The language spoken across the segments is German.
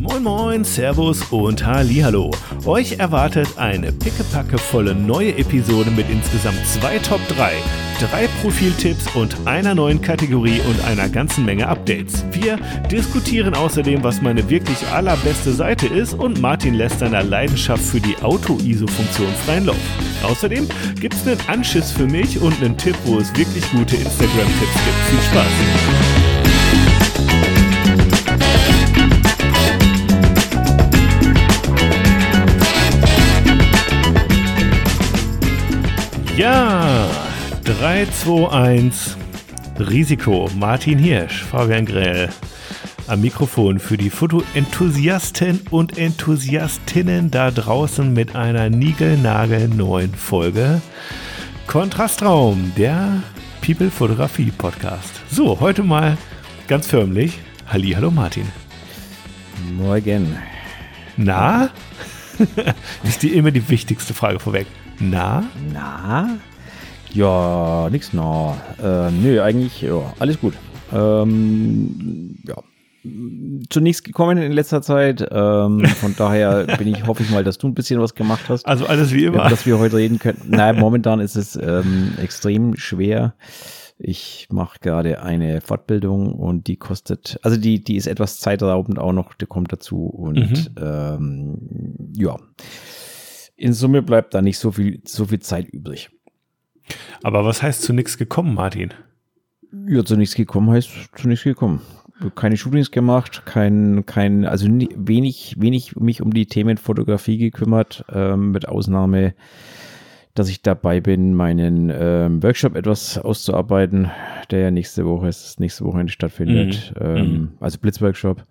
Moin Moin, Servus und Hallo. Euch erwartet eine pickepackevolle neue Episode mit insgesamt zwei Top 3, drei Profiltipps und einer neuen Kategorie und einer ganzen Menge Updates. Wir diskutieren außerdem, was meine wirklich allerbeste Seite ist und Martin lässt seiner Leidenschaft für die Auto-ISO-Funktion freien Lauf. Außerdem gibt es einen Anschiss für mich und einen Tipp, wo es wirklich gute Instagram-Tipps gibt. Viel Spaß! Ja, 3, 2, 1, Risiko. Martin Hirsch, Fabian Grell am Mikrofon für die Fotoenthusiasten und Enthusiastinnen da draußen mit einer niegelnagelneuen Folge Kontrastraum, der People Fotografie Podcast. So, heute mal ganz förmlich. Halli, hallo Martin. Morgen. Na? ist die immer die wichtigste Frage vorweg. Na? Na? Ja, nix na. Äh, nö, eigentlich, ja, alles gut. Ähm, ja. Zu nichts gekommen in letzter Zeit. Ähm, von daher bin ich, hoffe ich mal, dass du ein bisschen was gemacht hast. Also alles wie immer. Dass wir heute reden können. Nein, momentan ist es ähm, extrem schwer. Ich mache gerade eine Fortbildung und die kostet, also die, die ist etwas zeitraubend auch noch, die kommt dazu und Mhm. ähm, ja. In Summe bleibt da nicht so viel, so viel Zeit übrig. Aber was heißt zu nichts gekommen, Martin? Ja, zu nichts gekommen heißt zu nichts gekommen. Keine Shootings gemacht, kein, kein, also ni- wenig, wenig mich um die Themen Fotografie gekümmert, ähm, mit Ausnahme, dass ich dabei bin, meinen ähm, Workshop etwas auszuarbeiten, der ja nächste Woche ist, nächste Wochenende stattfindet. Mhm. Ähm, also Blitzworkshop.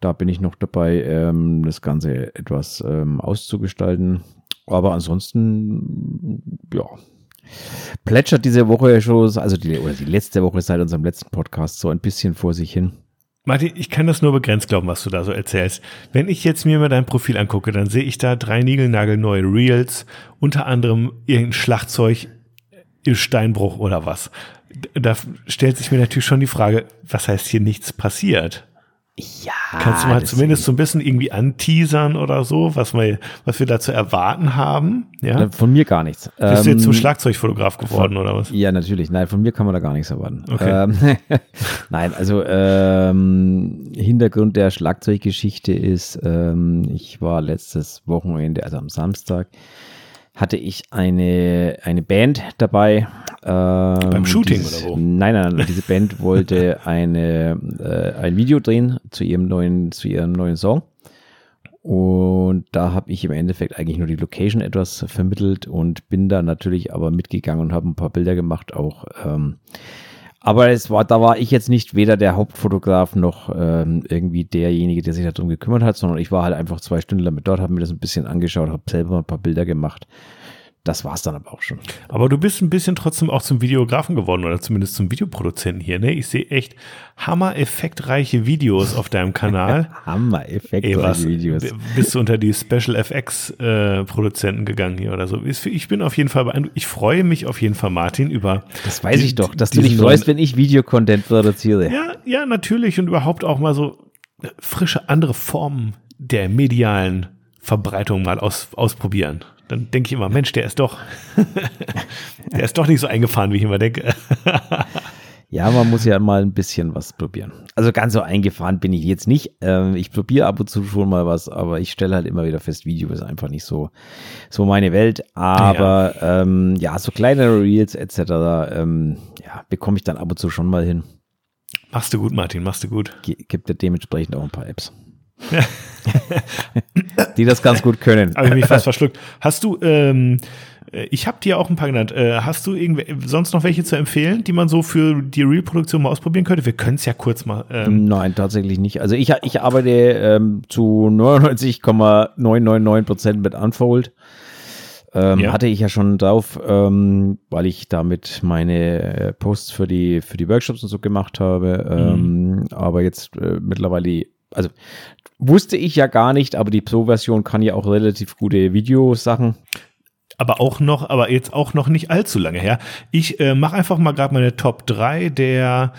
Da bin ich noch dabei, ähm, das Ganze etwas ähm, auszugestalten. Aber ansonsten, ja, plätschert diese Woche schon, also die, oder die letzte Woche seit unserem letzten Podcast so ein bisschen vor sich hin. Martin, ich kann das nur begrenzt glauben, was du da so erzählst. Wenn ich jetzt mir mal dein Profil angucke, dann sehe ich da drei niegelnagelneue Reels, unter anderem irgendein Schlagzeug im Steinbruch oder was. Da stellt sich mir natürlich schon die Frage, was heißt hier nichts passiert? Ja. Kannst du mal zumindest so ein bisschen irgendwie anteasern oder so, was wir, was wir da zu erwarten haben? Ja? Von mir gar nichts. Bist du jetzt zum Ähm, Schlagzeugfotograf geworden oder was? Ja, natürlich. Nein, von mir kann man da gar nichts erwarten. Okay. Ähm, Nein, also ähm, Hintergrund der Schlagzeuggeschichte ist, ähm, ich war letztes Wochenende, also am Samstag, hatte ich eine, eine Band dabei. Ähm, Beim Shooting dieses, oder wo? Nein, nein, nein, diese Band wollte eine, äh, ein Video drehen zu ihrem neuen, zu ihrem neuen Song. Und da habe ich im Endeffekt eigentlich nur die Location etwas vermittelt und bin da natürlich aber mitgegangen und habe ein paar Bilder gemacht auch. Ähm, aber es war, da war ich jetzt nicht weder der Hauptfotograf noch ähm, irgendwie derjenige, der sich darum gekümmert hat, sondern ich war halt einfach zwei Stunden damit dort, habe mir das ein bisschen angeschaut, habe selber ein paar Bilder gemacht. Das war's dann aber auch schon. Aber du bist ein bisschen trotzdem auch zum Videografen geworden oder zumindest zum Videoproduzenten hier, ne? Ich sehe echt hammer-effektreiche Videos auf deinem Kanal. Hammer Effekt Ey, was, Videos. bist du unter die Special FX äh, Produzenten gegangen hier oder so? Ich bin auf jeden Fall beeindruckt. Ich freue mich auf jeden Fall, Martin, über. Das weiß die- ich doch, dass du dich freust, wenn ich Videocontent produziere. Ja, ja, natürlich und überhaupt auch mal so frische andere Formen der medialen Verbreitung mal aus, ausprobieren. Dann denke ich immer, Mensch, der ist doch, der ist doch nicht so eingefahren, wie ich immer denke. Ja, man muss ja mal ein bisschen was probieren. Also ganz so eingefahren bin ich jetzt nicht. Ähm, ich probiere ab und zu schon mal was, aber ich stelle halt immer wieder fest, Video ist einfach nicht so, so meine Welt. Aber ja, ähm, ja so kleinere Reels etc. Ähm, ja, bekomme ich dann ab und zu schon mal hin. Machst du gut, Martin, machst du gut. Gibt ja dementsprechend auch ein paar Apps. die das ganz gut können. Habe ich mich fast verschluckt. Hast du, ähm, äh, ich habe dir auch ein paar genannt. Äh, hast du irgendwie sonst noch welche zu empfehlen, die man so für die Reproduktion mal ausprobieren könnte? Wir können es ja kurz mal. Ähm, Nein, tatsächlich nicht. Also ich, ich arbeite ähm, zu 99,999 Prozent mit Unfold. Ähm, Ja. Hatte ich ja schon drauf, ähm, weil ich damit meine äh, Posts für die, für die Workshops und so gemacht habe. Ähm, aber jetzt äh, mittlerweile, also wusste ich ja gar nicht, aber die Pro-Version kann ja auch relativ gute Videosachen. aber auch noch, aber jetzt auch noch nicht allzu lange her. Ich äh, mache einfach mal gerade meine Top 3 der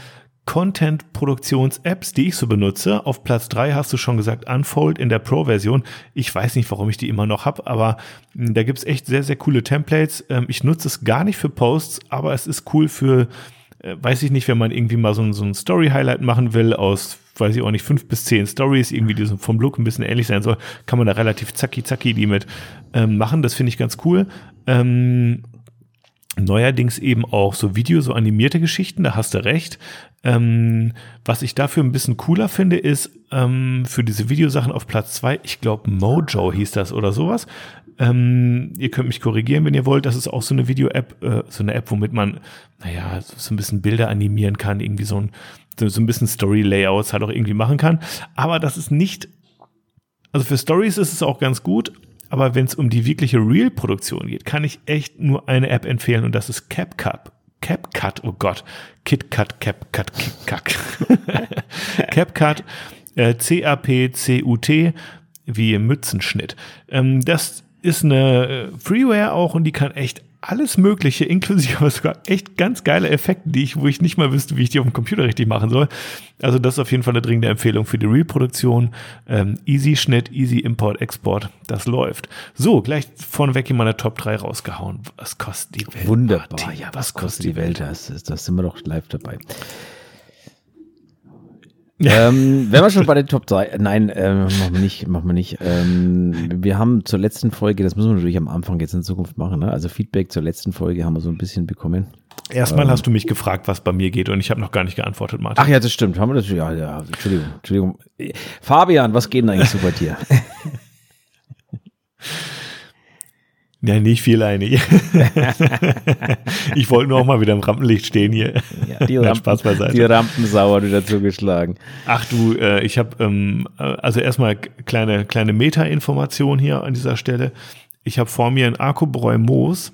Content-Produktions-Apps, die ich so benutze. Auf Platz drei hast du schon gesagt, Unfold in der Pro-Version. Ich weiß nicht, warum ich die immer noch habe, aber hm, da gibt's echt sehr, sehr coole Templates. Ähm, ich nutze es gar nicht für Posts, aber es ist cool für, äh, weiß ich nicht, wenn man irgendwie mal so, ein, so ein Story-Highlight machen will aus, weiß ich auch nicht, fünf bis zehn Stories, irgendwie die so vom Look ein bisschen ähnlich sein soll, kann man da relativ zacki zacki die mit ähm, machen. Das finde ich ganz cool. Ähm, Neuerdings eben auch so Video, so animierte Geschichten, da hast du recht. Ähm, was ich dafür ein bisschen cooler finde, ist ähm, für diese Videosachen auf Platz zwei. ich glaube Mojo hieß das oder sowas. Ähm, ihr könnt mich korrigieren, wenn ihr wollt. Das ist auch so eine Video-App, äh, so eine App, womit man, naja, so ein bisschen Bilder animieren kann, irgendwie so ein, so ein bisschen Story-Layouts halt auch irgendwie machen kann. Aber das ist nicht, also für Stories ist es auch ganz gut, aber wenn es um die wirkliche Real-Produktion geht, kann ich echt nur eine App empfehlen und das ist CapCut. CapCut, oh Gott. KitCut, CapCut, KitCut. CapCut, äh, C-A-P-C-U-T, wie Mützenschnitt. Ähm, das ist eine äh, Freeware auch und die kann echt alles Mögliche, inklusive sogar echt ganz geile Effekte, die ich, wo ich nicht mal wüsste, wie ich die auf dem Computer richtig machen soll. Also das ist auf jeden Fall eine dringende Empfehlung für die Reproduktion. Ähm, easy Schnitt, easy Import, Export, das läuft. So, gleich vorneweg in meine Top 3 rausgehauen. Was kostet die Welt? Wunderbar. Martin? Ja, was, was kostet die Welt? Das, das sind wir doch live dabei. Ähm, wenn wir schon bei den Top 3, nein, äh, machen wir nicht, machen wir nicht. Ähm, wir haben zur letzten Folge, das müssen wir natürlich am Anfang jetzt in Zukunft machen, ne? also Feedback zur letzten Folge haben wir so ein bisschen bekommen. Erstmal ähm, hast du mich gefragt, was bei mir geht und ich habe noch gar nicht geantwortet, Martin. Ach ja, das stimmt. Haben wir das? Ja, ja, Entschuldigung, Entschuldigung. Fabian, was geht denn eigentlich so bei dir? Ja, nicht viel eigentlich. ich wollte nur auch mal wieder im Rampenlicht stehen hier. Ja, die, Rampen, Spaß beiseite. die Rampensau hat wieder zugeschlagen. Ach du, äh, ich habe ähm, äh, also erstmal kleine kleine Meta-Information hier an dieser Stelle. Ich habe vor mir ein Arkobräu Moos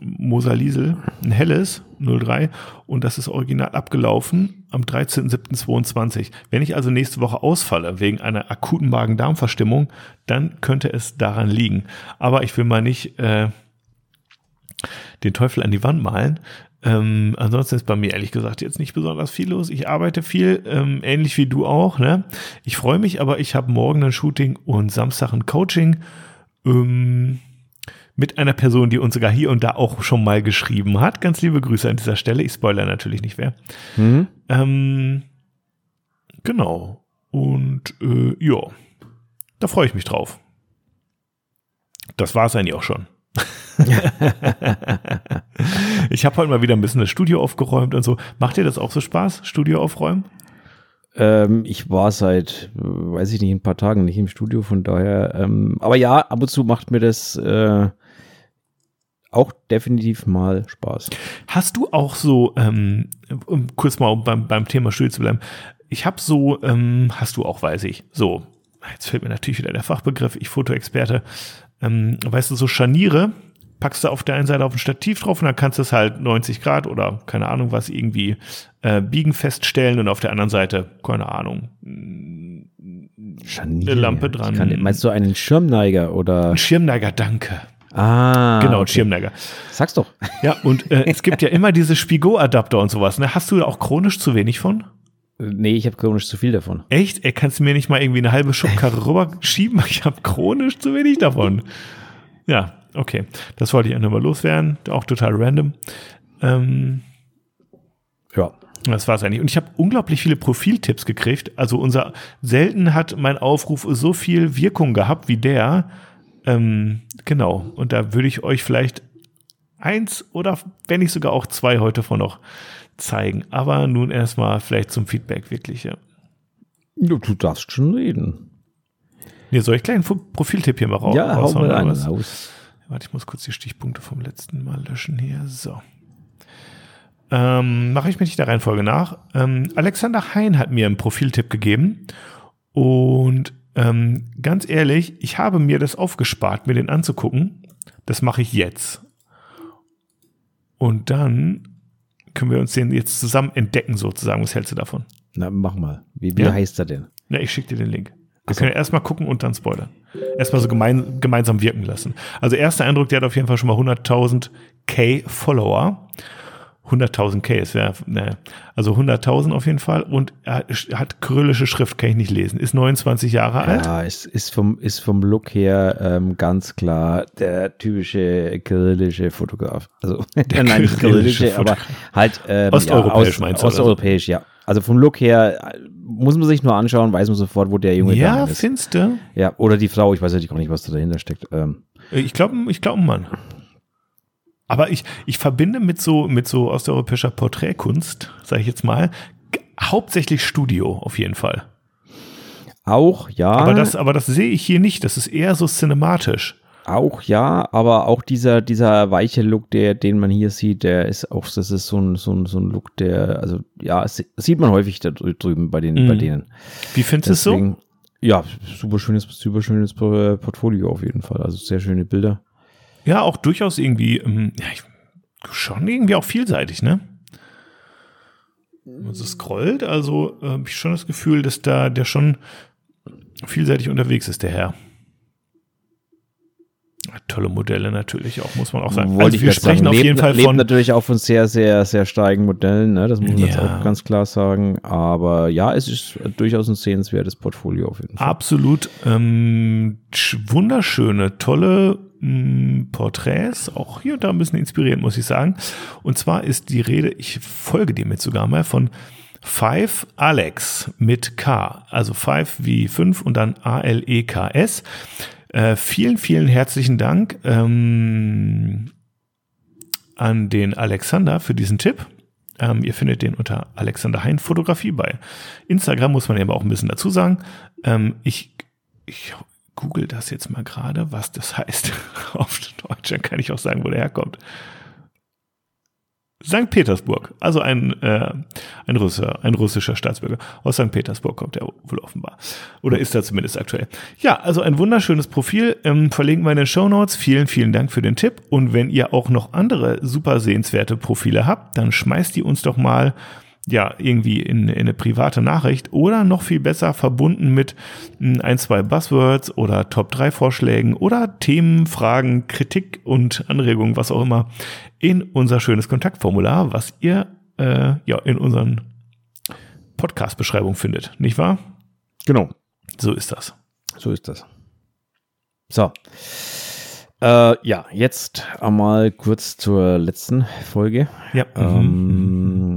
Moser Liesel, ein helles 03 und das ist original abgelaufen am 13.07.22. Wenn ich also nächste Woche ausfalle wegen einer akuten Magen-Darm-Verstimmung, dann könnte es daran liegen. Aber ich will mal nicht äh, den Teufel an die Wand malen. Ähm, ansonsten ist bei mir ehrlich gesagt jetzt nicht besonders viel los. Ich arbeite viel, ähm, ähnlich wie du auch. Ne? Ich freue mich, aber ich habe morgen ein Shooting und Samstag ein Coaching. Ähm, mit einer Person, die uns sogar hier und da auch schon mal geschrieben hat. Ganz liebe Grüße an dieser Stelle. Ich spoilere natürlich nicht wer. Mhm. Ähm, genau. Und äh, ja, da freue ich mich drauf. Das war es eigentlich auch schon. ich habe heute mal wieder ein bisschen das Studio aufgeräumt und so. Macht dir das auch so Spaß, Studio aufräumen? Ähm, ich war seit, weiß ich nicht, ein paar Tagen nicht im Studio, von daher. Ähm, aber ja, ab und zu macht mir das äh, auch definitiv mal Spaß. Hast du auch so, ähm, um kurz mal beim, beim Thema Stuhl zu bleiben, ich habe so, ähm, hast du auch, weiß ich, so, jetzt fällt mir natürlich wieder der Fachbegriff, ich Fotoexperte, ähm, weißt du, so Scharniere, packst du auf der einen Seite auf ein Stativ drauf und dann kannst du es halt 90 Grad oder keine Ahnung was irgendwie äh, biegen feststellen und auf der anderen Seite, keine Ahnung, Scharniere. eine Lampe dran. Kann, meinst du einen Schirmneiger oder? Ein Schirmneiger, danke. Ah. Genau, okay. Schirmneiger. Sag's doch. Ja, und äh, es gibt ja immer diese Spigot-Adapter und sowas. Ne? Hast du da auch chronisch zu wenig von? Nee, ich habe chronisch zu viel davon. Echt? Er kannst du mir nicht mal irgendwie eine halbe Schubkarre rüberschieben? Ich habe chronisch zu wenig davon. Ja, okay. Das wollte ich einfach mal loswerden. Auch total random. Ähm, ja. Das war es eigentlich. Und ich habe unglaublich viele Profiltipps gekriegt. Also unser selten hat mein Aufruf so viel Wirkung gehabt wie der. Ähm, genau. Und da würde ich euch vielleicht eins oder wenn nicht sogar auch zwei heute von noch zeigen. Aber nun erstmal vielleicht zum Feedback wirklich, ja. Du, du darfst schon reden. Nee, soll ich gleich einen Profiltipp hier mal raus? Ja, hau mal einen raus. Warte, ich muss kurz die Stichpunkte vom letzten Mal löschen hier. So. Ähm, Mache ich mir nicht der Reihenfolge nach. Ähm, Alexander Hein hat mir einen Profiltipp gegeben und ähm, ganz ehrlich, ich habe mir das aufgespart, mir den anzugucken. Das mache ich jetzt. Und dann können wir uns den jetzt zusammen entdecken, sozusagen. Was hältst du davon? Na, mach mal. Wie, wie ja? heißt er denn? Na, ich schicke dir den Link. Wir so. können erstmal gucken und dann spoilern. Erstmal so gemein, gemeinsam wirken lassen. Also erster Eindruck, der hat auf jeden Fall schon mal 100.000 K Follower. 100.000 K, es wäre, ne, also 100.000 auf jeden Fall und er hat kyrillische Schrift, kann ich nicht lesen, ist 29 Jahre alt. Ja, es ist vom, ist vom Look her ähm, ganz klar der typische kyrillische Fotograf. Also, Der nein, nicht kyrillische kyrillische, aber halt ähm, Osteuropäisch ja, meinst du, oder so? Osteuropäisch, ja. Also vom Look her äh, muss man sich nur anschauen, weiß man sofort, wo der Junge Ja, ist. finste. Ja, oder die Frau, ich weiß auch nicht, was da dahinter steckt. Ähm, Ich glaube, ich glaube, Mann. Aber ich, ich verbinde mit so, mit so osteuropäischer Porträtkunst, sage ich jetzt mal, hauptsächlich Studio auf jeden Fall. auch, ja. Aber das, aber das sehe ich hier nicht. Das ist eher so cinematisch. Auch ja, aber auch dieser, dieser weiche Look, der, den man hier sieht, der ist auch, das ist so ein, so ein, so ein Look, der, also ja, sieht man häufig da drü- drüben bei den, Mhm. bei denen. Wie findest du es so? Ja, super schönes, super schönes Portfolio auf jeden Fall. Also sehr schöne Bilder. Ja, auch durchaus irgendwie, ähm, ja, ich, schon irgendwie auch vielseitig, ne? Wenn man so scrollt, also äh, habe ich schon das Gefühl, dass da der schon vielseitig unterwegs ist, der Herr. Tolle Modelle natürlich auch, muss man auch sagen. Wollte also ich wir sprechen sagen, auf lebt, jeden Fall lebt von, natürlich auch von sehr, sehr, sehr starken Modellen, ne? Das muss man jetzt Ja. auch ganz klar sagen. Aber ja, es ist durchaus ein sehenswertes Portfolio auf jeden Fall. Absolut ähm, sch- wunderschöne, tolle Porträts, auch hier und da ein bisschen inspirierend, muss ich sagen. Und zwar ist die Rede, ich folge dem jetzt sogar mal, von Five Alex mit K, also Five wie fünf und dann A-L-E-K-S. Äh, vielen, vielen herzlichen Dank ähm, an den Alexander für diesen Tipp. Ähm, ihr findet den unter Alexander Hein Fotografie bei Instagram, muss man eben auch ein bisschen dazu sagen. Ähm, ich, ich google das jetzt mal gerade, was das heißt. Auf Deutsch, dann kann ich auch sagen, wo der herkommt. St. Petersburg, also ein, äh, ein, Russer, ein russischer Staatsbürger. Aus St. Petersburg kommt er wohl offenbar. Oder ist er zumindest aktuell. Ja, also ein wunderschönes Profil. Ähm, verlinken wir in den Show Notes. Vielen, vielen Dank für den Tipp. Und wenn ihr auch noch andere super sehenswerte Profile habt, dann schmeißt die uns doch mal ja, irgendwie in, in eine private Nachricht oder noch viel besser verbunden mit mh, ein, zwei Buzzwords oder Top 3 Vorschlägen oder Themen, Fragen, Kritik und Anregungen, was auch immer, in unser schönes Kontaktformular, was ihr äh, ja in unseren Podcast-Beschreibungen findet, nicht wahr? Genau. So ist das. So ist das. So. Äh, ja, jetzt einmal kurz zur letzten Folge. Ja. Ähm,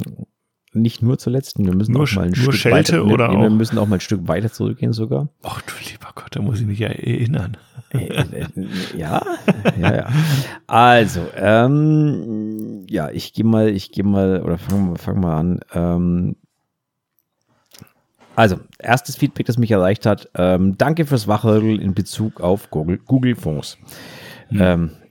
nicht nur zur letzten, wir müssen Nur auch mal ein Stück Schelte weiter, oder wir auch- müssen auch mal ein Stück weiter zurückgehen sogar. Ach du lieber Gott, da muss ich mich ja erinnern. Äh, äh, ja, ja, ja. Also, ähm, ja, ich gehe mal, ich gehe mal, oder fangen wir fang mal an. Ähm, also, erstes Feedback, das mich erreicht hat. Ähm, danke fürs Wachrütteln in Bezug auf Google, Google Fonds.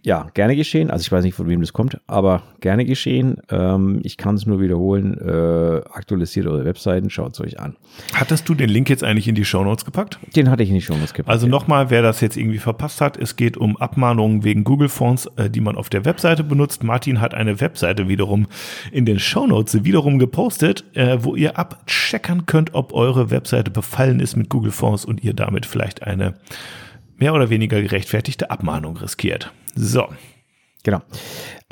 Ja, gerne geschehen. Also ich weiß nicht, von wem das kommt, aber gerne geschehen. Ähm, ich kann es nur wiederholen. Äh, aktualisiert eure Webseiten, schaut es euch an. Hattest du den Link jetzt eigentlich in die Shownotes gepackt? Den hatte ich nicht schon was gepackt. Also nochmal, wer das jetzt irgendwie verpasst hat, es geht um Abmahnungen wegen Google-Fonds, äh, die man auf der Webseite benutzt. Martin hat eine Webseite wiederum in den Shownotes wiederum gepostet, äh, wo ihr abcheckern könnt, ob eure Webseite befallen ist mit Google-Fonds und ihr damit vielleicht eine mehr oder weniger gerechtfertigte Abmahnung riskiert. So. Genau.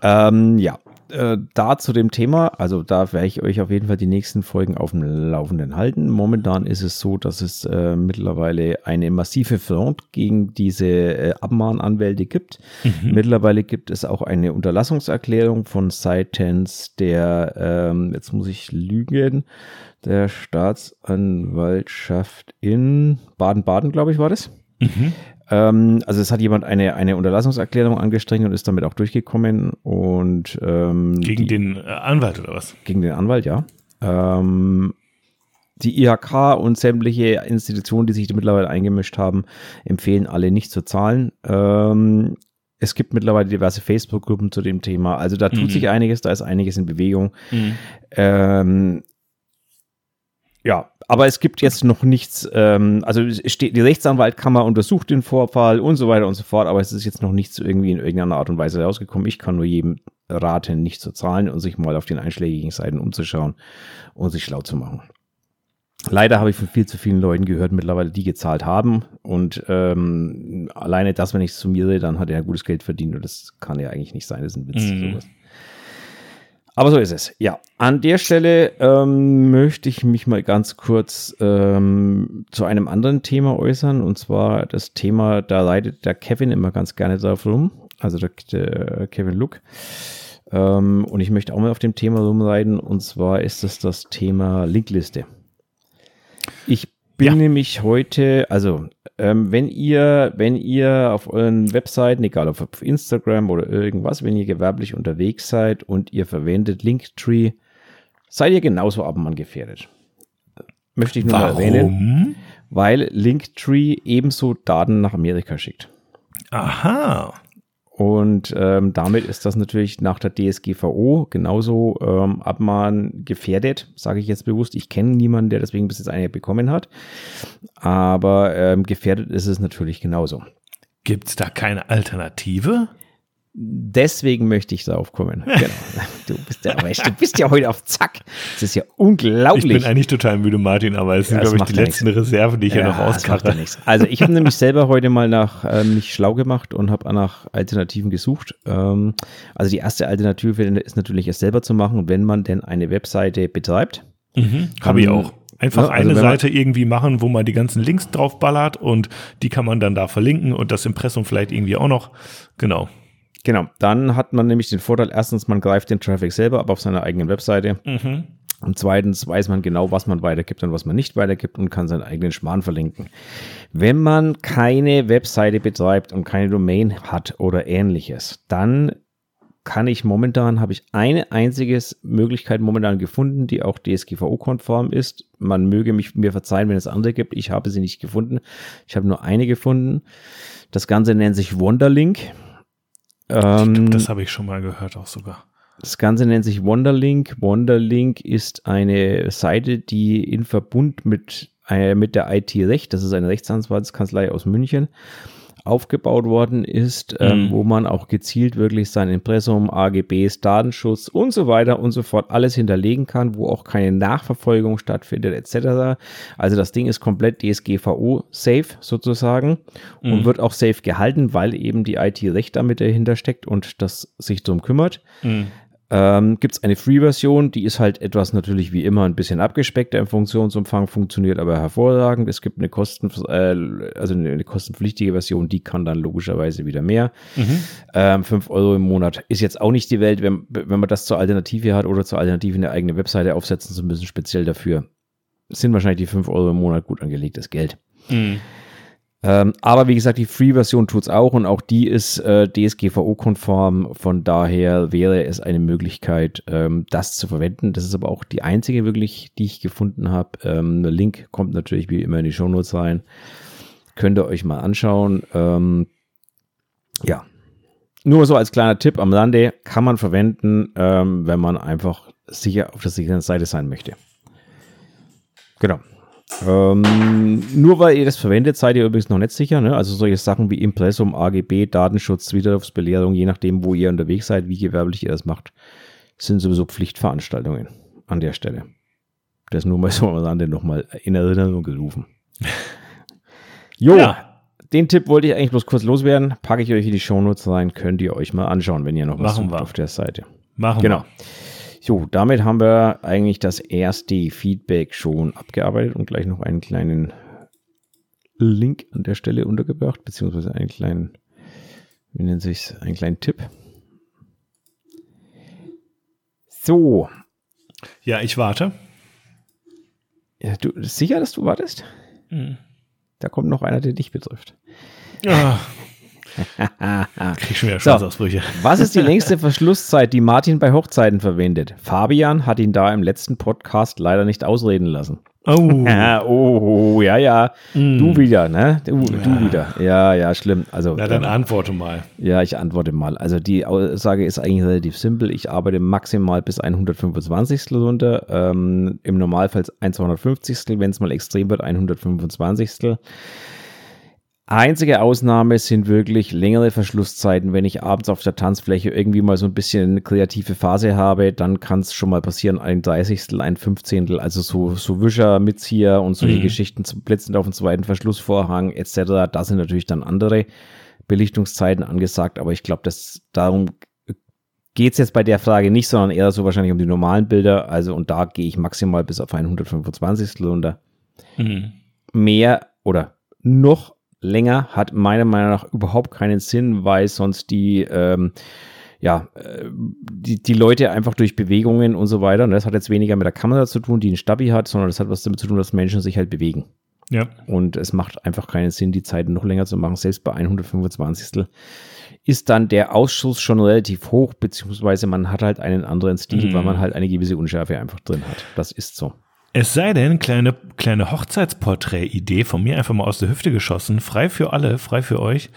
Ähm, ja, äh, da zu dem Thema, also da werde ich euch auf jeden Fall die nächsten Folgen auf dem Laufenden halten. Momentan ist es so, dass es äh, mittlerweile eine massive Front gegen diese äh, Abmahnanwälte gibt. Mittlerweile gibt es auch eine Unterlassungserklärung von seitens der, ähm, jetzt muss ich lügen, der Staatsanwaltschaft in Baden-Baden, glaube ich, war das. Ähm, also es hat jemand eine, eine Unterlassungserklärung angestrengt und ist damit auch durchgekommen und ähm, Gegen die, den äh, Anwalt oder was? gegen den Anwalt, ja. Ähm, die IHK und sämtliche Institutionen, die sich mittlerweile eingemischt haben, empfehlen alle nicht zu zahlen. Ähm, es gibt mittlerweile diverse Facebook-Gruppen zu dem Thema. Also da tut Mhm. sich einiges, da ist einiges in Bewegung. Ähm, ja, aber es gibt jetzt noch nichts, ähm, also steht, die Rechtsanwaltkammer untersucht den Vorfall und so weiter und so fort, aber es ist jetzt noch nichts irgendwie in irgendeiner Art und Weise rausgekommen. Ich kann nur jedem raten, nicht zu zahlen und sich mal auf den einschlägigen Seiten umzuschauen und sich schlau zu machen. Leider habe ich von viel zu vielen Leuten gehört mittlerweile, die gezahlt haben und ähm, alleine das, wenn ich es summiere, dann hat er gutes Geld verdient und das kann ja eigentlich nicht sein, das ist ein Witz. Mhm. Sowas. Aber so ist es. Ja, an der Stelle ähm, möchte ich mich mal ganz kurz ähm, zu einem anderen Thema äußern. Und zwar das Thema, da leidet der Kevin immer ganz gerne drauf rum. Also der, der Kevin Look. Ähm, und ich möchte auch mal auf dem Thema rumreiten. Und zwar ist es das Thema Linkliste. Ich bin ja. nämlich heute, also ähm, wenn ihr, wenn ihr auf euren Webseiten, egal ob auf Instagram oder irgendwas, wenn ihr gewerblich unterwegs seid und ihr verwendet Linktree, seid ihr genauso Abendmann gefährdet. Möchte ich nur Warum? erwähnen. Weil Linktree ebenso Daten nach Amerika schickt. Aha. Und ähm, damit ist das natürlich nach der DSGVO genauso ähm, Abmahn gefährdet, sage ich jetzt bewusst. Ich kenne niemanden, der deswegen bis jetzt eine bekommen hat. Aber ähm, gefährdet ist es natürlich genauso. Gibt es da keine Alternative? Deswegen möchte ich darauf kommen. Genau. Du bist ja, du bist ja heute auf Zack. Das ist ja unglaublich. Ich bin eigentlich total müde, Martin, aber es sind, glaube ich, die letzten nichts. Reserven, die ich ja, hier noch auskache. Also ich habe nämlich selber heute mal nach äh, mich schlau gemacht und habe nach Alternativen gesucht. Ähm, also die erste Alternative ist natürlich es selber zu machen, wenn man denn eine Webseite betreibt. Mhm, habe ich auch. Einfach ja, also eine Seite irgendwie machen, wo man die ganzen Links drauf ballert und die kann man dann da verlinken und das Impressum vielleicht irgendwie auch noch. Genau. Genau, dann hat man nämlich den Vorteil, erstens, man greift den Traffic selber ab auf seiner eigenen Webseite. Mhm. Und zweitens weiß man genau, was man weitergibt und was man nicht weitergibt und kann seinen eigenen Schmarrn verlinken. Wenn man keine Webseite betreibt und keine Domain hat oder ähnliches, dann kann ich momentan, habe ich eine einzige Möglichkeit momentan gefunden, die auch DSGVO-konform ist. Man möge mich mir verzeihen, wenn es andere gibt. Ich habe sie nicht gefunden. Ich habe nur eine gefunden. Das Ganze nennt sich Wonderlink. Ähm, das habe ich schon mal gehört, auch sogar. Das Ganze nennt sich Wonderlink. Wonderlink ist eine Seite, die in Verbund mit, äh, mit der IT-Recht, das ist eine Rechtsanwaltskanzlei aus München, aufgebaut worden ist, ähm, mhm. ähm, wo man auch gezielt wirklich sein Impressum, AGBs, Datenschutz und so weiter und so fort alles hinterlegen kann, wo auch keine Nachverfolgung stattfindet etc. Also das Ding ist komplett DSGVO safe sozusagen mhm. und wird auch safe gehalten, weil eben die IT-Recht damit dahinter steckt und das sich darum kümmert. Mhm. Ähm, Gibt es eine Free-Version, die ist halt etwas natürlich wie immer ein bisschen abgespeckter im Funktionsumfang, funktioniert aber hervorragend. Es gibt eine, Kosten, äh, also eine, kostenpflichtige Version, die kann dann logischerweise wieder mehr. Mhm. Ähm, 5 Euro im Monat ist jetzt auch nicht die Welt, wenn, wenn man das zur Alternative hat oder zur Alternative eine eigene Webseite aufsetzen zu müssen, speziell dafür. Sind wahrscheinlich die 5 Euro im Monat gut angelegtes Geld. Mhm. Ähm, aber wie gesagt, die Free-Version tut es auch und auch die ist äh, DSGVO-konform. Von daher wäre es eine Möglichkeit, ähm, das zu verwenden. Das ist aber auch die einzige wirklich, die ich gefunden habe. Ähm, der Link kommt natürlich wie immer in die Shownotes rein. Könnt ihr euch mal anschauen. Ähm, ja, nur so als kleiner Tipp am Lande kann man verwenden, ähm, wenn man einfach sicher auf der sicheren Seite sein möchte. Genau. Ähm, nur weil ihr das verwendet, seid ihr übrigens noch nicht sicher. Ne? Also solche Sachen wie Impressum, AGB, Datenschutz, Widerrufsbelehrung, je nachdem, wo ihr unterwegs seid, wie gewerblich ihr das macht, sind sowieso Pflichtveranstaltungen an der Stelle. Das nur mal so am Rande nochmal in Erinnerung gerufen. jo, ja. den Tipp wollte ich eigentlich bloß kurz loswerden. Packe ich euch in die Shownotes rein, könnt ihr euch mal anschauen, wenn ihr noch was Machen sucht wir. auf der Seite. Machen genau. wir. So, damit haben wir eigentlich das erste Feedback schon abgearbeitet und gleich noch einen kleinen Link an der Stelle untergebracht, beziehungsweise einen kleinen, wie nennt sich einen kleinen Tipp. So. Ja, ich warte. Ja, du sicher, dass du wartest? Mhm. Da kommt noch einer, der dich betrifft. Ja. Krieg schon wieder Schweißausbrüche. So, was ist die längste Verschlusszeit, die Martin bei Hochzeiten verwendet? Fabian hat ihn da im letzten Podcast leider nicht ausreden lassen. Oh. oh, ja, ja. Mm. Du wieder, ne? Du, ja. du, wieder. Ja, ja, schlimm. Also, ja, dann ähm, antworte mal. Ja, ich antworte mal. Also die Aussage ist eigentlich relativ simpel. Ich arbeite maximal bis 125. runter. Ähm, Im Normalfall 150. Wenn es mal extrem wird, 125. Einzige Ausnahme sind wirklich längere Verschlusszeiten. Wenn ich abends auf der Tanzfläche irgendwie mal so ein bisschen eine kreative Phase habe, dann kann es schon mal passieren, ein Dreißigstel, ein Fünfzehntel, also so, so Wischer, Mitzieher und solche mhm. Geschichten zum Blitzen auf den zweiten Verschlussvorhang etc. Da sind natürlich dann andere Belichtungszeiten angesagt, aber ich glaube, dass darum geht es jetzt bei der Frage nicht, sondern eher so wahrscheinlich um die normalen Bilder. Also, und da gehe ich maximal bis auf ein 125. runter. Mhm. Mehr oder noch länger hat meiner Meinung nach überhaupt keinen Sinn, weil sonst die, ähm, ja, äh, die, die Leute einfach durch Bewegungen und so weiter, und das hat jetzt weniger mit der Kamera zu tun, die einen Stabi hat, sondern das hat was damit zu tun, dass Menschen sich halt bewegen. Ja. Und es macht einfach keinen Sinn, die Zeit noch länger zu machen. Selbst bei 125. ist dann der Ausschuss schon relativ hoch, beziehungsweise man hat halt einen anderen Stil, mhm. weil man halt eine gewisse Unschärfe einfach drin hat. Das ist so. Es sei denn, kleine, kleine Hochzeitsporträt-Idee von mir einfach mal aus der Hüfte geschossen, frei für alle, frei für euch.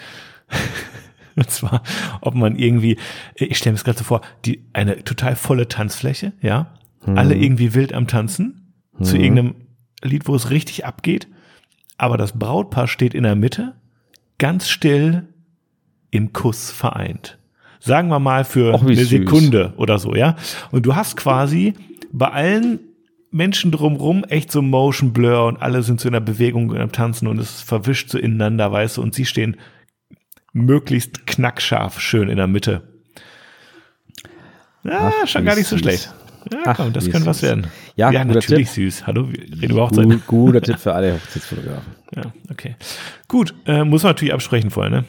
Und zwar, ob man irgendwie, ich stelle mir das gerade so vor, die, eine total volle Tanzfläche, ja, hm. alle irgendwie wild am Tanzen, hm. zu irgendeinem Lied, wo es richtig abgeht, aber das Brautpaar steht in der Mitte, ganz still im Kuss vereint. Sagen wir mal für Och, eine süß. Sekunde oder so, ja. Und du hast quasi bei allen Menschen drumrum echt so Motion Blur und alle sind so in der Bewegung und am Tanzen und es verwischt so ineinander, weißt du, und sie stehen möglichst knackscharf schön in der Mitte. Ja, Ach, schon gar nicht so süß. schlecht. Ja, Ach, komm, das könnte was werden. Ja, ja natürlich Tipp. süß. Hallo, wir reden über Hochzeit. Gut, guter Tipp für alle Hochzeitsfotografen. Ja, okay. Gut, äh, muss man natürlich absprechen vorher, ne?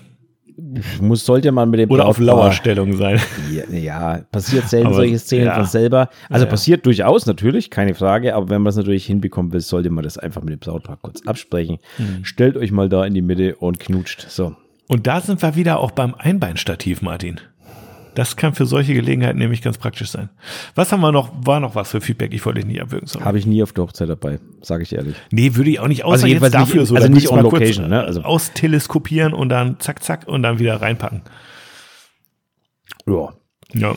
Muss, sollte man mit dem Oder auf Lauerstellung sein. Ja, ja passiert selten aber, solche Szenen ja. von selber. Also ja, passiert durchaus natürlich, keine Frage, aber wenn man es natürlich hinbekommen will, sollte man das einfach mit dem Brautpaar kurz absprechen. Mhm. Stellt euch mal da in die Mitte und knutscht. So. Und da sind wir wieder auch beim Einbeinstativ, Martin. Das kann für solche Gelegenheiten nämlich ganz praktisch sein. Was haben wir noch? War noch was für Feedback? Ich wollte dich nie abwürgen. Habe ich nie auf der Hochzeit dabei, sage ich ehrlich. Nee, würde ich auch nicht. Außer also jetzt dafür nicht, so. Also nicht on location, ne? Also austeleskopieren und dann zack, zack und dann wieder reinpacken. Ja. Ja.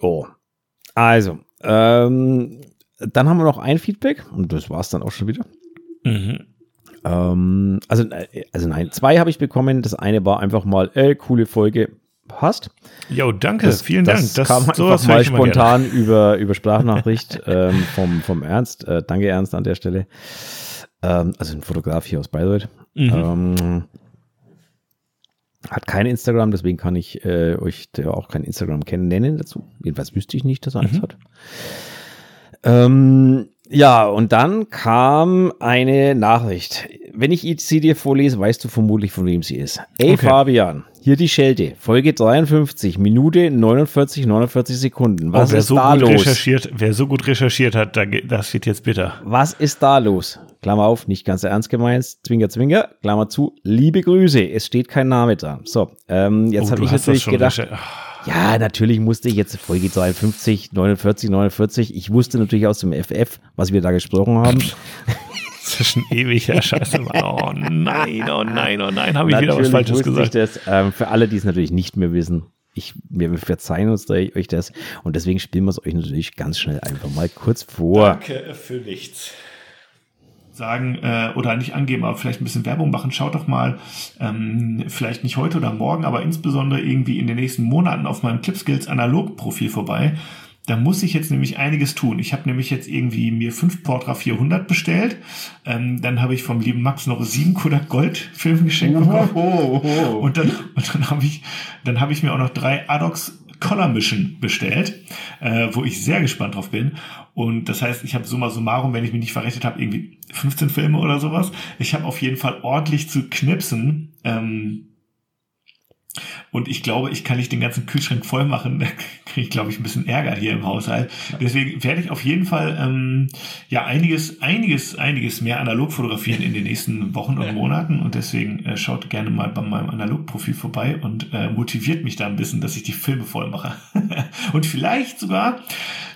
Oh. Also, ähm, dann haben wir noch ein Feedback und das war es dann auch schon wieder. Mhm. Ähm, also, äh, also nein, zwei habe ich bekommen. Das eine war einfach mal, ey, coole Folge, passt. Jo, danke, das, vielen das Dank. Das kam einfach mal spontan über, über Sprachnachricht ähm, vom, vom Ernst. Äh, danke, Ernst, an der Stelle. Ähm, also ein Fotograf hier aus Bayreuth. Mhm. Ähm, hat kein Instagram, deswegen kann ich äh, euch auch kein Instagram kennen nennen dazu. Jedenfalls wüsste ich nicht, dass er eins mhm. hat. Ähm, ja, und dann kam eine Nachricht. Wenn ich sie dir vorlese, weißt du vermutlich, von wem sie ist. Ey, okay. Fabian, hier die Schelte, Folge 53, Minute 49, 49 Sekunden. Was oh, ist so da los? Recherchiert, wer so gut recherchiert hat, das wird jetzt bitter. Was ist da los? Klammer auf, nicht ganz ernst gemeint, Zwinker, Zwinker, Klammer zu, liebe Grüße, es steht kein Name dran. So, ähm, jetzt oh, habe ich natürlich gedacht, ja, natürlich musste ich jetzt Folge 53, 49, 49, ich wusste natürlich aus dem FF, was wir da gesprochen haben. Das ist schon ewig her, scheiße. Oh nein, oh nein, oh nein, habe ich wieder was Falsches gesagt. Das, ähm, für alle, die es natürlich nicht mehr wissen, ich, wir verzeihen uns da, euch das und deswegen spielen wir es euch natürlich ganz schnell einfach mal kurz vor. Danke für nichts. Sagen äh, oder nicht angeben, aber vielleicht ein bisschen Werbung machen. Schaut doch mal, ähm, vielleicht nicht heute oder morgen, aber insbesondere irgendwie in den nächsten Monaten auf meinem Clipskills Analog-Profil vorbei. Da muss ich jetzt nämlich einiges tun. Ich habe nämlich jetzt irgendwie mir fünf Portra 400 bestellt. Ähm, dann habe ich vom lieben Max noch sieben Kodak Gold Filmgeschenk bekommen. Oh, oh, oh. Und dann, und dann habe ich, dann habe ich mir auch noch drei Adox Color Mission bestellt, äh, wo ich sehr gespannt drauf bin. Und das heißt, ich habe summa summarum, wenn ich mich nicht verrechnet habe, irgendwie 15 Filme oder sowas. Ich habe auf jeden Fall ordentlich zu knipsen. Ähm, und ich glaube, ich kann nicht den ganzen Kühlschrank voll machen. Da kriege ich, glaube ich, ein bisschen Ärger hier im Haushalt. Deswegen werde ich auf jeden Fall ähm, ja einiges, einiges, einiges mehr analog fotografieren in den nächsten Wochen und Monaten. Und deswegen äh, schaut gerne mal bei meinem Analogprofil vorbei und äh, motiviert mich da ein bisschen, dass ich die Filme voll mache. und vielleicht sogar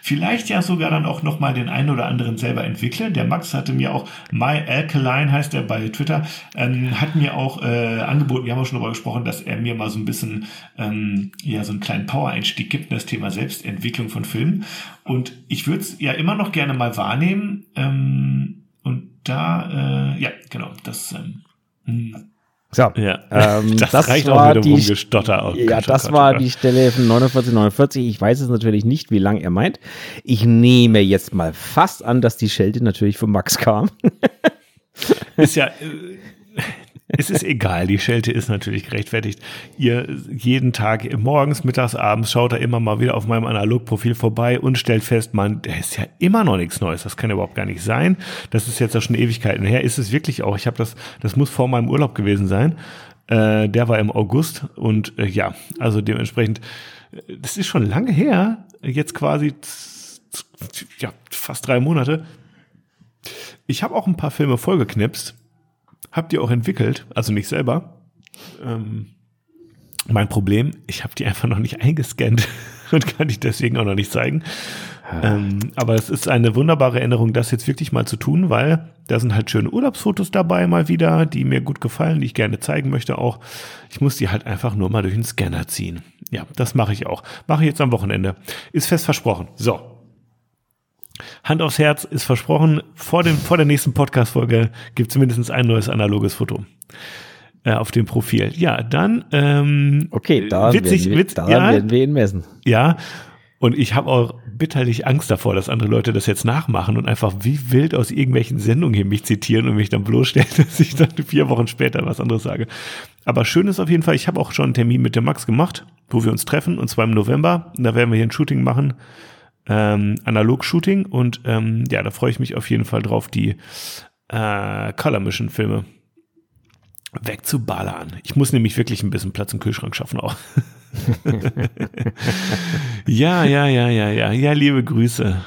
vielleicht ja sogar dann auch nochmal den einen oder anderen selber entwickle. Der Max hatte mir auch, My Alkaline heißt er bei Twitter, ähm, hat mir auch äh, angeboten, wir haben auch schon darüber gesprochen, dass er mir mal so ein bisschen, ähm, ja, so einen kleinen Power-Einstieg gibt in das Thema Selbstentwicklung von Filmen. Und ich würde es ja immer noch gerne mal wahrnehmen. Ähm, und da, äh, ja, genau, das ähm, hm. So, ja. ähm, das, das reicht war auch dem Rumgestotter. Oh, ja, Gott, das Gott, war Gott. die Stelle von 4949. Ich weiß es natürlich nicht, wie lang er meint. Ich nehme jetzt mal fast an, dass die Schelte natürlich von Max kam. Ist ja, es ist egal, die Schelte ist natürlich gerechtfertigt. Ihr jeden Tag, morgens, mittags, abends schaut er immer mal wieder auf meinem Analogprofil vorbei und stellt fest, man, der ist ja immer noch nichts Neues. Das kann überhaupt gar nicht sein. Das ist jetzt ja schon Ewigkeiten her. Ist es wirklich auch. Ich habe das, das muss vor meinem Urlaub gewesen sein. Äh, der war im August und äh, ja, also dementsprechend, äh, das ist schon lange her. Jetzt quasi ja, fast drei Monate. Ich habe auch ein paar Filme vollgeknipst Habt ihr auch entwickelt, also nicht selber. Ähm, mein Problem, ich habe die einfach noch nicht eingescannt und kann die deswegen auch noch nicht zeigen. Ähm, aber es ist eine wunderbare Erinnerung, das jetzt wirklich mal zu tun, weil da sind halt schöne Urlaubsfotos dabei mal wieder, die mir gut gefallen, die ich gerne zeigen möchte auch. Ich muss die halt einfach nur mal durch den Scanner ziehen. Ja, das mache ich auch. Mache ich jetzt am Wochenende. Ist fest versprochen. So, Hand aufs Herz ist versprochen, vor, dem, vor der nächsten Podcast-Folge gibt es mindestens ein neues analoges Foto äh, auf dem Profil. Ja, dann. Ähm, okay, da witzig, werden, wir, daran ja, werden wir ihn messen. Ja, und ich habe auch bitterlich Angst davor, dass andere Leute das jetzt nachmachen und einfach wie wild aus irgendwelchen Sendungen hier mich zitieren und mich dann bloßstellen, dass ich dann vier Wochen später was anderes sage. Aber schön ist auf jeden Fall, ich habe auch schon einen Termin mit dem Max gemacht, wo wir uns treffen, und zwar im November. Und da werden wir hier ein Shooting machen ähm, Analog-Shooting und ähm, ja, da freue ich mich auf jeden Fall drauf, die äh, Color Mission Filme wegzuballern. Ich muss nämlich wirklich ein bisschen Platz im Kühlschrank schaffen auch. ja, ja, ja, ja, ja. Ja, liebe Grüße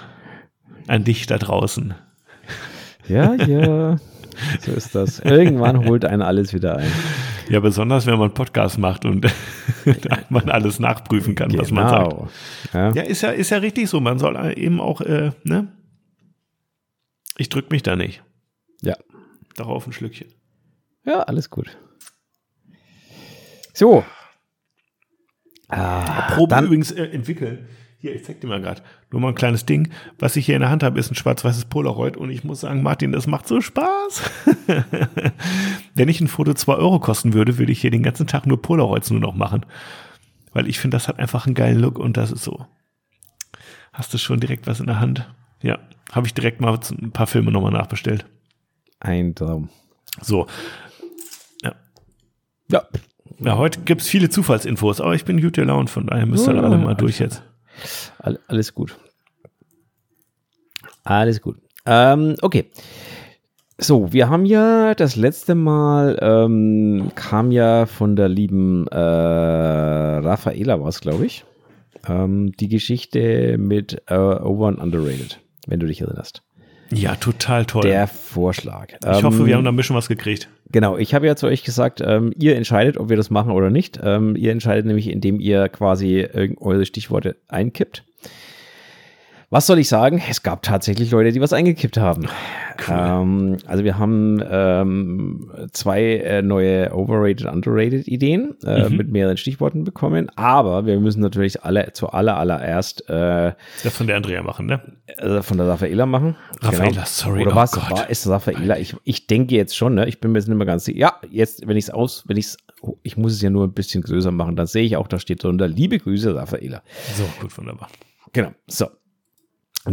an dich da draußen. Ja, ja. So ist das. Irgendwann holt einen alles wieder ein. Ja, besonders wenn man Podcast macht und man alles nachprüfen kann, genau. was man sagt. Genau. Ja. ja, ist ja, ist ja richtig so. Man soll eben auch, äh, ne? Ich drück mich da nicht. Ja. Darauf ein Schlückchen. Ja, alles gut. So. Ah, Probe dann, übrigens äh, entwickeln. Hier, ich zeig dir mal gerade. Nur mal ein kleines Ding. Was ich hier in der Hand habe, ist ein schwarz-weißes Polaroid und ich muss sagen, Martin, das macht so Spaß. Wenn ich ein Foto zwei Euro kosten würde, würde ich hier den ganzen Tag nur Polaroids nur noch machen. Weil ich finde, das hat einfach einen geilen Look und das ist so. Hast du schon direkt was in der Hand? Ja, habe ich direkt mal ein paar Filme nochmal nachbestellt. Ein Traum. So. Ja. Ja. Ja, heute gibt es viele Zufallsinfos, aber ich bin gut gelaunt, von daher müsst ihr oh, alle mal durch jetzt. Alles gut. Alles gut. Ähm, okay. So, wir haben ja das letzte Mal ähm, kam ja von der lieben äh, Raffaela es, glaube ich, ähm, die Geschichte mit äh, Over and Underrated, wenn du dich erinnerst. Ja, total toll. Der Vorschlag. Ich hoffe, wir ähm, haben da ein bisschen was gekriegt. Genau, ich habe ja zu euch gesagt, ähm, ihr entscheidet, ob wir das machen oder nicht. Ähm, ihr entscheidet nämlich, indem ihr quasi eure Stichworte einkippt. Was soll ich sagen? Es gab tatsächlich Leute, die was eingekippt haben. Cool. Ähm, also wir haben ähm, zwei äh, neue Overrated, Underrated Ideen äh, mhm. mit mehreren Stichworten bekommen, aber wir müssen natürlich alle zu aller allererst äh, das von der Andrea machen, ne? Also von der Raffaela machen. Raffaela, genau. sorry. Oder oh was Gott. war es Raffaela? Ich, ich denke jetzt schon, ne? Ich bin mir jetzt nicht mehr ganz sicher. Ja, jetzt, wenn ich es aus, wenn ich es ich muss es ja nur ein bisschen größer machen, dann sehe ich auch, da steht drunter, liebe Grüße, Raffaela. So, gut, wunderbar. Genau, so.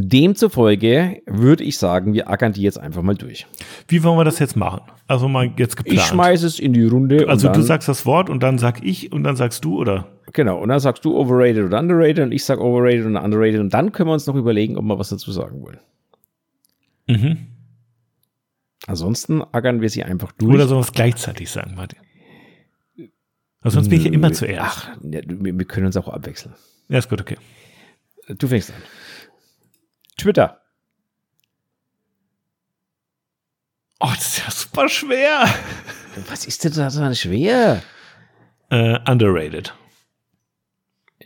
Demzufolge würde ich sagen, wir ackern die jetzt einfach mal durch. Wie wollen wir das jetzt machen? Also mal jetzt geplant. Ich schmeiße es in die Runde. Also du sagst das Wort und dann sag ich und dann sagst du, oder? Genau, und dann sagst du overrated oder underrated und ich sag overrated und underrated und dann können wir uns noch überlegen, ob wir was dazu sagen wollen. Mhm. Ansonsten ackern wir sie einfach durch. Oder sollen wir es gleichzeitig sagen, Martin? Also sonst bin ich ja immer zuerst. Ach, ja, wir können uns auch abwechseln. Ja, ist gut, okay. Du fängst an. Twitter. Oh, das ist ja super schwer. Was ist denn da dran schwer? Uh, underrated.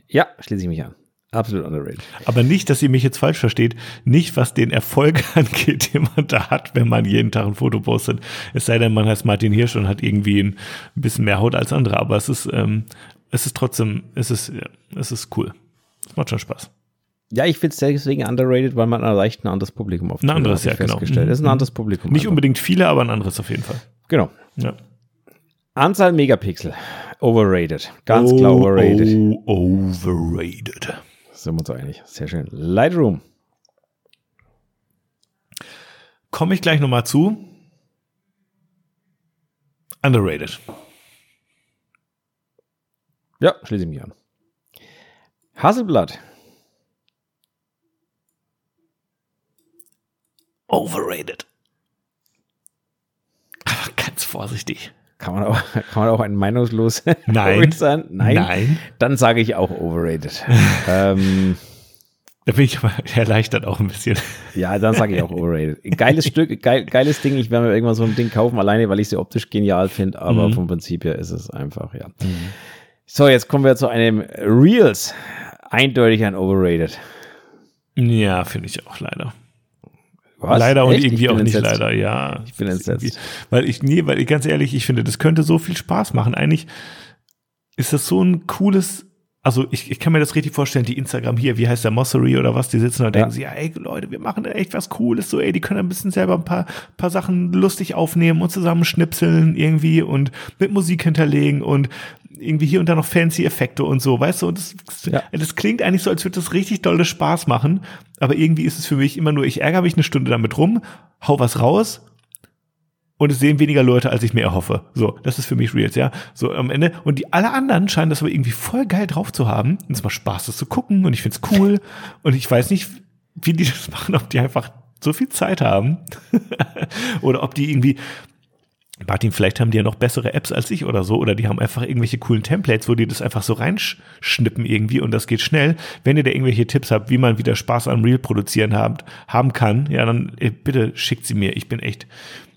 Ja, schließe ich mich an. Absolut underrated. Aber nicht, dass ihr mich jetzt falsch versteht, nicht was den Erfolg angeht, den man da hat, wenn man jeden Tag ein Foto postet. Es sei denn, man heißt Martin Hirsch und hat irgendwie ein bisschen mehr Haut als andere, aber es ist, ähm, es ist trotzdem, es ist, ja, es ist cool. Es macht schon Spaß. Ja, ich finde es deswegen underrated, weil man erreicht ein anderes Publikum auf. Ein anderes, ja, genau. Das ist ein mhm. anderes Publikum. Nicht einfach. unbedingt viele, aber ein anderes auf jeden Fall. Genau. Ja. Anzahl Megapixel. Overrated. Ganz oh, klar overrated. Oh, overrated. Sind wir uns einig. Sehr schön. Lightroom. Komme ich gleich nochmal zu. Underrated. Ja, schließe ich mich an. Hasselblatt. Overrated. Aber ganz vorsichtig. Kann man auch, kann man auch ein meinungslos Nein. Nein. Nein. Dann sage ich auch overrated. ähm, Da bin ich aber erleichtert auch ein bisschen. ja, dann sage ich auch overrated. Geiles Stück, geil, geiles Ding. Ich werde mir irgendwann so ein Ding kaufen, alleine, weil ich sie optisch genial finde, aber Mhm. vom Prinzip her ist es einfach, ja. So, jetzt kommen wir zu einem Reels. Eindeutig ein overrated. Ja, finde ich auch leider. Was? Leider und Echt? irgendwie Ich bin auch nicht entsetzt. leider, ja. Ich bin entsetzt. irgendwie- Weil ich, nee, weil ich ganz ehrlich, ich finde, das könnte so viel Spaß machen. Eigentlich ist das so ein cooles, also ich, ich kann mir das richtig vorstellen, die Instagram hier, wie heißt der Mossery oder was, die sitzen da und Ja. denken sie, ja, ey Leute, wir machen da echt was Cooles, so ey, die können ein bisschen selber ein paar, paar Sachen lustig aufnehmen und zusammen schnipseln irgendwie und mit Musik hinterlegen und irgendwie hier und da noch fancy Effekte und so, weißt du, und das, Ja. das klingt eigentlich so, als würde das richtig dolle Spaß machen, aber irgendwie ist es für mich immer nur, ich ärgere mich eine Stunde damit rum, hau was raus und es sehen weniger Leute, als ich mir erhoffe. So, das ist für mich Reels, ja. So am Ende. Und die alle anderen scheinen das aber irgendwie voll geil drauf zu haben. Und es macht Spaß, das zu gucken und ich find's cool. und ich weiß nicht, wie die das machen, ob die einfach so viel Zeit haben. oder ob die irgendwie, Martin, vielleicht haben die ja noch bessere Apps als ich oder so, oder die haben einfach irgendwelche coolen Templates, wo die das einfach so reinschnippen irgendwie und das geht schnell. Wenn ihr da irgendwelche Tipps habt, wie man wieder Spaß am Reel produzieren habt, haben kann, ja, dann bitte schickt sie mir. Ich bin echt,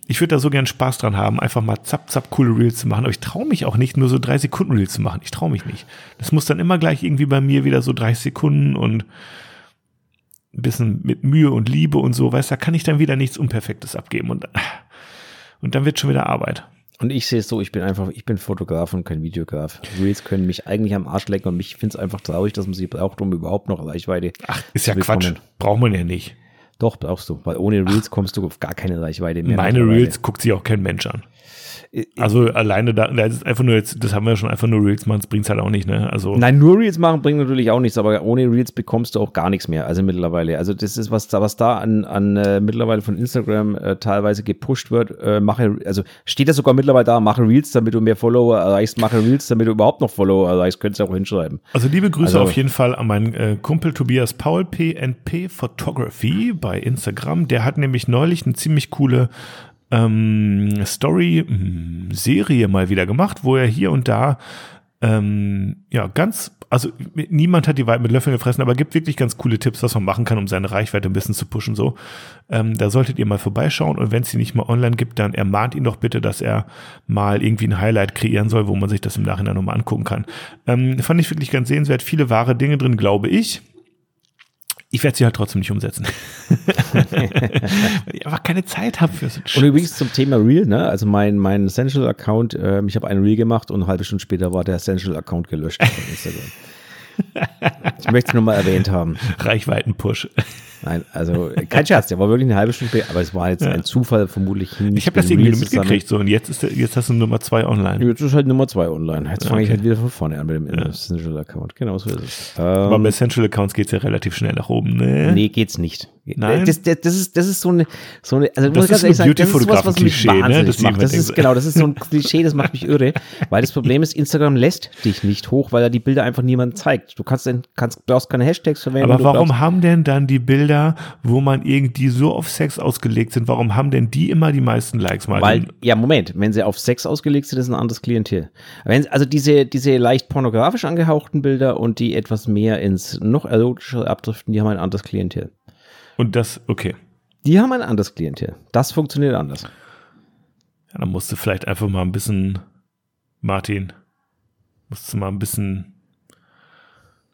ich würde da so gern Spaß dran haben, einfach mal zapp, zapp coole Reels zu machen. Aber ich traue mich auch nicht, nur so drei Sekunden Reels zu machen. Ich traue mich nicht. Das muss dann immer gleich irgendwie bei mir wieder so 30 Sekunden und ein bisschen mit Mühe und Liebe und so, weißt du, da kann ich dann wieder nichts Unperfektes abgeben und, und dann wird schon wieder Arbeit. Und ich sehe es so, ich bin einfach, ich bin Fotograf und kein Videograf. Reels können mich eigentlich am Arsch lecken und ich finde es einfach traurig, dass man sie braucht, um überhaupt noch Reichweite. Ach, ist ja Quatsch. Braucht man ja nicht. Doch, brauchst du, weil ohne Reels kommst du auf gar keine Reichweite mehr. Meine. Reels guckt sich auch kein Mensch an. Also alleine da, da ist einfach nur jetzt, das haben wir ja schon einfach nur Reels machen, das bringt's halt auch nicht, ne? Also Nein, nur Reels machen bringt natürlich auch nichts, aber ohne Reels bekommst du auch gar nichts mehr. Also mittlerweile. Also das ist, was da, was da an, an äh, mittlerweile von Instagram äh, teilweise gepusht wird. Äh, mache, also steht das sogar mittlerweile da, mache Reels, damit du mehr Follower erreichst, mache Reels, damit du überhaupt noch Follower erreichst, könntest du auch hinschreiben. Also liebe Grüße Also- auf jeden Fall an meinen äh, Kumpel Tobias Paul, PNP Photography bei Instagram. Der hat nämlich neulich eine ziemlich coole ähm, Story-Serie mal wieder gemacht, wo er hier und da ähm, ja ganz, also niemand hat die Wahrheit mit Löffeln gefressen, aber gibt wirklich ganz coole Tipps, was man machen kann, um seine Reichweite ein bisschen zu pushen. So, ähm, da solltet ihr mal vorbeischauen und wenn es die nicht mal online gibt, dann ermahnt ihn doch bitte, dass er mal irgendwie ein Highlight kreieren soll, wo man sich das im Nachhinein nochmal angucken kann. Ähm, fand ich wirklich ganz sehenswert. Viele wahre Dinge drin, glaube ich. Ich werde sie halt trotzdem nicht umsetzen. Weil ich einfach keine Zeit habe für so einen Und Scheiß. übrigens zum Thema Reel, ne? Also mein, mein Essential-Account, ähm, ich habe einen Reel gemacht und eine halbe Stunde später war der Essential-Account gelöscht von Instagram. Ich möchte es nur mal erwähnt haben. Reichweiten-Push. Nein, also kein Scherz, der war wirklich eine halbe Stunde aber es war jetzt ein Zufall vermutlich hin. Ich habe das irgendwie mitgekriegt so und jetzt ist der, jetzt hast du Nummer zwei online. Jetzt ist halt Nummer zwei online. Jetzt fange ich Okay. halt wieder von vorne an mit dem Essential Account. Genau so ist es. Aber Ähm, bei Essential Accounts geht's ja relativ schnell nach oben, ne? nee, geht's nicht. Nein? Das, das, das, ist, das ist so eine, so eine also Das muss ich ganz ehrlich sagen, das ist sowas, was mich ne? wahnsinnig Das macht. Das ist, genau, das ist so ein Klischee, das macht mich irre, weil das Problem ist, Instagram lässt dich nicht hoch, weil er die Bilder einfach niemand zeigt. Du kannst, kannst, brauchst keine Hashtags verwenden. Aber warum brauchst- haben denn dann die Bilder, wo man irgendwie so auf Sex ausgelegt sind, warum haben denn die immer die meisten Likes? Martin? Weil, ja, Moment, wenn sie auf Sex ausgelegt sind, ist ein anderes Klientel. Wenn, also diese, diese leicht pornografisch angehauchten Bilder und die etwas mehr ins noch erotischere abdriften, die haben ein anderes Klientel. Und das, okay. Die haben ein anderes Klientel. Das funktioniert anders. Ja, dann musst du vielleicht einfach mal ein bisschen, Martin, musst du mal ein bisschen,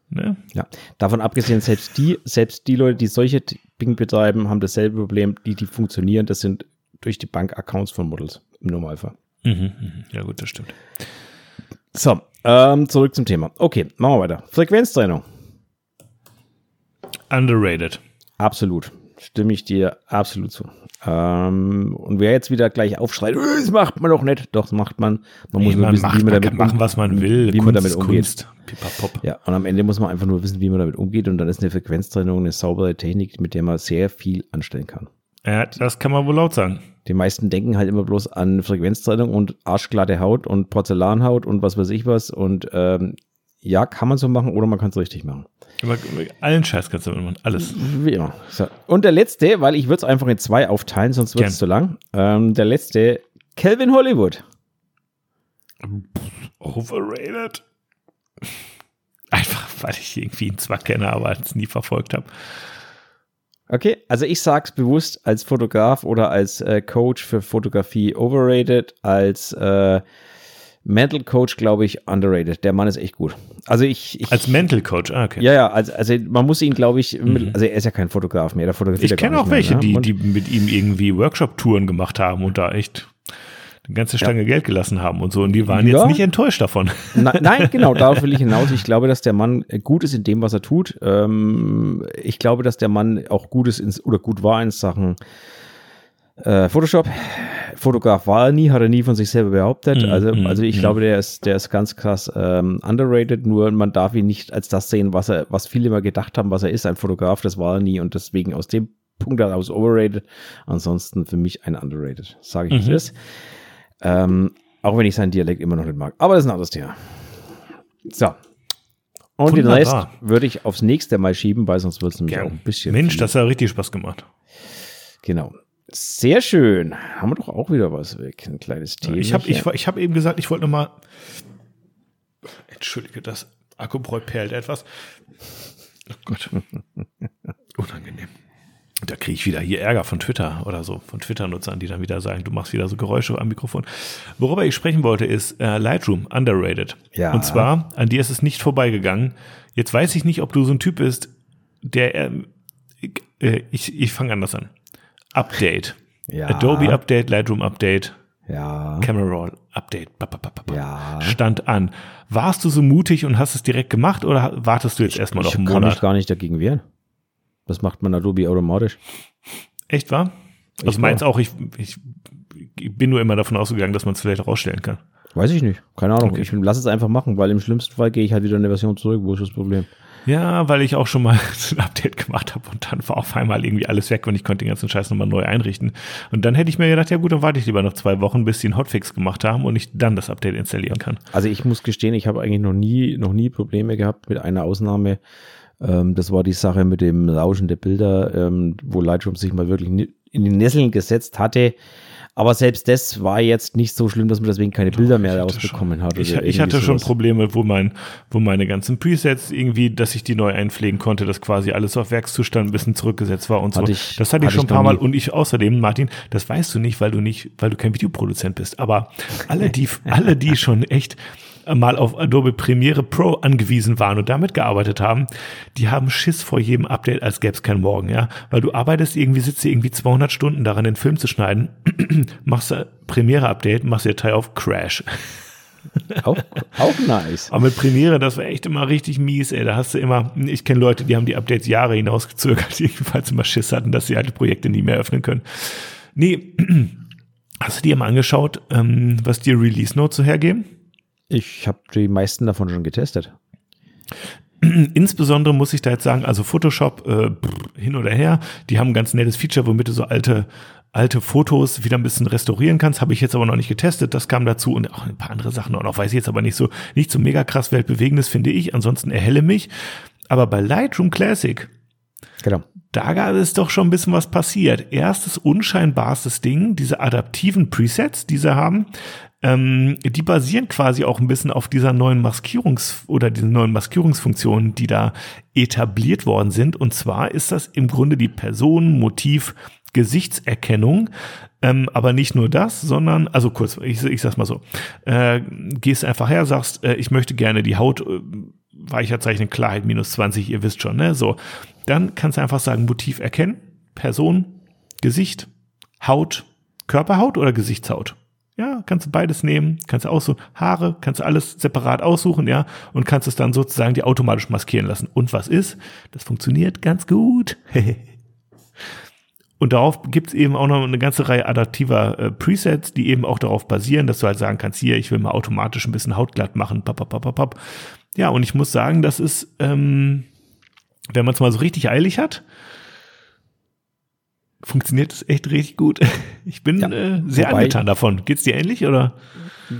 ne? Ja. Davon abgesehen, selbst die, selbst die Leute, die solche Dinge betreiben, haben dasselbe Problem, die, die funktionieren, das sind durch die Bank-Accounts von Models im Normalfall. Mhm, mhm. Ja gut, das stimmt. So, ähm, zurück zum Thema. Okay, machen wir weiter. Frequenztrennung. Underrated. Absolut. Stimme ich dir absolut zu. Ähm, und wer jetzt wieder gleich aufschreit, "Äh, das macht man doch nicht. Doch, das macht man. Man muss Nee, nur man wissen, macht, wie man man damit kann machen, was man will. Wie Kunst man damit umgeht. Kunst. Pipapop. Ja, und am Ende muss man einfach nur wissen, wie man damit umgeht. Und dann ist eine Frequenztrennung eine saubere Technik, mit der man sehr viel anstellen kann. Ja, das kann man wohl laut sagen. Die meisten denken halt immer bloß an Frequenztrennung und arschglatte Haut und Porzellanhaut und was weiß ich was. Und ähm, ja, kann man so machen oder man kann es richtig machen. Aber allen Scheiß kannst du machen, alles. Immer. So. Und der letzte, weil ich würde es einfach in zwei aufteilen, sonst wird es zu lang. Ähm, der letzte, Calvin Hollywood. Overrated. Einfach, weil ich irgendwie ihn zwar kenne, aber es nie verfolgt habe. Okay, also ich sag's bewusst als Fotograf oder als äh, Coach für Fotografie overrated, als äh, Mental Coach glaube ich underrated. Der Mann ist echt gut. Also ich, ich als Mental Coach, ah, okay. Ja, ja, also, also man muss ihn glaube ich, mit, mhm. also er ist ja kein Fotograf mehr, der fotografiert Ich kenne auch welche, mehr, ne? die, die mit ihm irgendwie Workshop-Touren gemacht haben und da echt eine ganze Stange ja. Geld gelassen haben und so. Und die waren ja. jetzt nicht enttäuscht davon. Na, nein, genau, darauf will ich hinaus. Ich glaube, dass der Mann gut ist in dem, was er tut. Ähm, ich glaube, dass der Mann auch gut ist ins, oder gut war in Sachen äh, Photoshop. Fotograf war er nie, hat er nie von sich selber behauptet. Mm, also, mm, also ich mm. glaube, der ist, der ist ganz krass ähm, underrated. Nur man darf ihn nicht als das sehen, was er, was viele immer gedacht haben, was er ist, ein Fotograf. Das war er nie und deswegen aus dem Punkt heraus overrated. Ansonsten für mich ein underrated. Sage ich, mhm. es ist. Ähm, auch wenn ich seinen Dialekt immer noch nicht mag. Aber das ist ein anderes Thema. So. Und Wunderbar. den Rest würde ich aufs nächste Mal schieben, weil sonst wird es nämlich ja. auch ein bisschen. Mensch, viel. das hat richtig Spaß gemacht. Genau. Sehr schön. Haben wir doch auch wieder was weg. Ein kleines Thema. Ich habe ich, ich hab eben gesagt, ich wollte nochmal. Entschuldige, das Akkubräu perlt etwas. Oh Gott. Unangenehm. Da kriege ich wieder hier Ärger von Twitter oder so, von Twitter-Nutzern, die dann wieder sagen, du machst wieder so Geräusche am Mikrofon. Worüber ich sprechen wollte, ist äh, Lightroom, underrated. Ja. Und zwar, an dir ist es nicht vorbeigegangen. Jetzt weiß ich nicht, ob du so ein Typ bist, der, äh, äh, ich, ich fange anders an. Update. Ja. Adobe Update, Lightroom Update. Ja. Camera Roll Update. Ja. Stand an. Warst du so mutig und hast es direkt gemacht oder wartest du jetzt ich, erstmal noch einen Monat? Ich kann mich gar nicht dagegen wehren. Das macht man Adobe automatisch. Echt wahr? Also ich meins auch, ich, ich, bin nur immer davon ausgegangen, dass man es vielleicht rausstellen kann. Weiß ich nicht. Keine Ahnung. Okay. Ich lass es einfach machen, weil im schlimmsten Fall gehe ich halt wieder in eine Version zurück. Wo ist das Problem? Ja, weil ich auch schon mal ein Update gemacht habe und dann war auf einmal irgendwie alles weg und ich konnte den ganzen Scheiß nochmal neu einrichten. Und dann hätte ich mir gedacht, ja gut, dann warte ich lieber noch zwei Wochen, bis sie einen Hotfix gemacht haben und ich dann das Update installieren kann. Also ich muss gestehen, ich habe eigentlich noch nie, noch nie Probleme gehabt mit einer Ausnahme. Ähm, das war die Sache mit dem Rauschen der Bilder, ähm, wo Lightroom sich mal wirklich in die Nesseln gesetzt hatte. Aber selbst das war jetzt nicht so schlimm, dass man deswegen keine Bilder mehr rausbekommen hat. Ich, ich hatte sowas. schon Probleme, wo, mein, wo meine ganzen Presets irgendwie, dass ich die neu einpflegen konnte, dass quasi alles auf Werkszustand ein bisschen zurückgesetzt war und so. Ich, das hatte ich schon ein paar Mal. Und ich außerdem, Martin, das weißt du nicht, weil du nicht, weil du kein Videoproduzent bist. Aber alle, die, alle, die schon echt mal auf Adobe Premiere Pro angewiesen waren und damit gearbeitet haben, die haben Schiss vor jedem Update, als gäbe es kein Morgen, ja. Weil du arbeitest irgendwie, sitzt irgendwie 200 Stunden daran, den Film zu schneiden, machst du Premiere Update, machst dir Teil auf Crash. auch, auch nice. Aber mit Premiere, das war echt immer richtig mies, ey. Da hast du immer, ich kenne Leute, die haben die Updates Jahre hinausgezögert, die jedenfalls immer Schiss hatten, dass sie alte Projekte nie mehr öffnen können. Nee, hast du dir mal angeschaut, ähm, was die Release Notes so hergeben? Ich habe die meisten davon schon getestet. Insbesondere muss ich da jetzt sagen, also Photoshop äh, hin oder her, die haben ein ganz nettes Feature, womit du so alte alte Fotos wieder ein bisschen restaurieren kannst. Habe ich jetzt aber noch nicht getestet. Das kam dazu und auch ein paar andere Sachen auch noch. Weiß ich jetzt aber nicht so nicht so mega krass weltbewegendes finde ich. Ansonsten erhelle mich. Aber bei Lightroom Classic, genau. da ist doch schon ein bisschen was passiert. Erstes unscheinbarstes Ding, diese adaptiven Presets, die sie haben, ähm, die basieren quasi auch ein bisschen auf dieser neuen Maskierungs- oder diesen neuen Maskierungsfunktionen, die da etabliert worden sind. Und zwar ist das im Grunde die Person, Motiv, Gesichtserkennung. Ähm, aber nicht nur das, sondern, also kurz, ich, ich sag's mal so, äh, gehst einfach her, sagst, äh, ich möchte gerne die Haut äh, weicher zeichnen, Klarheit minus 20, ihr wisst schon, ne? So. Dann kannst du einfach sagen, Motiv erkennen, Person, Gesicht, Haut, Körperhaut oder Gesichtshaut. Ja, kannst du beides nehmen, kannst du aussuchen, Haare, kannst du alles separat aussuchen, ja, und kannst es dann sozusagen die automatisch maskieren lassen. Und was ist? Das funktioniert ganz gut. und darauf gibt es eben auch noch eine ganze Reihe adaptiver äh, Presets, die eben auch darauf basieren, dass du halt sagen kannst, hier, ich will mal automatisch ein bisschen hautglatt machen, pap, pap, pap, pap. Ja, und ich muss sagen, das ist, ähm, wenn man es mal so richtig eilig hat, funktioniert das echt richtig gut. Ich bin ja, äh, sehr wobei, angetan davon. Geht's dir ähnlich oder?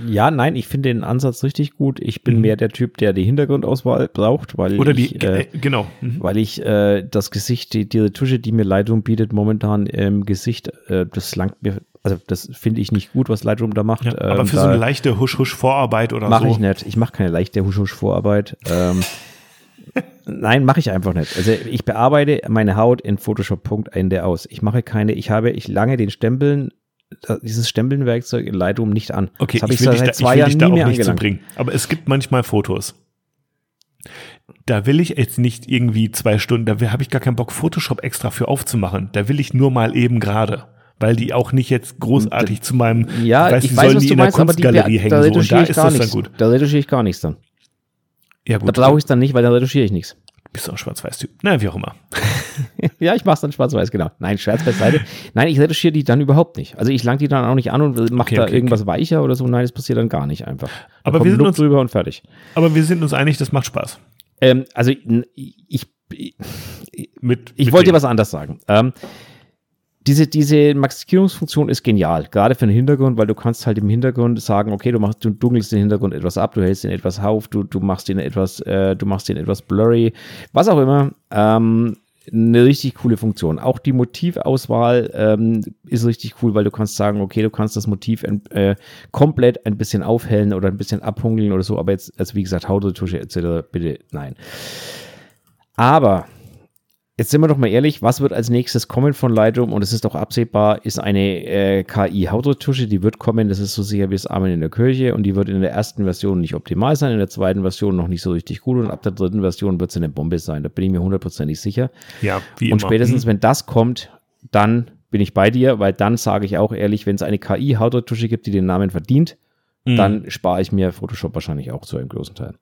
Ja, nein, ich finde den Ansatz richtig gut. Ich bin mhm. mehr der Typ, der die Hintergrundauswahl braucht, weil Oder ich, die, äh, genau. Mhm. Weil ich äh, das Gesicht, die, die Retusche, die mir Lightroom bietet, momentan im Gesicht, äh, das langt mir, also das finde ich nicht gut, was Lightroom da macht. Ja, aber ähm, für so eine leichte Husch-Husch-Vorarbeit oder mach so. Mache ich nicht. Ich mache keine leichte Husch-Husch-Vorarbeit. ähm, Nein, mache ich einfach nicht. Also ich bearbeite meine Haut in Photoshop Punkt Ende aus. Ich mache keine, ich habe, ich lange den Stempeln, dieses Stempelnwerkzeug in Lightroom nicht an. Okay, das habe ich, ich seit da, zwei Jahren nie mehr angelangt. Bringen. Aber es gibt manchmal Fotos. Da will ich jetzt nicht irgendwie zwei Stunden, da habe ich gar keinen Bock, Photoshop extra für aufzumachen. Da will ich nur mal eben gerade weil die auch nicht jetzt großartig zu meinem, ja, weiß, ich weiß was du meinst, aber die, hängen da so, und da ist das nichts. dann gut. Da retuschiere ich gar nichts dann. Ja, gut. Da brauche ich es dann nicht, weil dann retuschiere ich nichts. Bist du auch Schwarz-Weiß-Typ? Na, wie auch immer. ja, ich mache es dann schwarz-weiß, genau. Nein, schwarz beiseite. Nein, ich retuschiere die dann überhaupt nicht. Also ich lang die dann auch nicht an und mache okay, da okay, irgendwas okay. weicher oder so. Nein, das passiert dann gar nicht einfach. Da aber wir sind uns drüber und fertig. Aber wir sind uns einig, das macht Spaß. Ähm, also ich, ich, mit, ich wollte dir was anderes sagen. Ähm, diese, diese Maximierungsfunktion ist genial, gerade für den Hintergrund, weil du kannst halt im Hintergrund sagen, okay, du machst, du dunkelst den Hintergrund etwas ab, du hältst ihn etwas auf, du, du machst ihn etwas, äh, du machst ihn etwas blurry, was auch immer. Ähm, eine richtig coole Funktion. Auch die Motivauswahl ähm, ist richtig cool, weil du kannst sagen, okay, du kannst das Motiv äh, komplett ein bisschen aufhellen oder ein bisschen abhungeln oder so, aber jetzt, also wie gesagt, Hautretusche etc., bitte nein. Aber Jetzt sind wir doch mal ehrlich, was wird als nächstes kommen von Lightroom? Und es ist doch absehbar, ist eine äh, KI-Hautretusche, die wird kommen, das ist so sicher wie das Amen in der Kirche und die wird in der ersten Version nicht optimal sein, in der zweiten Version noch nicht so richtig gut und ab der dritten Version wird sie eine Bombe sein, da bin ich mir hundertprozentig sicher. Ja, wie Und immer. spätestens, wenn das kommt, dann bin ich bei dir, weil dann sage ich auch ehrlich, wenn es eine KI-Hautretusche gibt, die den Namen verdient, mhm. dann spare ich mir Photoshop wahrscheinlich auch zu einem großen Teil.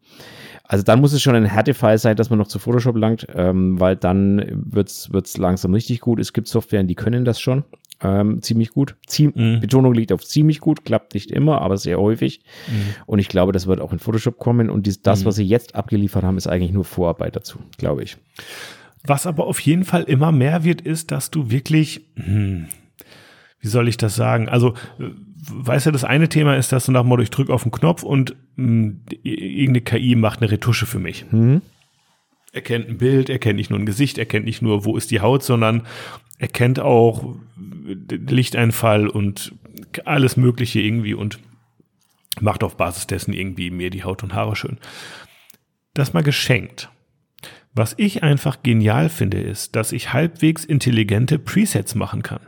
Also dann muss es schon ein Härtefall sein, dass man noch zu Photoshop langt, ähm, weil dann wird's wird's langsam richtig gut. Es gibt Softwaren, die können das schon ähm, ziemlich gut. Zie mhm. Betonung liegt auf ziemlich gut, klappt nicht immer, aber sehr häufig. Mhm. Und ich glaube, das wird auch in Photoshop kommen. Und dies, das, mhm. was sie jetzt abgeliefert haben, ist eigentlich nur Vorarbeit dazu, glaube ich. Was aber auf jeden Fall immer mehr wird, ist, dass du wirklich, hm, wie soll ich das sagen? Also weißt du, das eine Thema ist, dass du nach Motto, ich drücke auf den Knopf und mh, hm, irgendeine KI macht eine Retusche für mich. Mhm. Erkennt ein Bild, erkennt nicht nur ein Gesicht, erkennt nicht nur, wo ist die Haut, sondern erkennt auch Lichteinfall und alles Mögliche irgendwie und macht auf Basis dessen irgendwie mir die Haut und Haare schön. Das mal geschenkt. Was ich einfach genial finde, ist, dass ich halbwegs intelligente Presets machen kann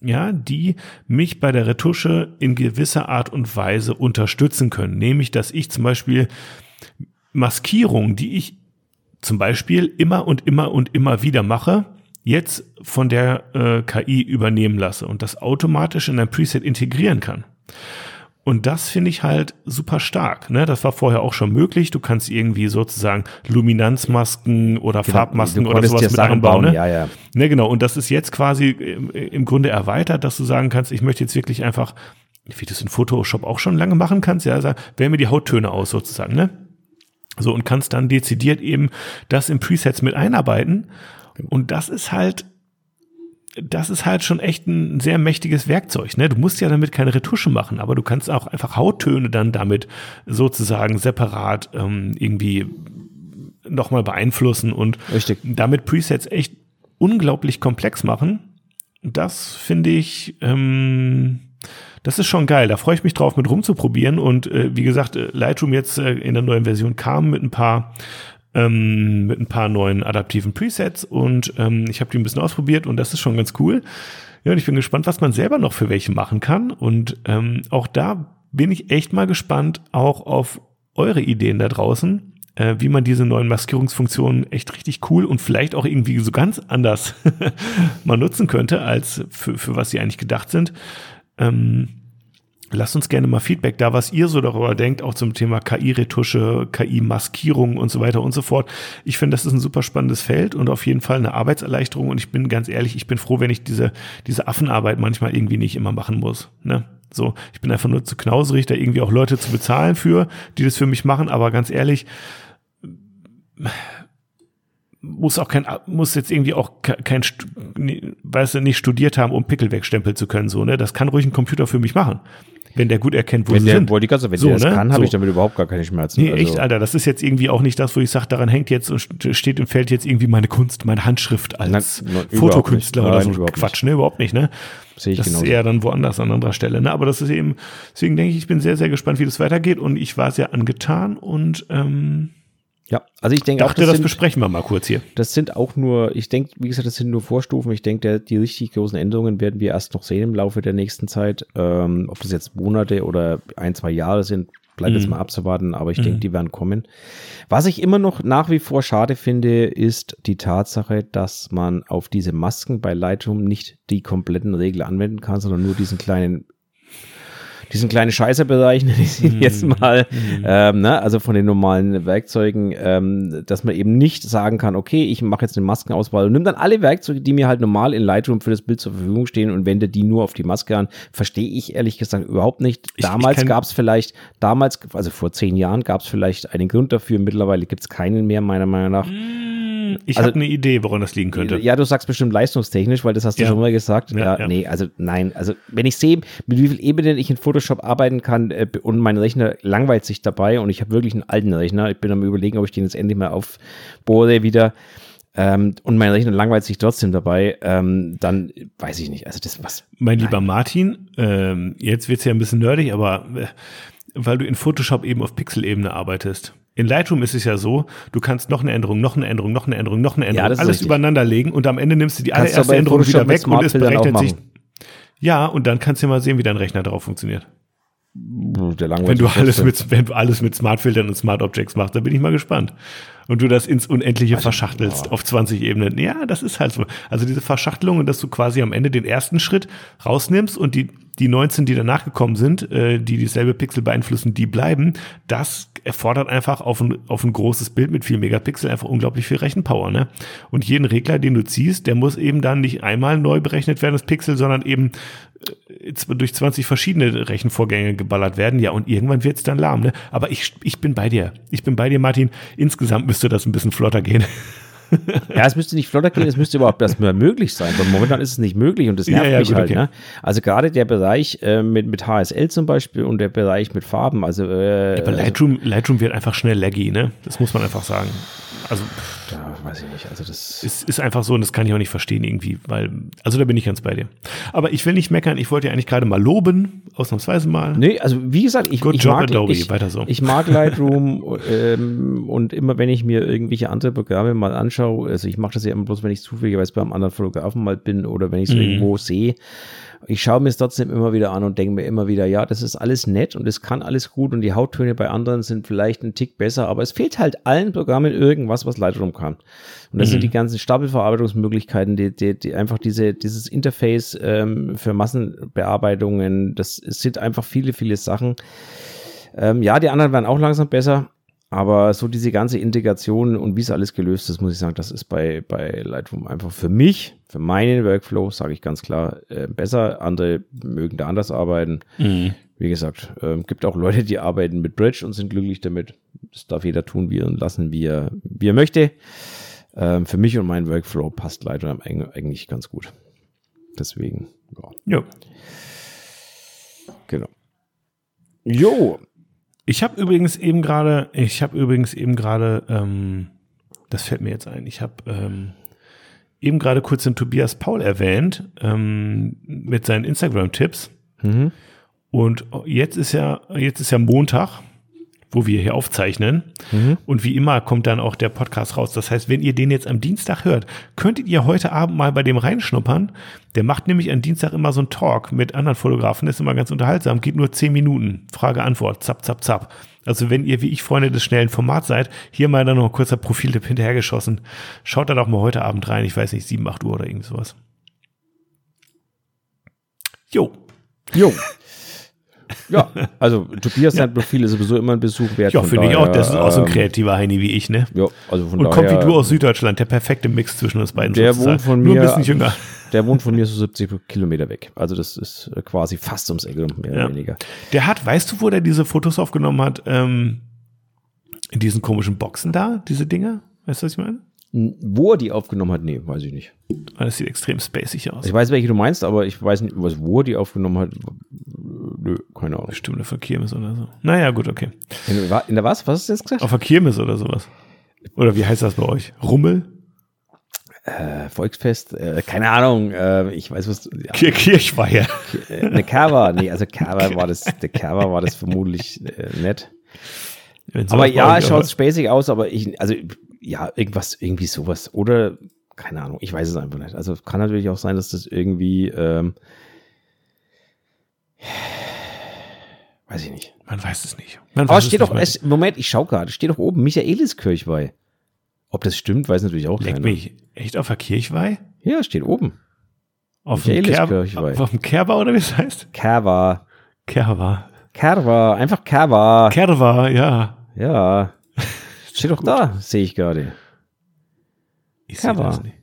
ja, die mich bei der Retusche in gewisser Art und Weise unterstützen können. Nämlich, dass ich zum Beispiel Maskierungen, die ich zum Beispiel immer und immer und immer wieder mache, jetzt von der äh, KI übernehmen lasse und das automatisch in ein Preset integrieren kann. Und das finde ich halt super stark. Ne? Das war vorher auch schon möglich. Du kannst irgendwie sozusagen Luminanzmasken oder genau, Farbmasken oder sowas mit einbauen. Ne? Ja, ja. Ne, genau. Und das ist jetzt quasi im Grunde erweitert, dass du sagen kannst, ich möchte jetzt wirklich einfach, wie du es in Photoshop auch schon lange machen kannst, ja, sag, wähl mir die Hauttöne aus sozusagen, ne? So, und kannst dann dezidiert eben das in Presets mit einarbeiten. Genau. Und das ist halt das ist halt schon echt ein sehr mächtiges Werkzeug. Ne? Du musst ja damit keine Retusche machen, aber du kannst auch einfach Hauttöne dann damit sozusagen separat ähm, irgendwie nochmal beeinflussen und Richtig. damit Presets echt unglaublich komplex machen. Das finde ich, ähm, das ist schon geil. Da freue ich mich drauf, mit rumzuprobieren. Und äh, wie gesagt, äh, Lightroom jetzt äh, in der neuen Version kam mit ein paar ähm, mit ein paar neuen adaptiven Presets und ähm, ich habe die ein bisschen ausprobiert und das ist schon ganz cool. Ja, und ich bin gespannt, was man selber noch für welche machen kann und ähm, auch da bin ich echt mal gespannt, auch auf eure Ideen da draußen, äh, wie man diese neuen Maskierungsfunktionen echt richtig cool und vielleicht auch irgendwie so ganz anders mal nutzen könnte, als für, für was sie eigentlich gedacht sind. Ähm, Lasst uns gerne mal Feedback da, was ihr so darüber denkt, auch zum Thema KI-Retusche, KI-Maskierung und so weiter und so fort. Ich finde, das ist ein super spannendes Feld und auf jeden Fall eine Arbeitserleichterung. Und ich bin ganz ehrlich, ich bin froh, wenn ich diese, diese Affenarbeit manchmal irgendwie nicht immer machen muss. Ne? So, ich bin einfach nur zu knauserig, da irgendwie auch Leute zu bezahlen für, die das für mich machen. Aber ganz ehrlich, muss auch kein, muss jetzt irgendwie auch kein, weißt du, nicht studiert haben, um Pickel wegstempeln zu können, so, ne? Das kann ruhig ein Computer für mich machen. Wenn der gut erkennt, wo wenn sie der, sind. Wollte ich wenn so, der das ne? kann, habe so. ich damit überhaupt gar keine Schmerzen. Nee, also, echt, Alter, das ist jetzt irgendwie auch nicht das, wo ich sage, daran hängt jetzt und steht im Feld jetzt irgendwie meine Kunst, meine Handschrift als Nein, no, Fotokünstler Nein, oder so. Quatsch, ne? Überhaupt nicht, ne? Sehe ich das genauso. ist eher dann woanders an anderer Stelle. Ne? Aber das ist eben, deswegen denke ich, ich bin sehr, sehr gespannt, wie das weitergeht und ich war sehr angetan und ähm, Ja, also ich denke auch, dachte, das, sind, besprechen wir mal kurz hier. das sind auch nur, ich denke, wie gesagt, das sind nur Vorstufen. Ich denke, die richtig großen Änderungen werden wir erst noch sehen im Laufe der nächsten Zeit. Ähm, ob das jetzt Monate oder ein, zwei Jahre sind, bleibt jetzt mal abzuwarten, aber ich denke, die werden kommen. Was ich immer noch nach wie vor schade finde, ist die Tatsache, dass man auf diese Masken bei Lightroom nicht die kompletten Regeln anwenden kann, sondern nur diesen kleinen diesen kleinen Scheißerbereich, nenne ich ihn jetzt mal, ähm, ne? also von den normalen Werkzeugen, ähm, dass man eben nicht sagen kann, okay, ich mache jetzt eine Maskenauswahl und nimm dann alle Werkzeuge, die mir halt normal in Lightroom für das Bild zur Verfügung stehen und wende die nur auf die Maske an. Verstehe ich ehrlich gesagt überhaupt nicht. Ich- ich Damals gab es vielleicht, damals, also vor zehn Jahren gab es vielleicht einen Grund dafür, mittlerweile gibt es keinen mehr, meiner Meinung nach. Ich Also- habe eine Idee, woran das liegen könnte. Ja, du sagst bestimmt leistungstechnisch, weil das hast du Ja. schon mal gesagt. Ja, Ja, nee, also nein, also wenn ich sehe, mit wie viel Ebenen ich in Photoshop arbeiten kann äh, und mein Rechner langweilt sich dabei und ich habe wirklich einen alten Rechner, ich bin am überlegen, ob ich den jetzt endlich mal aufbohre wieder ähm, und mein Rechner langweilt sich trotzdem dabei, ähm, dann weiß ich nicht, also das was. Mein lieber Martin, ähm, jetzt wird's ja ein bisschen nerdig, aber äh, weil du in Photoshop eben auf Pixelebene arbeitest. In Lightroom ist es ja so, du kannst noch eine Änderung, noch eine Änderung, noch eine Änderung, noch eine Änderung, ist alles richtig. übereinander legen und am Ende nimmst du die Kannst du allererste in Änderung wieder weg und es berechnet sich. Ja, und dann kannst du mal sehen, wie dein Rechner darauf funktioniert. Der Wenn du alles mit, wenn du alles mit Smartfiltern und Smart Objects machst, dann bin ich mal gespannt. Und du das ins Unendliche verschachtelst auf 20 Ebenen. Ja, das ist halt so. Also diese Verschachtelung und dass du quasi am Ende den ersten Schritt rausnimmst und die, die 19, die danach gekommen sind, äh, die dieselbe Pixel beeinflussen, die bleiben, das erfordert einfach auf ein, auf ein großes Bild mit viel Megapixel einfach unglaublich viel Rechenpower. Ne? Und jeden Regler, den du ziehst, der muss eben dann nicht einmal neu berechnet werden, das Pixel, sondern eben äh, durch 20 verschiedene Rechenvorgänge geballert werden. Ja, und irgendwann wird's dann lahm. Ne? Aber ich, ich bin bei dir. Ich bin bei dir, Martin. Insgesamt müsste das ein bisschen flotter gehen. Ja, es müsste nicht flotter gehen, es müsste überhaupt erstmal möglich sein. Weil momentan ist es nicht möglich und das nervt Ja, ja, mich gut, halt. okay. Ne? Also gerade der Bereich äh, mit, mit HSL zum Beispiel und der Bereich mit Farben, also, äh, Aber Lightroom, Lightroom wird einfach schnell laggy, ne? Das muss man einfach sagen. Also also ja, weiß ich nicht. Also das es ist einfach so und das kann ich auch nicht verstehen irgendwie, weil, also da bin ich ganz bei dir. Aber ich will nicht meckern, ich wollte ja eigentlich gerade mal loben, ausnahmsweise mal. Nee, also wie gesagt, ich, Good ich, job, mag, Adobe, ich, weiter so. ich mag Lightroom ähm, und immer wenn ich mir irgendwelche andere Programme mal anschaue, also ich mache das ja immer bloß, wenn ich zufälligerweise beim anderen Fotografen mal bin oder wenn ich es Mhm. irgendwo sehe. Ich schaue mir es trotzdem immer wieder an und denke mir immer wieder, ja, das ist alles nett und es kann alles gut und die Hauttöne bei anderen sind vielleicht ein Tick besser, aber es fehlt halt allen Programmen irgendwas, was Lightroom kann. Und das sind die ganzen Stapelverarbeitungsmöglichkeiten, die, die, die einfach diese, dieses Interface ähm, für Massenbearbeitungen, das sind einfach viele, viele Sachen. Ähm, ja, die anderen werden auch langsam besser, aber so diese ganze Integration und wie es alles gelöst ist, muss ich sagen, das ist bei, bei Lightroom einfach für mich, für meinen Workflow, sage ich ganz klar, äh, besser. Andere mögen da anders arbeiten. Wie gesagt, ähm, gibt auch Leute, die arbeiten mit Bridge und sind glücklich damit. Das darf jeder tun, wie er und lassen, wie er, wie er möchte. Ähm, für mich und meinen Workflow passt Lightroom eig- eigentlich ganz gut. Deswegen, ja, Ja. genau. Jo, Ich habe übrigens eben gerade, ich habe übrigens eben gerade, ähm, das fällt mir jetzt ein, ich habe ähm, eben gerade kurz den Tobias Paul erwähnt ähm, mit seinen Instagram-Tipps. Mhm. Und jetzt ist ja, jetzt ist ja Montag, wo wir hier aufzeichnen. Und wie immer kommt dann auch der Podcast raus. Das heißt, wenn ihr den jetzt am Dienstag hört, könntet ihr heute Abend mal bei dem reinschnuppern. Der macht nämlich am Dienstag immer so einen Talk mit anderen Fotografen. Das ist immer ganz unterhaltsam. Geht nur zehn Minuten. Frage, Antwort. Zap, zap, zap. Also wenn ihr wie ich Freunde des schnellen Formats seid, hier mal dann noch ein kurzer Profiltipp hinterhergeschossen. Schaut da doch mal heute Abend rein. Ich weiß nicht, sieben, acht Uhr oder irgend sowas. Jo. Jo. Ja, also Tobias sein Profil ist sowieso immer ein Besuch wert. Ja, finde ich auch. Das ist auch so ein ähm, kreativer Heini wie ich, ne? Ja, also von Und kommt daher, wie du aus Süddeutschland, der perfekte Mix zwischen uns beiden. Der sozusagen. wohnt von Nur mir- ein bisschen jünger. Der wohnt von mir so 70 Kilometer weg. Also das ist äh, quasi fast ums Eck, mehr Ja. oder weniger. Der hat, weißt du, wo der diese Fotos aufgenommen hat? Ähm, in diesen komischen Boxen da, diese Dinger? Weißt du, was ich meine? Wo er die aufgenommen hat, nee, weiß ich nicht. Das sieht extrem spacig aus. Ich weiß, welche du meinst, aber ich weiß nicht, was, wo er die aufgenommen hat. Nö, keine Ahnung. Bestimmt auf der Kirmes oder so. Naja, gut, okay. In, in der was? Was hast du jetzt gesagt? Auf der Kirmes oder sowas. Oder wie heißt das bei euch? Rummel? Äh, Volksfest, äh, keine Ahnung, äh, ich weiß was. Ja, Kir Kirchweihe. äh, eine Cover, nee, also Cover war das, der Cover war das vermutlich äh, nett. Aber ja, es schaut spacig aus, aber ich, also ja, irgendwas, irgendwie sowas. Oder, keine Ahnung, ich weiß es einfach nicht. Also kann natürlich auch sein, dass das irgendwie, ähm, weiß ich nicht. Man weiß es nicht. Man Aber es steht doch, es, Moment, ich schau gerade, steht doch oben Michaelis Kirchweih. Ob das stimmt, weiß natürlich auch Leck keiner. mich. Echt auf der Kirchweih? Ja, steht oben. Auf dem, Michaelis Kerber, Kirchweih. auf dem Kerber oder wie es heißt? Kerwa. Kerber. Kerwa, einfach Kerwa. Kerber, ja. Ja. Steht doch da, sehe ich gerade. Ich sehe das nicht.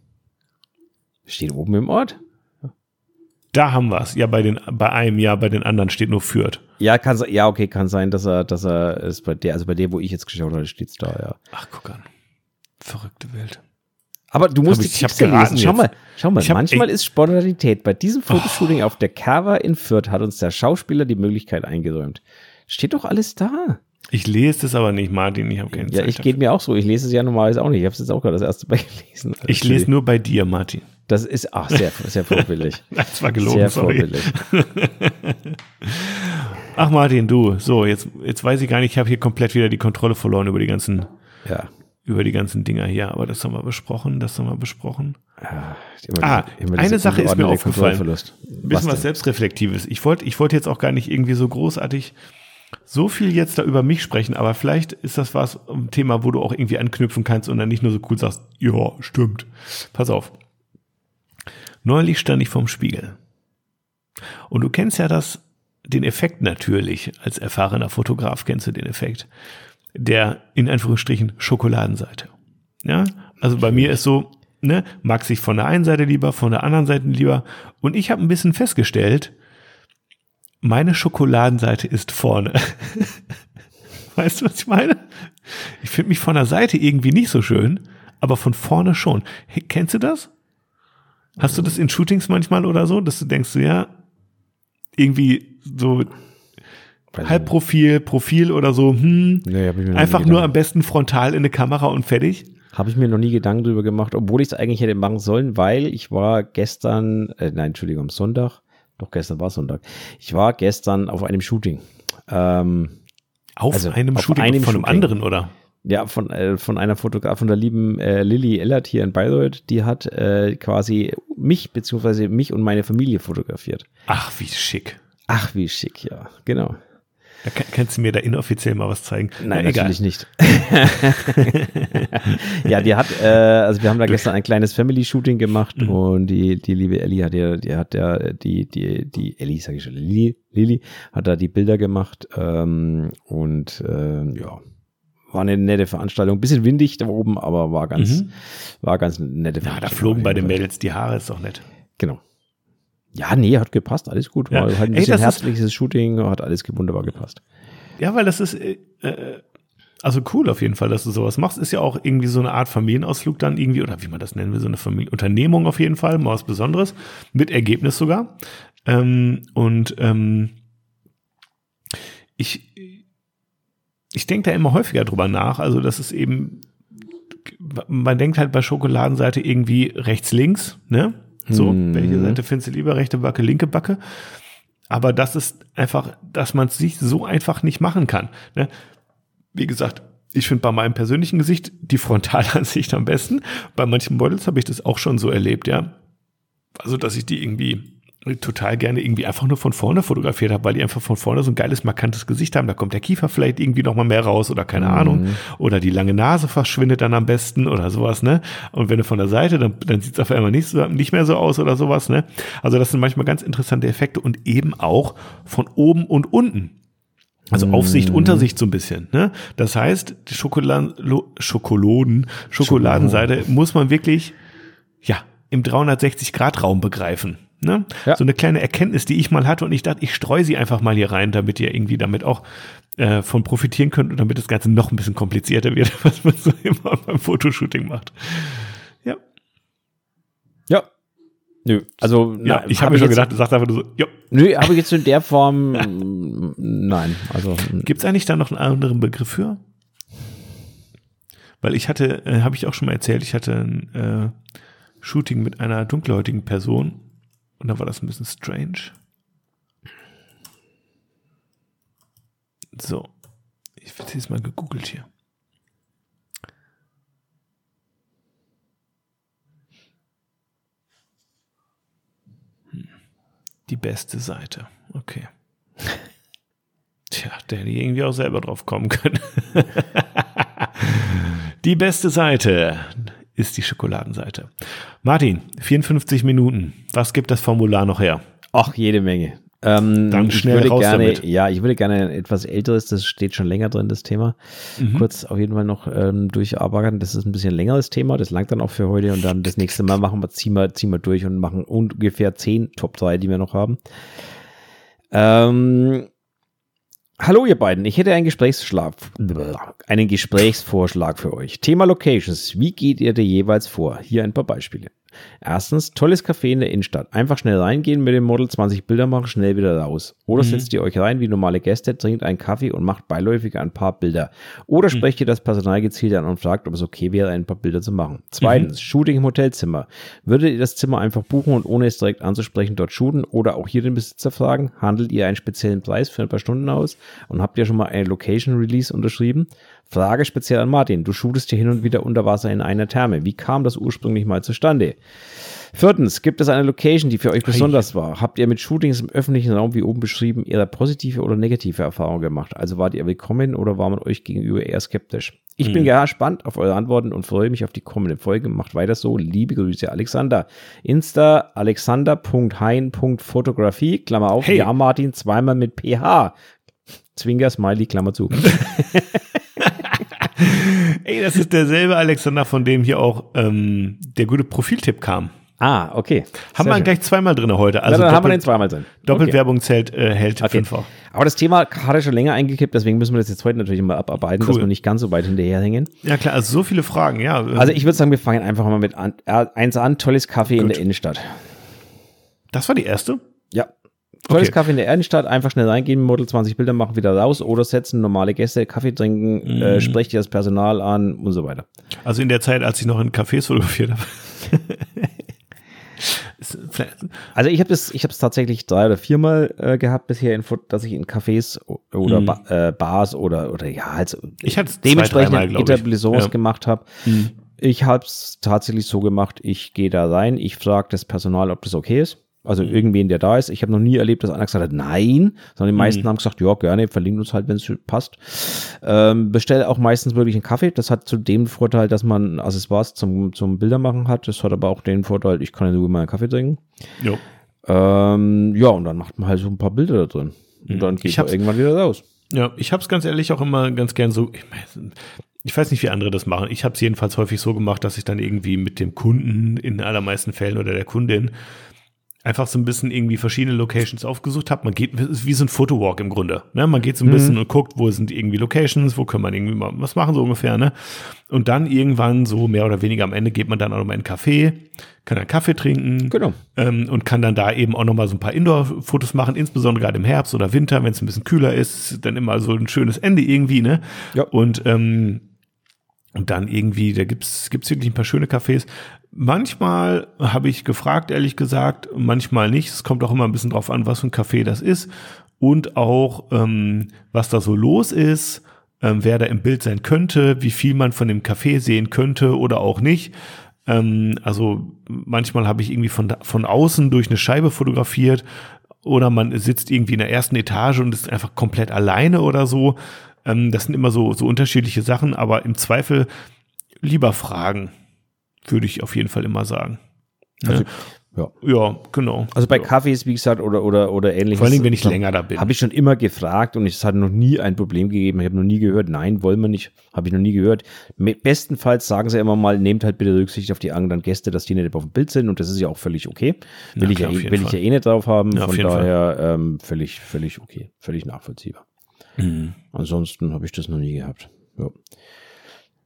Steht oben im Ort. Da haben wir es. Ja, bei, den, bei einem, ja, bei den anderen steht nur Fürth. Ja, kann ja, okay, kann sein, dass er, dass er es bei der, also bei der, wo ich jetzt geschaut habe, steht's da, ja. Ach, guck an. Verrückte Welt. Aber du musst Hab die ich- ich Tipps geraten lesen. Schau jetzt. mal, schau mal, Ich hab- manchmal ey- ist Spontanität. Bei diesem Fotoshooting auf der Cover in Fürth hat uns der Schauspieler die Möglichkeit eingeräumt. Steht doch alles da. Ich lese das aber nicht, Martin. Ich habe keine Ja, Zeit. ich dafür. geht mir auch so. Ich lese es ja normalerweise auch nicht. Ich habe es jetzt auch gerade das erste Mal gelesen. ich lese nur bei dir, Martin. Das ist, ach, sehr, sehr vorbildlich. Das war gelogen, Sehr sorry. vorbildlich. Ach, Martin, du. So, jetzt, jetzt weiß ich gar nicht, ich habe hier komplett wieder die Kontrolle verloren über die ganzen, Ja. über die ganzen Dinger hier. Aber das haben wir besprochen, das haben wir besprochen. Immer Ah, immer eine dieser Sache ist mir aufgefallen. Ein bisschen was, denn? Selbstreflektives. Ich wollte ich wollte jetzt auch gar nicht irgendwie so großartig so viel jetzt da über mich sprechen, aber vielleicht ist das was, ein Thema, wo du auch irgendwie anknüpfen kannst und dann nicht nur so cool sagst, ja, stimmt. Pass auf. Neulich stand ich vorm Spiegel. Und du kennst ja das, den Effekt natürlich. Als erfahrener Fotograf kennst du den Effekt. Der, in Anführungsstrichen, Schokoladenseite. Ja, also bei mir ist so, ne, mag sich von der einen Seite lieber, von der anderen Seite lieber. Und ich habe ein bisschen festgestellt, meine Schokoladenseite ist vorne. weißt du, was ich meine? Ich finde mich von der Seite irgendwie nicht so schön, aber von vorne schon. Hey, kennst du das? Hast du das in Shootings manchmal oder so, dass du denkst, ja, irgendwie so Halbprofil, Profil oder so, hm, Nee, einfach nur am besten frontal in eine Kamera und fertig. Habe ich mir noch nie Gedanken drüber gemacht, obwohl ich es eigentlich hätte machen sollen, weil ich war gestern, äh, nein, Entschuldigung, am Sonntag, doch gestern war Sonntag, ich war gestern auf einem Shooting. Ähm, Auf Also, einem auf Shooting einem von einem Shooting. anderen, oder? ja, von, äh, von einer Fotografin, von der lieben äh, Lilly Ellert hier in Bayreuth, die hat äh, quasi mich, beziehungsweise mich und meine Familie fotografiert. Ach, wie schick. Ach, wie schick, ja, genau. Da kann, kannst du mir da inoffiziell mal was zeigen. Nein, Na, egal. natürlich nicht. ja, die hat, äh, also wir haben da gestern ein kleines Family-Shooting gemacht Mhm. und die, die liebe Ellie hat ja, die hat ja, die, die, die Ellie, sag ich schon, Lili, Lili hat da die Bilder gemacht ähm, und äh, ja, war eine nette Veranstaltung. Bisschen windig da oben, aber war ganz, Mhm. war ganz nette Ja, da Veranstaltung flogen bei den. Mädels die Haare, ist doch nett. Genau. Ja, nee, hat gepasst, alles gut. War Ja. halt ein Ey, bisschen das ist- herzliches Shooting, hat alles wunderbar gepasst. Ja, weil das ist, äh, äh, also cool auf jeden Fall, dass du sowas machst. Ist ja auch irgendwie so eine Art Familienausflug dann irgendwie, oder wie man das nennen will, so eine Familie Unternehmung auf jeden Fall, mal was Besonderes, mit Ergebnis sogar. Ähm, und ähm, ich, ich denke da immer häufiger drüber nach. Also, das ist eben, man denkt halt bei Schokoladenseite irgendwie rechts, links, ne? So, Mhm. welche Seite findest du lieber? Rechte Backe, linke Backe? Aber das ist einfach, dass man es sich so einfach nicht machen kann. Ne? Wie gesagt, ich finde bei meinem persönlichen Gesicht die Frontalansicht am besten. Bei manchen Models habe ich das auch schon so erlebt, ja. Also, dass ich die irgendwie total gerne irgendwie einfach nur von vorne fotografiert habe, weil die einfach von vorne so ein geiles, markantes Gesicht haben. Da kommt der Kiefer vielleicht irgendwie noch mal mehr raus oder keine Ahnung. Oder die lange Nase verschwindet dann am besten oder sowas, ne? Und wenn du von der Seite, dann, dann sieht es auf einmal nicht, so, nicht mehr so aus oder sowas, ne? Also das sind manchmal ganz interessante Effekte und eben auch von oben und unten. Also Aufsicht, Untersicht so ein bisschen. Ne? Das heißt, die Schokoladen, Schokoladen, Schokoladenseite muss man wirklich ja im 360-Grad-Raum begreifen. Ne? Ja. So eine kleine Erkenntnis, die ich mal hatte und ich dachte, ich streue sie einfach mal hier rein, damit ihr irgendwie damit auch äh, von profitieren könnt und damit das Ganze noch ein bisschen komplizierter wird, was man so immer beim Fotoshooting macht. Ja. Ja. Nö, also ja, na, ich habe mir schon gedacht, du sagst einfach nur so, ja. Nö, aber jetzt in der Form, nein. Also Gibt es eigentlich da noch einen anderen Begriff für? Weil ich hatte, äh, habe ich auch schon mal erzählt, ich hatte ein äh, Shooting mit einer dunkelhäutigen Person und da war das ein bisschen strange. So, ich werde jetzt mal gegoogelt hier. Hm. Die beste Seite. Okay. Tja, der hätte irgendwie auch selber drauf kommen können. die beste Seite ist die Schokoladenseite. Martin, 54 Minuten. Was gibt das Formular noch her? Ach, jede Menge. Ähm, Dann ich schnell würde raus gerne, damit. ja, ich würde gerne etwas älteres, das steht schon länger drin, das Thema, Mhm. kurz auf jeden Fall noch ähm, durcharbeiten. Das ist ein bisschen längeres Thema, das langt dann auch für heute und dann das nächste Mal machen wir, ziehen wir, ziehen wir durch und machen ungefähr zehn Top 3, die wir noch haben. Ähm, Hallo ihr beiden, ich hätte einen Gesprächsschlag, einen Gesprächsvorschlag für euch. Thema Locations. Wie geht ihr da jeweils vor? Hier ein paar Beispiele. Erstens, tolles Café in der Innenstadt. Einfach schnell reingehen mit dem Model, 20 Bilder machen, schnell wieder raus. Oder setzt ihr euch rein wie normale Gäste, trinkt einen Kaffee und macht beiläufig ein paar Bilder. Oder sprecht ihr das Personal gezielt an und fragt, ob es okay wäre, ein paar Bilder zu machen. Zweitens, Shooting im Hotelzimmer. Würdet ihr das Zimmer einfach buchen und ohne es direkt anzusprechen dort shooten oder auch hier den Besitzer fragen? Handelt ihr einen speziellen Preis für ein paar Stunden aus und habt ihr schon mal eine Location Release unterschrieben? Frage speziell an Martin. Du shootest hier hin und wieder unter Wasser in einer Therme. Wie kam das ursprünglich mal zustande? Viertens, gibt es eine Location, die für euch besonders war? Habt ihr mit Shootings im öffentlichen Raum, wie oben beschrieben, eher positive oder negative Erfahrungen gemacht? Also wart ihr willkommen oder war man euch gegenüber eher skeptisch? Ich bin gespannt auf eure Antworten und freue mich auf die kommende Folge. Macht weiter so. Liebe Grüße, Alexander. Insta alexander.hein.fotografie, Klammer auf, Hey. ja Martin, zweimal mit PH. Zwinker, Smiley, Klammer zu. Ey, das ist derselbe Alexander, von dem hier auch ähm, der gute Profiltipp kam. Ah, okay. Haben Sehr wir schön. gleich zweimal drin heute. Also Na, dann haben wir den zweimal drin. Doppelwerbung zählt, äh, hält Okay. fünf auch. Aber das Thema hat er schon länger eingekippt, deswegen müssen wir das jetzt heute natürlich mal abarbeiten, dass Cool. wir nicht ganz so weit hinterherhängen. Ja klar, also so viele Fragen, ja. Also ich würde sagen, wir fangen einfach mal mit an, eins an, tolles Kaffee in der Innenstadt. das war die erste? Ja. Tolles Okay. Kaffee in der Innenstadt, einfach schnell reingehen, Model 20 Bilder machen, wieder raus oder setzen, normale Gäste, Kaffee trinken, Mhm. äh, sprecht ihr das Personal an und so weiter. Also in der Zeit, als ich noch in Cafés fotografiert habe. Also ich habe das, ich habe es tatsächlich drei oder viermal äh, gehabt bisher, in, dass ich in Cafés oder Mhm. ba äh, Bars oder oder ja halt so Ich hatte es zwei, dementsprechend. Etablissements Ja. gemacht habe. Ich habe es tatsächlich so gemacht, ich gehe da rein, ich frage das Personal, ob das okay ist. Also Mhm. irgendwen, der da ist. Ich habe noch nie erlebt, dass einer gesagt hat, nein, sondern die Mhm. meisten haben gesagt, ja, gerne, verlinken uns halt, wenn es passt. Ähm, bestelle auch meistens wirklich einen Kaffee. Das hat zu dem Vorteil, dass man Accessoires zum, zum Bildermachen hat. Das hat aber auch den Vorteil, ich kann in Ruhe mal einen Kaffee trinken. Jo. Ähm, ja, und dann macht man halt so ein paar Bilder da drin. Und dann geht Mhm. Ich man irgendwann wieder raus. Ja, ich habe es ganz ehrlich auch immer ganz gern so. Ich, weiß- ich weiß nicht, wie andere das machen. Ich habe es jedenfalls häufig so gemacht, dass ich dann irgendwie mit dem Kunden in allermeisten Fällen oder der Kundin einfach so ein bisschen irgendwie verschiedene Locations aufgesucht habe. Man geht, es ist wie so ein Fotowalk im Grunde. Ne? Man geht so ein bisschen und guckt, wo sind irgendwie Locations, wo können man irgendwie mal was machen, so ungefähr. Ne? Und dann irgendwann so mehr oder weniger am Ende geht man dann auch nochmal in einen Café, kann einen Kaffee trinken Genau. ähm, und kann dann da eben auch nochmal so ein paar Indoor-Fotos machen, insbesondere gerade im Herbst oder Winter, wenn es ein bisschen kühler ist, dann immer so ein schönes Ende irgendwie, ne? Ja. Und, ähm, und dann irgendwie, da gibt's gibt's wirklich ein paar schöne Cafés. Manchmal habe ich gefragt, ehrlich gesagt, manchmal nicht. Es kommt auch immer ein bisschen drauf an, was für ein Café das ist und auch, ähm, was da so los ist, ähm, wer da im Bild sein könnte, wie viel man von dem Café sehen könnte oder auch nicht. Ähm, also manchmal habe ich irgendwie von, von außen durch eine Scheibe fotografiert oder man sitzt irgendwie in der ersten Etage und ist einfach komplett alleine oder so. Ähm, das sind immer so, so unterschiedliche Sachen, aber im Zweifel lieber fragen, würde ich auf jeden Fall immer sagen. Also, ja. Ja, genau. Also bei ja. Kaffees, wie gesagt, oder, oder, oder ähnliches. Vor Dingen, wenn ich länger da bin. Habe ich schon immer gefragt und es hat noch nie ein Problem gegeben. Ich habe noch nie gehört, nein, wollen wir nicht. Habe ich noch nie gehört. Bestenfalls sagen sie immer mal, nehmt halt bitte Rücksicht auf die anderen Gäste, dass die nicht auf dem Bild sind und das ist ja auch völlig okay. Will, Ja, ich, klar, ja, eh- jeden will ich Fall. ja eh nicht drauf haben. Ja, Von daher ähm, völlig, völlig okay, völlig nachvollziehbar. Mhm. Ansonsten habe ich das noch nie gehabt. Ja.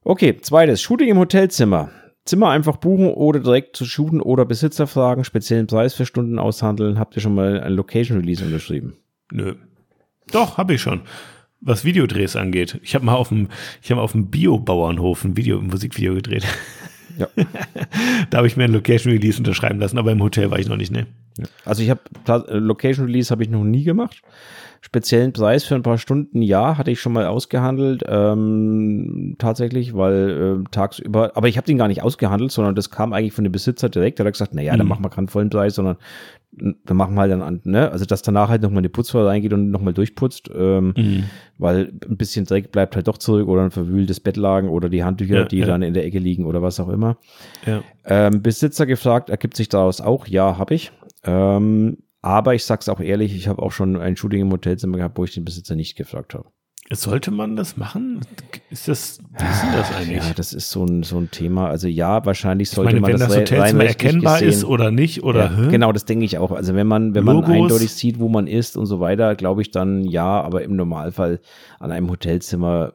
Okay, zweites, Shooting im Hotelzimmer. Zimmer einfach buchen oder direkt zu shooten oder Besitzer fragen, speziellen Preis für Stunden aushandeln. Habt ihr schon mal ein Location Release unterschrieben? Nö. Doch, habe ich schon. Was Videodrehs angeht. Ich habe mal auf dem, ich habe auf dem Bio-Bauernhof ein Video, ein Musikvideo gedreht. Ja. da habe ich mir ein Location Release unterschreiben lassen, aber im Hotel war ich noch nicht, ne? Also ich habe Location Release habe ich noch nie gemacht speziellen Preis für ein paar Stunden, ja, hatte ich schon mal ausgehandelt, ähm, tatsächlich, weil äh, tagsüber, aber ich habe den gar nicht ausgehandelt, sondern das kam eigentlich von dem Besitzer direkt, der hat gesagt, naja, mhm. dann machen wir keinen vollen Preis, sondern wir machen mal dann an, ne, also dass danach halt nochmal eine Putzfrau reingeht und nochmal durchputzt, ähm, mhm. weil ein bisschen Dreck bleibt halt doch zurück oder ein verwühltes Bettlagen oder die Handtücher, ja, die ja. dann in der Ecke liegen oder was auch immer. Ja. Ähm, Besitzer gefragt, ergibt sich daraus auch, ja, habe ich. Ähm, aber ich sag's auch ehrlich, ich habe auch schon ein Shooting im Hotelzimmer gehabt, wo ich den Besitzer nicht gefragt habe. Sollte man das machen? Ist das, wie ist denn das eigentlich? Ja, das ist so ein, so ein Thema. Also ja, wahrscheinlich sollte meine, man wenn das, das Hotelzimmer erkennbar gesehen, ist oder nicht, oder? Ja, genau, das denke ich auch. Also wenn man, wenn Logos. man eindeutig sieht, wo man ist und so weiter, glaube ich dann ja, aber im Normalfall an einem Hotelzimmer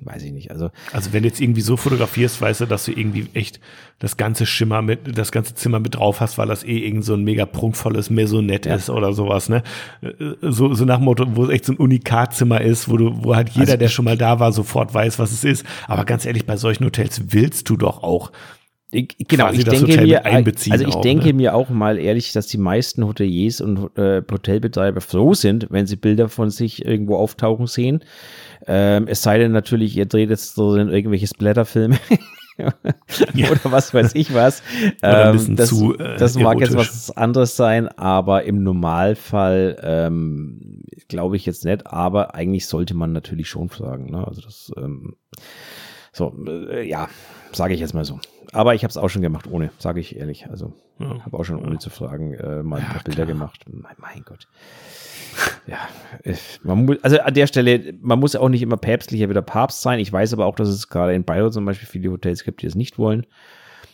weiß ich nicht. Also, also wenn du jetzt irgendwie so fotografierst, weißt du, dass du irgendwie echt das ganze Schimmer mit, das ganze Zimmer mit drauf hast, weil das eh irgend so ein mega prunkvolles Maisonette ja. ist oder sowas, ne? So, so nach dem Motto, wo es echt so ein Unikatzimmer ist, wo du, wo halt jeder, also, der schon mal da war, sofort weiß, was es ist. Aber ganz ehrlich, bei solchen Hotels willst du doch auch ich, genau, ich denke mir, also ich auch, denke ne? mir auch mal ehrlich, dass die meisten Hoteliers und äh, Hotelbetreiber froh sind, wenn sie Bilder von sich irgendwo auftauchen sehen. Ähm, es sei denn natürlich, ihr dreht jetzt so in irgendwelche Splatterfilme. ja. oder was weiß ich was. Ähm, das, zu, äh, das mag jetzt was anderes sein, aber im Normalfall ähm, glaube ich jetzt nicht. Aber eigentlich sollte man natürlich schon fragen. Ne? Also das, ähm, so, äh, ja, sage ich jetzt mal so. Aber ich habe es auch schon gemacht ohne, sage ich ehrlich. Also ja. habe auch schon ohne zu fragen äh, mal ein paar Bilder gemacht. Mein, mein Gott ja, man muss, also an der Stelle, man muss auch nicht immer päpstlicher wie der Papst sein. Ich weiß aber auch, dass es gerade in Bayreuth zum Beispiel viele Hotels gibt, die es nicht wollen.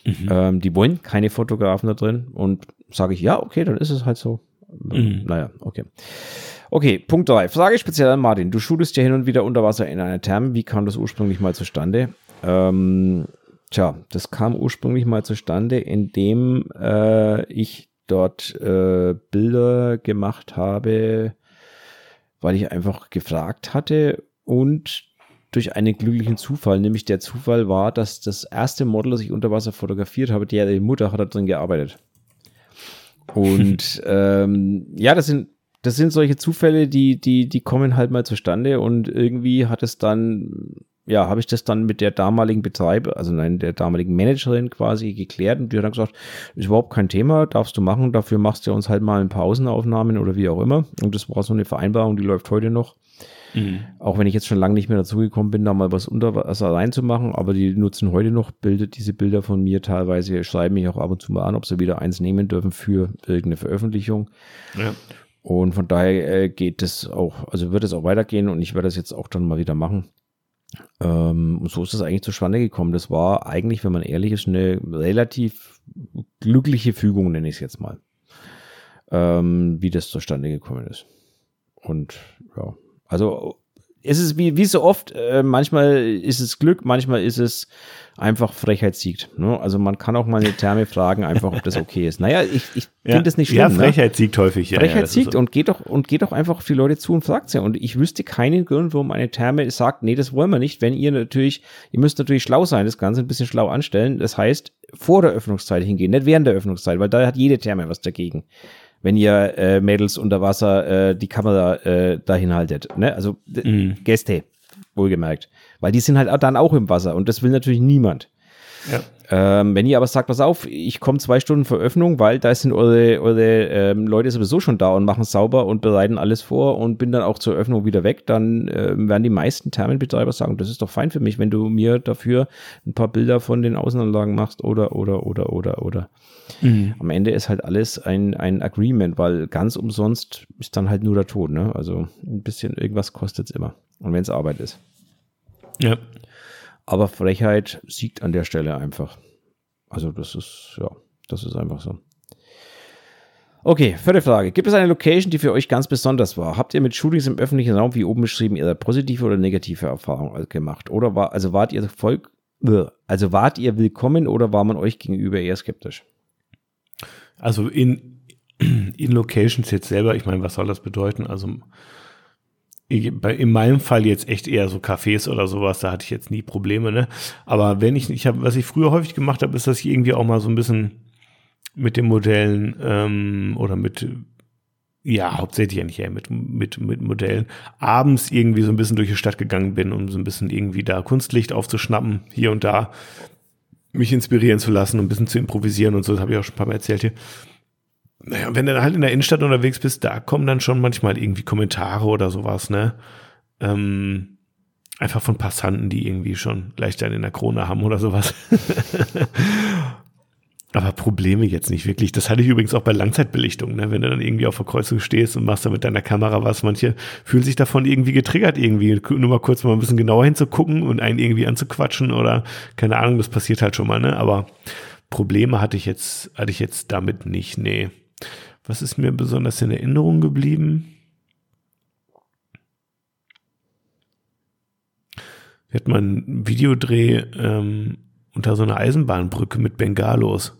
Mhm. Ähm, die wollen keine Fotografen da drin und sage ich, ja, okay, dann ist es halt so. Mhm. Naja, okay. Okay, Punkt 3. Frage speziell an Martin. Du shootest ja hin und wieder unter Wasser in einer Therme. Wie kam das ursprünglich mal zustande? Ähm, tja, das kam ursprünglich mal zustande, indem äh, ich dort äh, Bilder gemacht habe, weil ich einfach gefragt hatte und durch einen glücklichen Zufall, nämlich der Zufall war, dass das erste Model, das ich unter Wasser fotografiert habe, die Mutter hat da drin gearbeitet. Und ähm, ja, das sind das sind solche Zufälle, die die die kommen halt mal zustande und irgendwie hat es dann ja, habe ich das dann mit der damaligen Betreiber, also nein, der damaligen Managerin quasi geklärt und die hat dann gesagt, ist überhaupt kein Thema, darfst du machen, dafür machst du uns halt mal ein paar Außenaufnahmen oder wie auch immer. Und das war so eine Vereinbarung, die läuft heute noch. Mhm. Auch wenn ich jetzt schon lange nicht mehr dazugekommen bin, da mal was unter Wasser reinzumachen, aber die nutzen heute noch Bilder, diese Bilder von mir teilweise, schreiben mich auch ab und zu mal an, ob sie wieder eins nehmen dürfen für irgendeine Veröffentlichung. Ja. Und von daher äh, geht es auch, also wird es auch weitergehen und ich werde das jetzt auch dann mal wieder machen. Ähm, und so ist es eigentlich zustande gekommen. Das war eigentlich, wenn man ehrlich ist, eine relativ glückliche Fügung, nenne ich es jetzt mal. Ähm, wie das zustande gekommen ist. Und ja, also es ist wie, wie so oft, äh, manchmal ist es Glück, manchmal ist es einfach Frechheit siegt. Ne? Also man kann auch mal eine Therme fragen, einfach, ob das okay ist. Naja, ich, ich ja. finde das nicht schlimm. Ja, ne? Frechheit ne? siegt häufig. Ja, Frechheit ja, siegt so. und geht doch und geht doch einfach auf die Leute zu und fragt sie. Und ich wüsste keinen Grund, warum eine Therme sagt, nee, das wollen wir nicht. Wenn ihr natürlich, ihr müsst natürlich schlau sein, das Ganze ein bisschen schlau anstellen. Das heißt, vor der Öffnungszeit hingehen, nicht während der Öffnungszeit, weil da hat jede Therme was dagegen wenn ihr äh, Mädels unter Wasser äh, die Kamera äh, dahin haltet. Ne? Also mhm. Gäste, wohlgemerkt. Weil die sind halt dann auch im Wasser und das will natürlich niemand. Ja. Ähm, wenn ihr aber sagt, pass auf, ich komme zwei Stunden vor Öffnung, weil da sind eure, eure ähm, Leute sowieso schon da und machen sauber und bereiten alles vor und bin dann auch zur Öffnung wieder weg, dann ähm, werden die meisten Thermenbetreiber sagen, das ist doch fein für mich, wenn du mir dafür ein paar Bilder von den Außenanlagen machst oder, oder, oder, oder, oder. Mhm. Am Ende ist halt alles ein, ein Agreement, weil ganz umsonst ist dann halt nur der Tod, ne? Also ein bisschen irgendwas kostet es immer. Und wenn es Arbeit ist. Ja. Aber Frechheit siegt an der Stelle einfach. Also das ist, ja, das ist einfach so. Okay, vierte Frage. Gibt es eine Location, die für euch ganz besonders war? Habt ihr mit Shootings im öffentlichen Raum, wie oben beschrieben, eher positive oder negative Erfahrungen gemacht? Oder war, also wart ihr voll, also wart ihr willkommen oder war man euch gegenüber eher skeptisch? Also in, in Locations jetzt selber, ich meine, was soll das bedeuten? Also in meinem Fall jetzt echt eher so Cafés oder sowas, da hatte ich jetzt nie Probleme, ne? Aber wenn ich, ich habe, was ich früher häufig gemacht habe, ist, dass ich irgendwie auch mal so ein bisschen mit den Modellen ähm, oder mit ja, hauptsächlich eigentlich eher mit, mit, mit Modellen, abends irgendwie so ein bisschen durch die Stadt gegangen bin, um so ein bisschen irgendwie da Kunstlicht aufzuschnappen, hier und da, mich inspirieren zu lassen und ein bisschen zu improvisieren und so, das habe ich auch schon ein paar Mal erzählt hier. Naja, wenn du halt in der Innenstadt unterwegs bist, da kommen dann schon manchmal irgendwie Kommentare oder sowas, ne? Ähm, einfach von Passanten, die irgendwie schon leicht einen in der Krone haben oder sowas. Aber Probleme jetzt nicht wirklich. Das hatte ich übrigens auch bei Langzeitbelichtung, ne? wenn du dann irgendwie auf der Kreuzung stehst und machst da mit deiner Kamera was. Manche fühlen sich davon irgendwie getriggert, irgendwie nur mal kurz mal ein bisschen genauer hinzugucken und einen irgendwie anzuquatschen oder keine Ahnung, das passiert halt schon mal, ne? Aber Probleme hatte ich jetzt, hatte ich jetzt damit nicht, nee. Was ist mir besonders in Erinnerung geblieben? Wir hatten mal einen Videodreh ähm, unter so einer Eisenbahnbrücke mit Bengalos.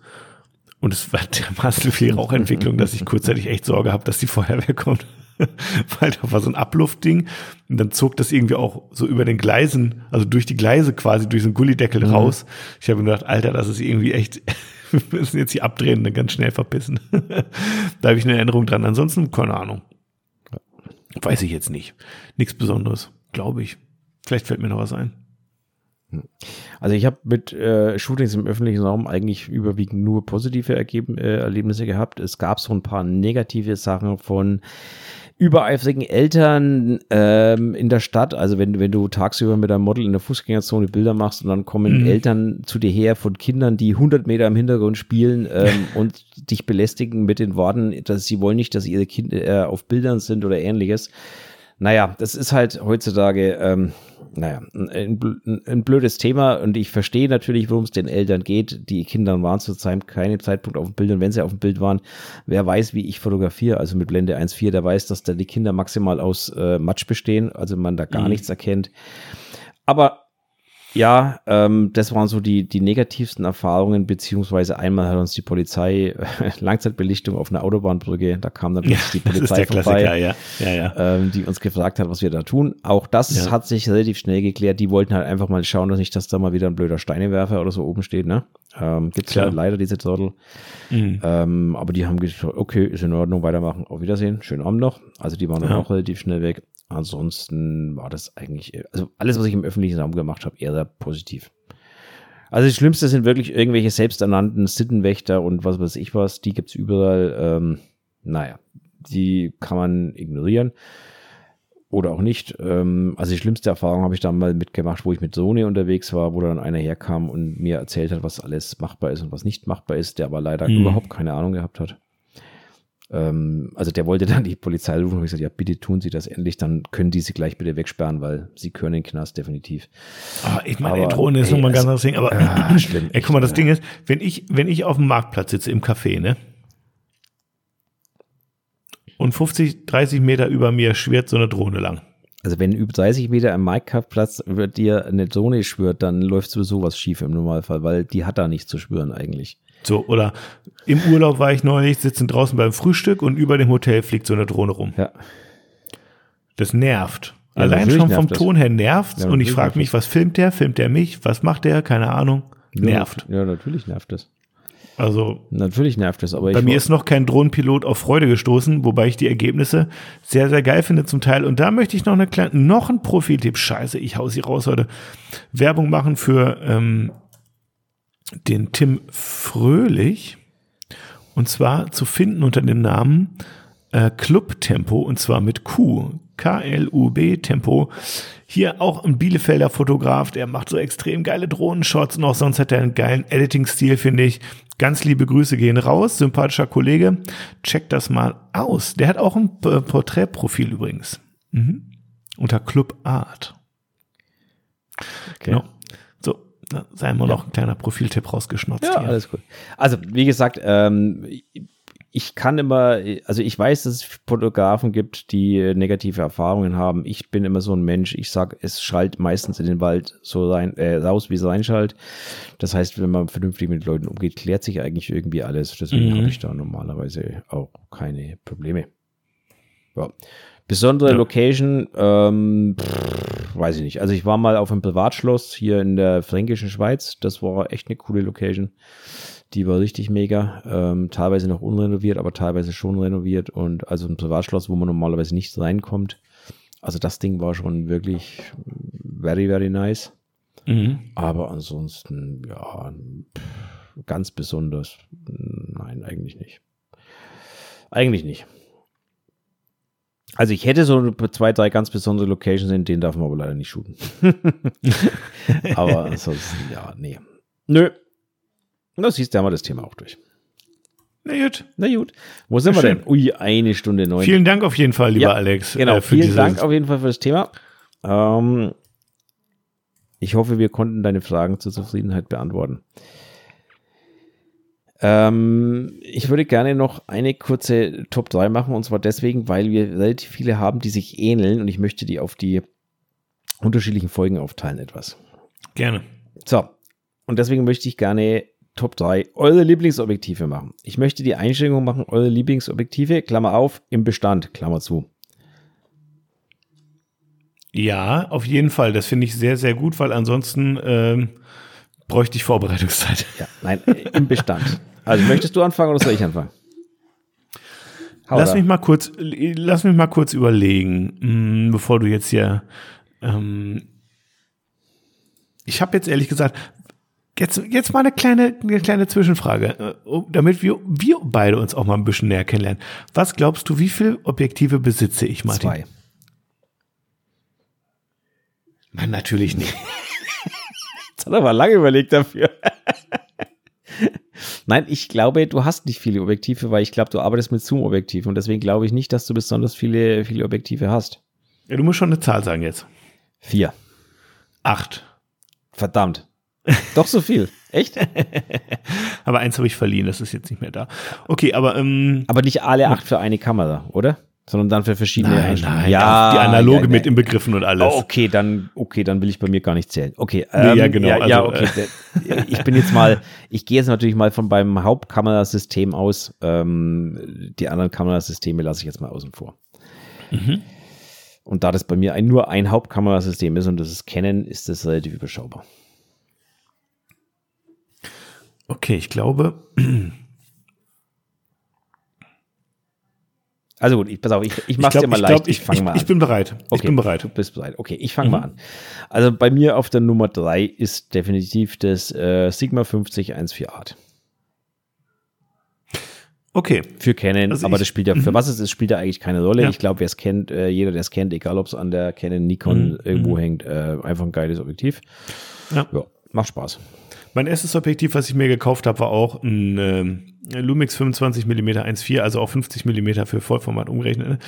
Und es war dermaßen viel Rauchentwicklung, dass ich kurzzeitig echt Sorge habe, dass die Feuerwehr kommt. Weil da war so ein Abluftding und dann zog das irgendwie auch so über den Gleisen, also durch die Gleise quasi, durch so einen Gullideckel mhm. raus. Ich habe mir gedacht, Alter, das ist irgendwie echt, wir müssen jetzt hier abdrehen und dann ganz schnell verpissen. da habe ich eine Erinnerung dran. Ansonsten, keine Ahnung. Weiß ich jetzt nicht. Nichts Besonderes, glaube ich. Vielleicht fällt mir noch was ein. Also ich habe mit äh, Shootings im öffentlichen Raum eigentlich überwiegend nur positive Ergeben, äh, Erlebnisse gehabt. Es gab so ein paar negative Sachen von übereifrigen Eltern ähm, in der Stadt. Also wenn, wenn du tagsüber mit einem Model in der Fußgängerzone Bilder machst und dann kommen mhm. Eltern zu dir her von Kindern, die 100 Meter im Hintergrund spielen ähm, und dich belästigen mit den Worten, dass sie wollen nicht, dass ihre Kinder äh, auf Bildern sind oder ähnliches. Naja, das ist halt heutzutage, ähm, naja, ein, ein, blödes Thema und ich verstehe natürlich, worum es den Eltern geht. Die Kinder waren zu keinem Zeitpunkt auf dem Bild und wenn sie auf dem Bild waren, wer weiß, wie ich fotografiere, also mit Blende 1.4, der weiß, dass da die Kinder maximal aus äh, Matsch bestehen, also man da gar mhm. nichts erkennt. Aber ja, ähm, das waren so die, die negativsten Erfahrungen, beziehungsweise einmal hat uns die Polizei äh, Langzeitbelichtung auf einer Autobahnbrücke, da kam dann ja, die Polizei vorbei, ja. Ja. Ähm, die uns gefragt hat, was wir da tun. Auch das hat sich relativ schnell geklärt. Die wollten halt einfach mal schauen, dass nicht, dass da mal wieder ein blöder Steinewerfer oder so oben steht. Ne? Ähm, Gibt ja leider diese Zottel. Mhm. Ähm, aber die haben gesagt, okay, ist in Ordnung, weitermachen. Auf Wiedersehen, schönen Abend noch. Also die waren dann auch relativ schnell weg. Ansonsten war das eigentlich, also alles, was ich im öffentlichen Raum gemacht habe, eher sehr positiv. Also das Schlimmste sind wirklich irgendwelche selbsternannten Sittenwächter und was weiß ich was, die gibt's überall. Ähm, naja, die kann man ignorieren oder auch nicht. Ähm, also die schlimmste Erfahrung habe ich dann mal mitgemacht, wo ich mit Sony unterwegs war, wo dann einer herkam und mir erzählt hat, was alles machbar ist und was nicht machbar ist, der aber leider mhm. überhaupt keine Ahnung gehabt hat. Ähm, also der wollte dann die Polizei rufen und ich gesagt, ja, bitte tun Sie das endlich, dann können die sie gleich bitte wegsperren, weil sie können den Knast definitiv. Ah, ich meine, aber, Drohne ist nochmal ein ganz anderes Ding, aber ah, schlimm, ey, guck mal, das ja. Ding ist, wenn ich, wenn ich auf dem Marktplatz sitze im Café, ne? Und 50, 30 Meter über mir schwirrt so eine Drohne lang. Also wenn über 30 Meter am Marktplatz wird dir eine Drohne schwört, dann läuft sowieso was schief im Normalfall, weil die hat da nichts zu spüren eigentlich. So, oder im Urlaub war ich neulich, sitzen draußen beim Frühstück und über dem Hotel fliegt so eine Drohne rum. Ja. Das nervt. Ja, Allein schon vom Ton her nervt's ja, und ich frage mich, was filmt der? Filmt der mich? Was macht der? Keine Ahnung. Nervt. Ja, natürlich nervt es. Also natürlich nervt es, aber bei mir ist noch kein Drohnenpilot auf Freude gestoßen, wobei ich die Ergebnisse sehr sehr geil finde zum Teil. Und da möchte ich noch eine kleine, noch ein Profiltipp. Scheiße, ich hau sie raus heute. Werbung machen für ähm, den Tim Fröhlich. Und zwar zu finden unter dem Namen äh, Club Tempo und zwar mit Q. K-L-U-B Tempo. Hier auch ein Bielefelder Fotograf, der macht so extrem geile Drohnenshots und auch sonst hat er einen geilen Editing-Stil, finde ich. Ganz liebe Grüße gehen raus, sympathischer Kollege. Checkt das mal aus. Der hat auch ein Porträtprofil übrigens. Mhm. Unter Club Art. Okay. Genau sei mal ja. noch ein kleiner Profiltipp rausgeschnotzt. Ja, hier. alles gut. Also, wie gesagt, ähm, ich kann immer, also ich weiß, dass es Fotografen gibt, die negative Erfahrungen haben. Ich bin immer so ein Mensch, ich sag, es schallt meistens in den Wald so rein, äh, raus, wie es reinschallt. Das heißt, wenn man vernünftig mit Leuten umgeht, klärt sich eigentlich irgendwie alles. Deswegen mhm. habe ich da normalerweise auch keine Probleme. Ja. Besondere ja. Location, ähm, pff, weiß ich nicht. Also ich war mal auf einem Privatschloss hier in der fränkischen Schweiz. Das war echt eine coole Location. Die war richtig mega. Ähm, teilweise noch unrenoviert, aber teilweise schon renoviert. Und also ein Privatschloss, wo man normalerweise nicht reinkommt. Also das Ding war schon wirklich very, very nice. Mhm. Aber ansonsten, ja, ganz besonders. Nein, eigentlich nicht. Eigentlich nicht. Also ich hätte so zwei, drei ganz besondere Locations, in denen darf man aber leider nicht shooten. aber ansonsten, ja, nee. Nö. Das siehst du, haben wir das Thema auch durch. Na gut. Na gut. Wo sind wir denn? Ui, eine Stunde neun. Vielen Dank auf jeden Fall, lieber ja, Alex. Genau, äh, vielen Dank auf jeden Fall für das Thema. Ähm, ich hoffe, wir konnten deine Fragen zur Zufriedenheit beantworten. Ähm, ich würde gerne noch eine kurze Top 3 machen und zwar deswegen, weil wir relativ viele haben, die sich ähneln und ich möchte die auf die unterschiedlichen Folgen aufteilen etwas. Gerne. So, und deswegen möchte ich gerne Top 3 eure Lieblingsobjektive machen. Ich möchte die Einschränkung machen, eure Lieblingsobjektive, Klammer auf, im Bestand, Klammer zu. Ja, auf jeden Fall. Das finde ich sehr, sehr gut, weil ansonsten ähm, bräuchte ich Vorbereitungszeit. Ja, nein, im Bestand. Also möchtest du anfangen oder soll ich anfangen? Hau lass da. mich mal kurz, lass mich mal kurz überlegen, mh, hm, bevor du jetzt hier. Ähm, ich habe jetzt ehrlich gesagt, jetzt, jetzt mal eine kleine, eine kleine Zwischenfrage, äh, damit wir, wir beide uns auch mal ein bisschen näher kennenlernen. Was glaubst du, wie viele Objektive besitze ich, Martin? Zwei. Nein, natürlich nicht. Jetzt hat er aber lange überlegt dafür. Nein, ich glaube, du hast nicht viele Objektive, weil ich glaube, du arbeitest mit Zoom-Objektiven und deswegen glaube ich nicht, dass du besonders viele, viele Objektive hast. Ja, du musst schon eine Zahl sagen jetzt. Vier. Acht. Verdammt. Doch so viel. Echt? aber eins habe ich verliehen, das ist jetzt nicht mehr da. Okay, aber. Ähm, aber nicht alle acht für eine Kamera, oder? Sondern dann für verschiedene nein, nein, ja, die analoge ja, mit im Begriffen und alles. Oh, okay, dann okay, dann will ich bei mir gar nicht zählen. Okay, ähm, nee, ja genau. Ja, also, ja okay. Äh, ich bin jetzt mal, ich gehe jetzt natürlich mal von beim Hauptkamerasystem aus. Ähm, die anderen Kamerasysteme lasse ich jetzt mal außen vor. Mhm. Und da das bei mir ein, nur ein Hauptkamerasystem ist und das ist Canon, ist das relativ überschaubar. Okay, ich glaube, Also gut, ich, pass auf, ich, ich mach's ich glaub, dir mal ich leicht. Glaub, ich, ich fange mal an. Ich bin bereit. Okay, ich bin bereit. Du bist bereit. Okay, ich fange mhm. mal an. Also bei mir auf der Nummer drei ist definitiv das äh, Sigma 50 1.4 Art. Okay. Für Canon, also aber das spielt ja, für mhm. was es ist, spielt ja eigentlich keine Rolle. Ja. Ich glaube, wer es kennt, äh, jeder, der es kennt, egal ob es an der Canon, Nikon mhm. irgendwo mhm. hängt, äh, einfach ein geiles Objektiv. Ja. ja. Macht Spaß. Mein erstes Objektiv, was ich mir gekauft habe, war auch ein äh, Lumix 25 mm 1.4, also auch 50 mm für Vollformat umgerechnet.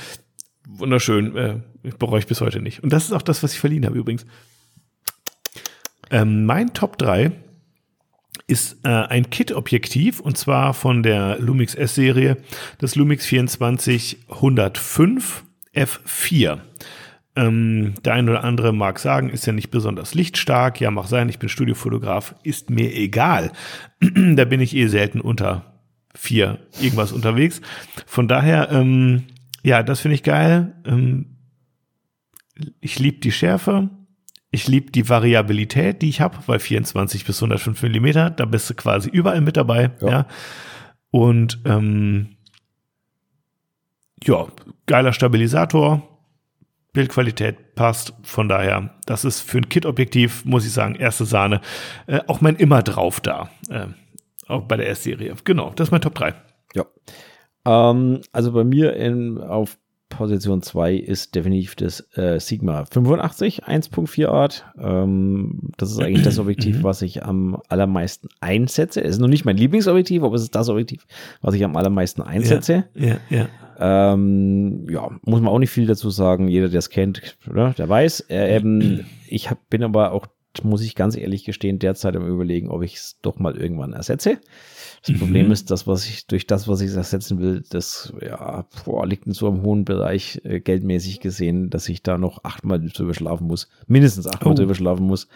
Wunderschön, äh, ich bereue ich bis heute nicht. Und das ist auch das, was ich verliehen habe übrigens. Ähm, mein Top 3 ist äh, ein Kit-Objektiv und zwar von der Lumix S-Serie, das Lumix 24 105 F4. Ähm, der eine oder andere mag sagen, ist ja nicht besonders lichtstark. Ja, mag sein, ich bin Studiofotograf, ist mir egal. da bin ich eh selten unter vier irgendwas unterwegs. Von daher, ähm, ja, das finde ich geil. Ähm, ich liebe die Schärfe. Ich liebe die Variabilität, die ich habe, weil 24 bis 105 Millimeter, da bist du quasi überall mit dabei. Ja. ja. Und ähm, ja, geiler Stabilisator, Bildqualität passt. Von daher, das ist für ein Kit-Objektiv, muss ich sagen, erste Sahne. Äh, auch mein immer drauf da. Äh, auch bei der S-Serie. Genau, das ist mein Top 3. Ja. Ähm, also bei mir in, auf Position 2 ist definitiv das äh, Sigma 85 1.4 Art. Ähm, das ist eigentlich das Objektiv, mhm. was ich am allermeisten einsetze. Es ist noch nicht mein Lieblingsobjektiv, aber es ist das Objektiv, was ich am allermeisten einsetze. Ja, ja, ja. Ähm, ja muss man auch nicht viel dazu sagen. Jeder, der es kennt, oder, der weiß. Äh, ähm, ich hab, bin aber auch muss ich ganz ehrlich gestehen, derzeit am überlegen, ob ich es doch mal irgendwann ersetze. Das mhm. Problem ist, das, was ich, durch das, was ich ersetzen will, das, ja, boah, liegt in so einem hohen Bereich, äh, geldmäßig gesehen, dass ich da noch achtmal drüber schlafen muss. Mindestens achtmal oh. drüber schlafen muss,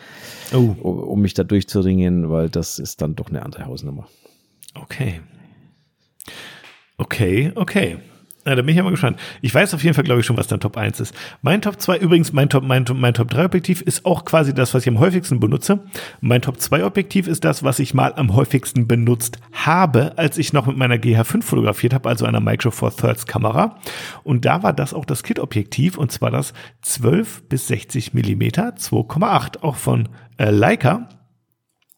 oh. um, um mich da durchzuringen, weil das ist dann doch eine andere Hausnummer. Okay. Okay, okay. Na, da bin ich ja mal gespannt. Ich weiß auf jeden Fall, glaube ich, schon, was dein Top 1 ist. Mein Top 2, übrigens, mein Top, mein, mein Top 3 Objektiv ist auch quasi das, was ich am häufigsten benutze. Mein Top 2 Objektiv ist das, was ich mal am häufigsten benutzt habe, als ich noch mit meiner GH5 fotografiert habe, also einer Micro Four Thirds Kamera. Und da war das auch das Kit-Objektiv, und zwar das 12 bis 60 Millimeter 2,8, auch von äh, Leica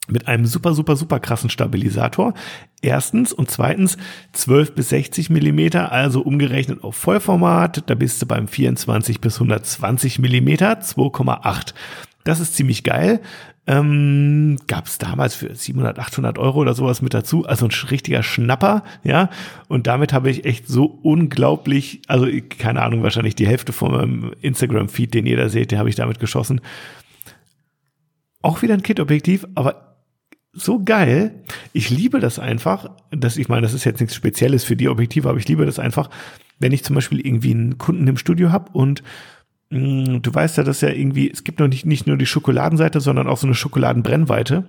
mit einem super, super, super krassen Stabilisator. Erstens und zweitens 12 bis 60 Millimeter, also umgerechnet auf Vollformat. Da bist du beim 24 bis 120 Millimeter, 2,8. Das ist ziemlich geil. Ähm, Gab es damals für 700, 800 Euro oder sowas mit dazu. Also ein richtiger Schnapper, ja. Und damit habe ich echt so unglaublich, also keine Ahnung, wahrscheinlich die Hälfte von meinem Instagram-Feed, den da seht, den habe ich damit geschossen. Auch wieder ein Kit-Objektiv, aber so geil. Ich liebe das einfach, dass ich meine, das ist jetzt nichts Spezielles für die Objektive, aber ich liebe das einfach, wenn ich zum Beispiel irgendwie einen Kunden im Studio habe und mh, mm, du weißt ja, dass ja irgendwie, es gibt noch nicht, nicht nur die Schokoladenseite, sondern auch so eine Schokoladenbrennweite.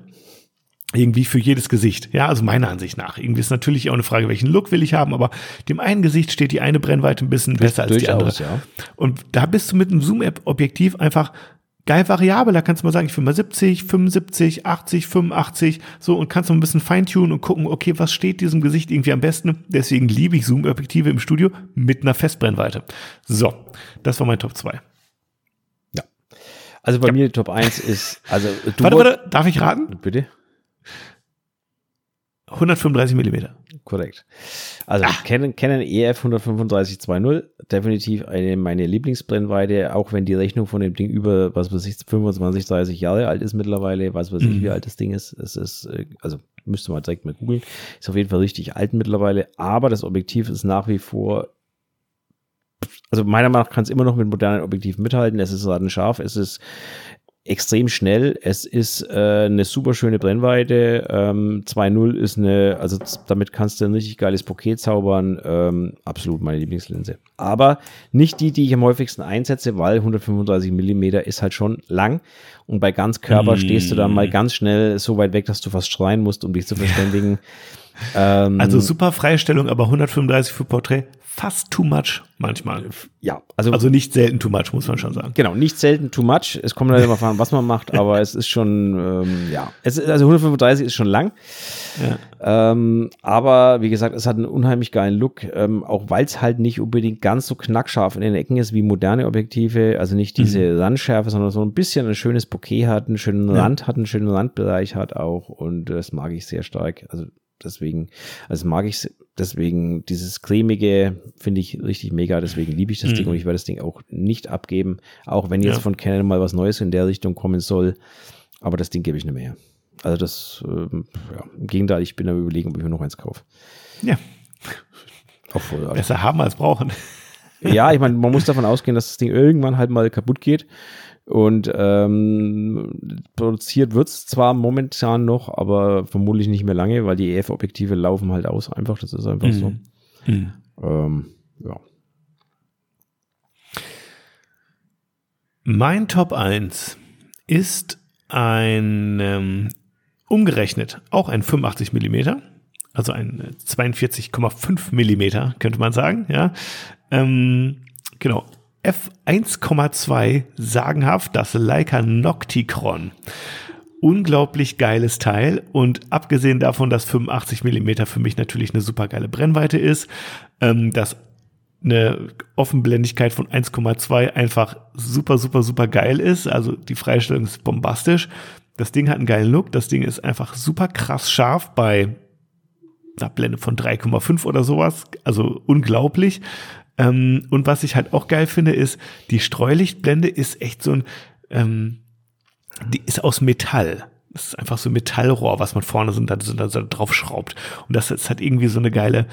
Irgendwie für jedes Gesicht. Ja, also meiner Ansicht nach. Irgendwie ist natürlich auch eine Frage, welchen Look will ich haben, aber dem einen Gesicht steht die eine Brennweite ein bisschen besser als die andere. Ja. Und da bist du mit einem Zoom-Objektiv einfach geil variabel. Da kannst du mal sagen, ich will mal 70, 75, 80, 85, so und kannst du ein bisschen feintunen und gucken, okay, was steht diesem Gesicht irgendwie am besten. Deswegen liebe ich Zoom-Objektive im Studio mit einer Festbrennweite. So, das war mein Top 2. Ja. Also bei ja. mir Top 1 ist, also du Warte, warte, darf ich raten? Bitte. 135 Millimeter. Korrekt. Also Ach. Canon, Canon EF 135 2.0, definitiv eine meine Lieblingsbrennweite, auch wenn die Rechnung von dem Ding über, was weiß ich, 25, 30 Jahre alt ist mittlerweile, was weiß ich, mhm. wie alt das Ding ist. Es ist, äh, also müsste man direkt mal googeln. Ist auf jeden Fall richtig alt mittlerweile, aber das Objektiv ist nach wie vor also meiner Meinung nach kann es immer noch mit modernen Objektiven mithalten. Es ist scharf, es ist extrem schnell. Es ist äh, eine super schöne Brennweite. Ähm, 2.0 ist eine, also damit kannst du ein richtig geiles Bouquet zaubern. Ähm, absolut meine Lieblingslinse. Aber nicht die, die ich am häufigsten einsetze, weil 135 Millimeter ist halt schon lang. Und bei Ganzkörper mm. stehst du dann mal ganz schnell so weit weg, dass du fast schreien musst, um dich zu verständigen. ähm, also super Freistellung, aber 135 für Porträt fast too much manchmal. Ja, also, also nicht selten too much, muss man schon sagen. Genau, nicht selten too much. Es kommt halt immer an, was man macht, aber es ist schon, ähm, ja, es ist, also 135 ist schon lang. Ja. Ähm, aber wie gesagt, es hat einen unheimlich geilen Look, ähm, auch weil es halt nicht unbedingt ganz so knackscharf in den Ecken ist wie moderne Objektive, also nicht diese mhm. Randschärfe, sondern so ein bisschen ein schönes Bouquet hat, einen schönen ja. Rand hat, einen schönen Randbereich hat auch und das mag ich sehr stark. Also deswegen, also mag ich deswegen dieses cremige finde ich richtig mega, deswegen liebe ich das mhm. Ding und ich werde das Ding auch nicht abgeben, auch wenn jetzt ja. von Canon mal was Neues in der Richtung kommen soll, aber das Ding gebe ich nicht mehr. Also das, ähm, ja, im Gegenteil, ich bin am überlegen, ob ich mir noch eins kaufe. Ja. Obwohl, Besser haben als brauchen. Ja, ich meine, man muss davon ausgehen, dass das Ding irgendwann halt mal kaputt geht. Und ähm, produziert wird's zwar momentan noch, aber vermutlich nicht mehr lange, weil die EF-Objektive laufen halt aus einfach. Das ist einfach mhm. so. Mhm. Ähm, ja. Mein Top 1 ist ein ähm, umgerechnet auch ein 85 Millimeter, also ein 42,5 Millimeter, könnte man sagen, ja. Ähm, genau, F1,2 sagenhaft das Leica Nocticron. Unglaublich geiles Teil und abgesehen davon, dass 85 Millimeter für mich natürlich eine super geile Brennweite ist, ähm, dass eine Offenblendigkeit von 1,2 einfach super, super, super geil ist. Also die Freistellung ist bombastisch. Das Ding hat einen geilen Look. Das Ding ist einfach super krass scharf bei einer Blende von 3,5 oder sowas. Also unglaublich. Ähm, und was ich halt auch geil finde, ist, die Streulichtblende ist echt so ein, ähm, die ist aus Metall. Das ist einfach so ein Metallrohr, was man vorne so, so, da drauf schraubt. Und das ist halt irgendwie so eine geile,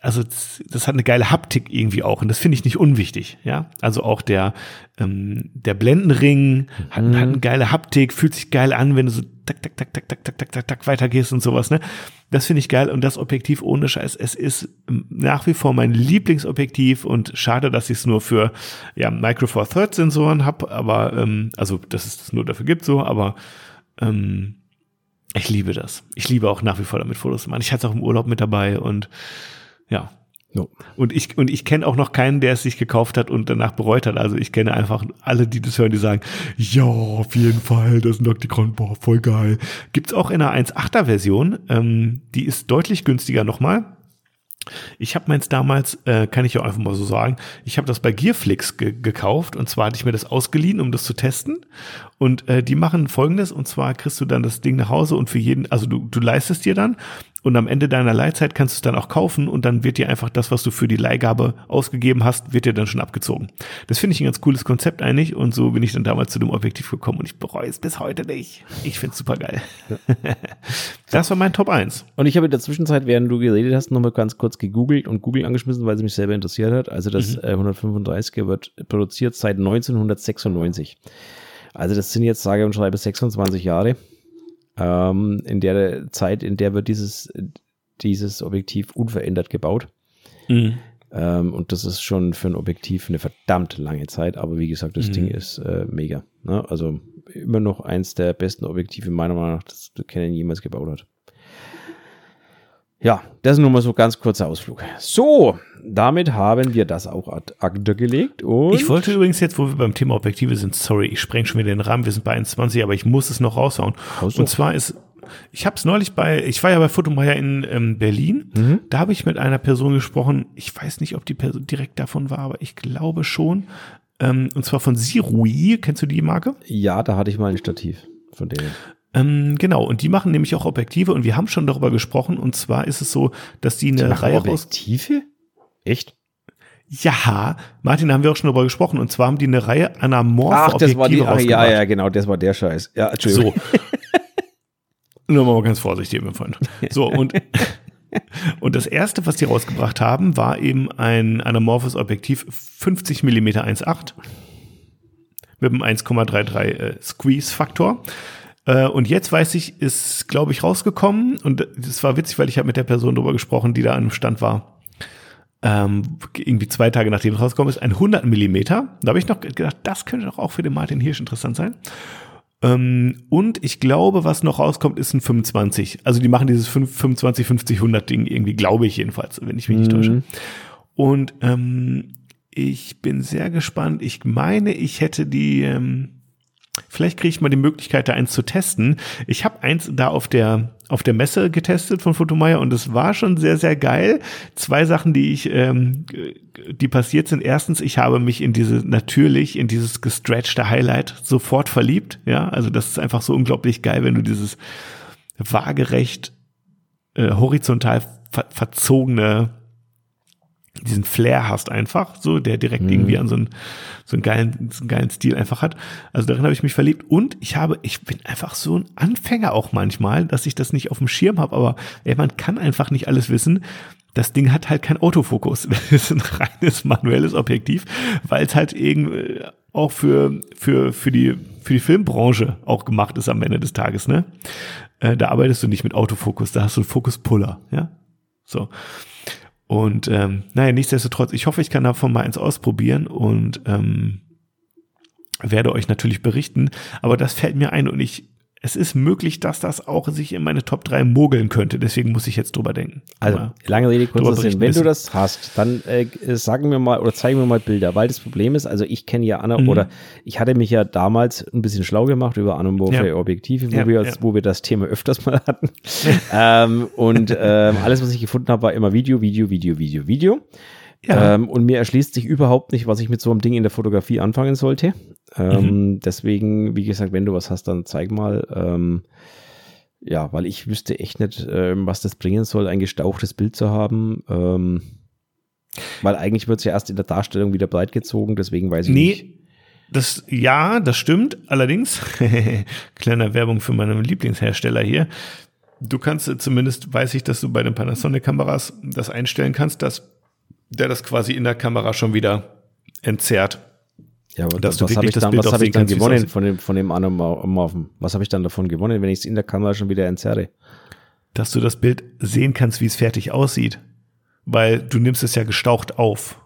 also das hat eine geile Haptik irgendwie auch und das finde ich nicht unwichtig, ja. Also auch der, ähm, der Blendenring hat, mhm. hat eine geile Haptik, fühlt sich geil an, wenn du so tak, tak, tak, tak, tak, tak, tak, tak, tak weitergehst und sowas, ne? Das finde ich geil und das Objektiv ohne Scheiß, es ist nach wie vor mein Lieblingsobjektiv und schade, dass ich es nur für ja, Micro Four Third Sensoren habe, aber ähm, also dass es das nur dafür gibt so, aber ähm, ich liebe das. Ich liebe auch nach wie vor damit Fotos zu machen. Ich hatte es auch im Urlaub mit dabei und ja. No. Und ich, und ich kenne auch noch keinen, der es sich gekauft hat und danach bereut hat. Also ich kenne einfach alle, die das hören, die sagen, ja, auf jeden Fall, das Nocticon, boah, voll geil. Gibt's auch in einer 1.8er Version, ähm, die ist deutlich günstiger nochmal. Ich habe meins damals, äh, kann ich auch einfach mal so sagen, ich habe das bei Gearflix ge gekauft und zwar hatte ich mir das ausgeliehen, um das zu testen. Und äh, die machen folgendes, und zwar kriegst du dann das Ding nach Hause und für jeden, also du, du leistest dir dann und am Ende deiner Leihzeit kannst du es dann auch kaufen und dann wird dir einfach das, was du für die Leihgabe ausgegeben hast, wird dir dann schon abgezogen. Das finde ich ein ganz cooles Konzept eigentlich und so bin ich dann damals zu dem Objektiv gekommen und ich bereue es bis heute nicht. Ich finde es super geil. das war mein Top 1. Und ich habe in der Zwischenzeit, während du geredet hast, nochmal ganz kurz gegoogelt und Google angeschmissen, weil es mich selber interessiert hat. Also das mhm. 135er äh, wird produziert seit 1996. Also das sind jetzt, sage und schreibe, 26 Jahre ähm, in der Zeit, in der wird dieses, dieses Objektiv unverändert gebaut. Mhm. Ähm, und das ist schon für ein Objektiv eine verdammt lange Zeit, aber wie gesagt, das mhm. Ding ist äh, mega. Ne? Also immer noch eins der besten Objektive meiner Meinung nach, das Canon jemals gebaut hat. Ja, das ist nur mal so ganz kurzer Ausflug. So, damit haben wir das auch ad acta gelegt. Und ich wollte übrigens jetzt, wo wir beim Thema Objektive sind, sorry, ich spreng schon wieder den Rahmen, wir sind bei 1,20, aber ich muss es noch raushauen. Also. Und zwar ist, ich habe es neulich bei, ich war ja bei Fotomeier in ähm, Berlin, mhm. da habe ich mit einer Person gesprochen, ich weiß nicht, ob die Person direkt davon war, aber ich glaube schon, ähm, und zwar von Sirui, kennst du die Marke? Ja, da hatte ich mal ein Stativ von denen. Ähm, genau, und die machen nämlich auch Objektive und wir haben schon darüber gesprochen. Und zwar ist es so, dass die eine die Reihe Objektive? Echt? Ja, Martin, da haben wir auch schon darüber gesprochen. Und zwar haben die eine Reihe anamorphe Ach, das war die, ach, ja, ja, genau, das war der Scheiß. Ja, Entschuldigung. So. Nur mal ganz vorsichtig, mein Freund. So, und, und das erste, was die rausgebracht haben, war eben ein anamorphes Objektiv 50 mm 1.8 mit einem 1,33 äh, Squeeze-Faktor. Äh, und jetzt weiß ich, ist, glaube ich, rausgekommen. Und das war witzig, weil ich habe mit der Person darüber gesprochen, die da an dem Stand war. Ähm, irgendwie zwei Tage nachdem es rausgekommen ist, ein 100 Millimeter. Da habe ich noch gedacht, das könnte doch auch für den Martin Hirsch interessant sein. Ähm, und ich glaube, was noch rauskommt, ist ein 25. Also die machen dieses 25, 50, 100 Ding irgendwie, glaube ich jedenfalls, wenn ich mich nicht mhm. täusche. Und ähm, ich bin sehr gespannt. Ich meine, ich hätte die, ähm, Vielleicht kriege ich mal die Möglichkeit, da eins zu testen. Ich habe eins da auf der auf der Messe getestet von Fotomeier und es war schon sehr sehr geil. Zwei Sachen, die ich ähm, die passiert sind. Erstens, ich habe mich in diese natürlich in dieses gestretchte Highlight sofort verliebt. Ja, also das ist einfach so unglaublich geil, wenn du dieses waagerecht äh, horizontal ver verzogene diesen Flair hast einfach, so, der direkt mhm. irgendwie an so einen, so einen geilen, so einen geilen Stil einfach hat. Also darin habe ich mich verliebt und ich habe, ich bin einfach so ein Anfänger auch manchmal, dass ich das nicht auf dem Schirm habe, aber ey, man kann einfach nicht alles wissen. Das Ding hat halt kein Autofokus. Das ist ein reines manuelles Objektiv, weil es halt irgendwie auch für, für, für die, für die Filmbranche auch gemacht ist am Ende des Tages, ne? Äh, da arbeitest du nicht mit Autofokus, da hast du einen Fokuspuller, ja? So. Und ähm, naja, nichtsdestotrotz, ich hoffe, ich kann davon mal eins ausprobieren und ähm, werde euch natürlich berichten. Aber das fällt mir ein und ich es ist möglich, dass das auch sich in meine Top 3 mogeln könnte. Deswegen muss ich jetzt drüber denken. Also, Aber lange Rede, kurzer Sinn. Wenn du das hast, dann äh, sagen wir mal oder zeigen wir mal Bilder. Weil das Problem ist, also ich kenne ja Anna mhm. oder ich hatte mich ja damals ein bisschen schlau gemacht über anamorphe ja. Objektive, wo, ja, wir, ja. wo wir das Thema öfters mal hatten. ähm, und ähm, alles, was ich gefunden habe, war immer Video, Video, Video, Video, Video. Ja. Ähm, und mir erschließt sich überhaupt nicht, was ich mit so einem Ding in der Fotografie anfangen sollte. Ähm, mhm. Deswegen, wie gesagt, wenn du was hast, dann zeig mal. Ähm, ja, weil ich wüsste echt nicht, ähm, was das bringen soll, ein gestauchtes Bild zu haben. Ähm, weil eigentlich wird es ja erst in der Darstellung wieder breit gezogen, deswegen weiß ich nee. nicht. Das, ja, das stimmt. Allerdings, kleiner Werbung für meinen Lieblingshersteller hier. du kannst äh, zumindest, weiß ich, dass du bei den Panasonic-Kameras das einstellen kannst, dass der das quasi in der Kamera schon wieder entzerrt. Ja, aber Dass das, was habe ich dann, was hab ich dann gewonnen von dem, von dem Anamorphen? Was habe ich dann davon gewonnen, wenn ich es in der Kamera schon wieder entzerre? Dass du das Bild sehen kannst, wie es fertig aussieht. Weil du nimmst es ja gestaucht auf.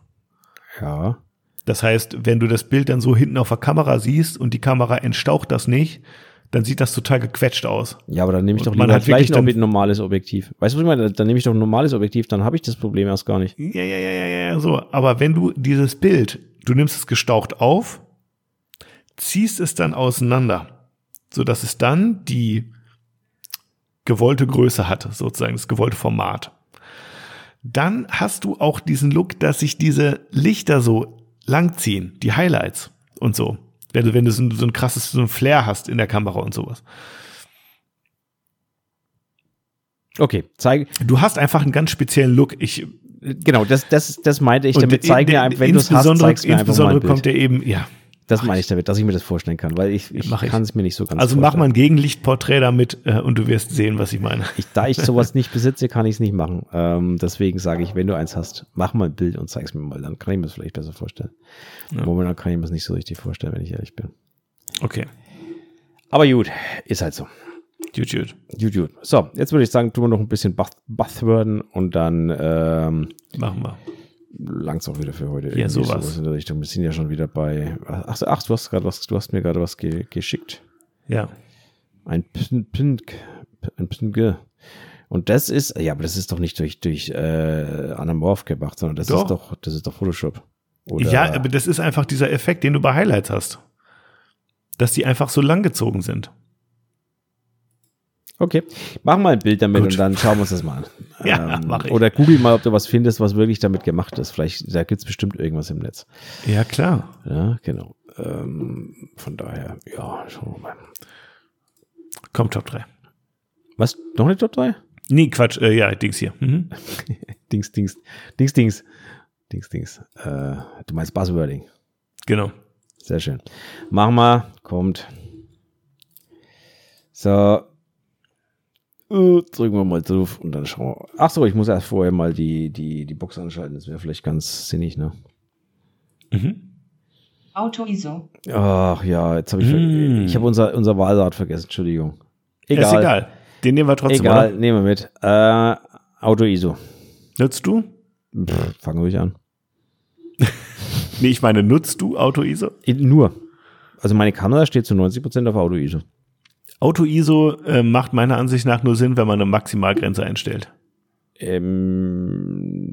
Ja. Das heißt, wenn du das Bild dann so hinten auf der Kamera siehst und die Kamera entstaucht das nicht, dann sieht das total gequetscht aus. Ja, aber dann nehme ich Und doch man lieber gleich mit ein normales Objektiv. Weißt du, was ich meine? Dann nehme ich doch ein normales Objektiv, dann habe ich das Problem erst gar nicht. Ja, ja, ja, ja, ja, so. Aber wenn du dieses Bild, du nimmst es gestaucht auf, ziehst es dann auseinander, so dass es dann die gewollte Größe hat, sozusagen das gewollte Format. Dann hast du auch diesen Look, dass sich diese Lichter so langziehen, die Highlights und so. Wenn du, wenn du so ein, so ein krasses, so ein Flair hast in der Kamera und sowas. Okay, zeig, Du hast einfach einen ganz speziellen Look. Ich, genau, das, das, das meinte ich damit. Zeig mir, einfach, wenn du es hast, insbesondere- zeig's mir Insbesondere kommt der eben, ja, Das meine ich damit, dass ich mir das vorstellen kann, weil ich, ich mach kann es mir nicht so ganz Also mach vorstellen. mal ein Gegenlichtporträt damit äh, und du wirst sehen, was ich meine. Ich, da ich sowas nicht besitze, kann ich es nicht machen. Ähm, deswegen sage ich, wenn du eins hast, mach mal ein Bild und zeig's mir mal. Dann kann ich mir das vielleicht besser vorstellen. Ja. Momentan kann ich mir das nicht so richtig vorstellen, wenn ich ehrlich bin. Okay, Aber gut, ist halt so. gut, gut. Gut, gut. So, jetzt würde ich sagen, tun wir noch ein bisschen Bath Buzzworden und dann ähm, Machen wir. Langt's auch wieder für heute. Ja, Irgendwie sowas. in der Richtung. Wir sind ja schon wieder bei. Ach, ach du hast gerade was, du hast mir gerade was ge geschickt. Ja. Ein Pin, Pin, ein Pin, und das ist, ja, aber das ist doch nicht durch, durch äh, Anamorph gemacht, sondern das Doch. ist doch, das ist doch Photoshop. Oder, ja, aber das ist einfach dieser Effekt, den du bei Highlights hast. Dass die einfach so langgezogen sind. Okay, mach mal ein Bild damit Gut. und dann schauen wir uns das mal an. Ja, mach ich. Oder google mal, ob du was findest, was wirklich damit gemacht ist. Vielleicht, da gibt's bestimmt irgendwas im Netz. Ja, klar. Ja, genau. Ähm, von daher, ja, schauen wir mal. Komm, Top 3. Was? Noch eine Top 3? Nee, Quatsch, äh, ja, Dings hier. Mhm. Dings, Dings, Dings, Dings, Dings, Dings. Äh, du meinst Buzzwording. Genau. Sehr schön. Mach mal, kommt. So. Äh, Drücken wir mal drauf und dann schauen wir. Ach so, ich muss erst vorher mal die, die, die Box anschalten. Das wäre vielleicht ganz sinnig, ne? Mhm. Auto-ISO. Ach ja, jetzt habe ich, Mm. ich habe unser, unser Wahlrad vergessen, Entschuldigung. Egal. Ist egal. Den nehmen wir trotzdem, Egal, oder? nehmen wir mit. Äh, Auto-ISO. Nutzt du? Pff, Fangen ruhig an. Nee, ich meine, nutzt du Auto-ISO? Nur. Also meine Kamera steht zu 90% auf Auto-ISO. Auto-ISO äh, macht meiner Ansicht nach nur Sinn, wenn man eine Maximalgrenze einstellt. Ähm,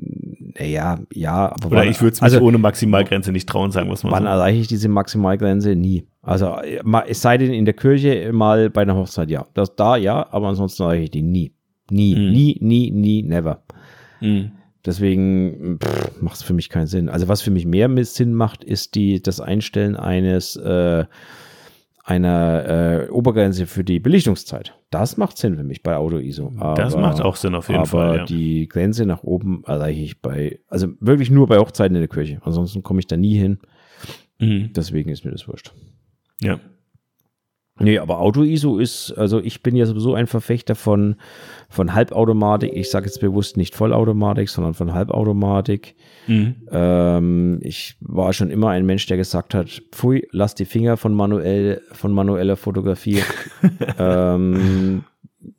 naja, ja, aber Oder wann- ich würde es also, ohne Maximalgrenze nicht trauen, sagen es mal Wann so. erreiche ich diese Maximalgrenze? Nie. Also äh, es sei denn in der Kirche mal bei einer Hochzeit, ja. Das da ja, aber ansonsten erreiche ich die nie. Nie, Mhm. nie, nie, nie, never. Mhm. Deswegen macht es für mich keinen Sinn. Also was für mich mehr Sinn macht, ist die das Einstellen eines äh, einer äh, Obergrenze für die Belichtungszeit. Das macht Sinn für mich bei Auto-ISO. Das Aber- macht auch Sinn auf jeden aber Fall. Ja. die Grenze nach oben erreiche ich bei, also wirklich nur bei Hochzeiten in der Kirche. Ansonsten komme ich da nie hin. Mhm. Deswegen ist mir das wurscht. ja. Nee, aber Auto-ISO ist, also ich bin ja sowieso ein Verfechter von, von Halbautomatik. Ich sage jetzt bewusst nicht Vollautomatik, sondern von Halbautomatik. Mhm. Ähm, ich war schon immer ein Mensch, der gesagt hat, pfui, lass die Finger von manuell, von manueller Fotografie. ähm,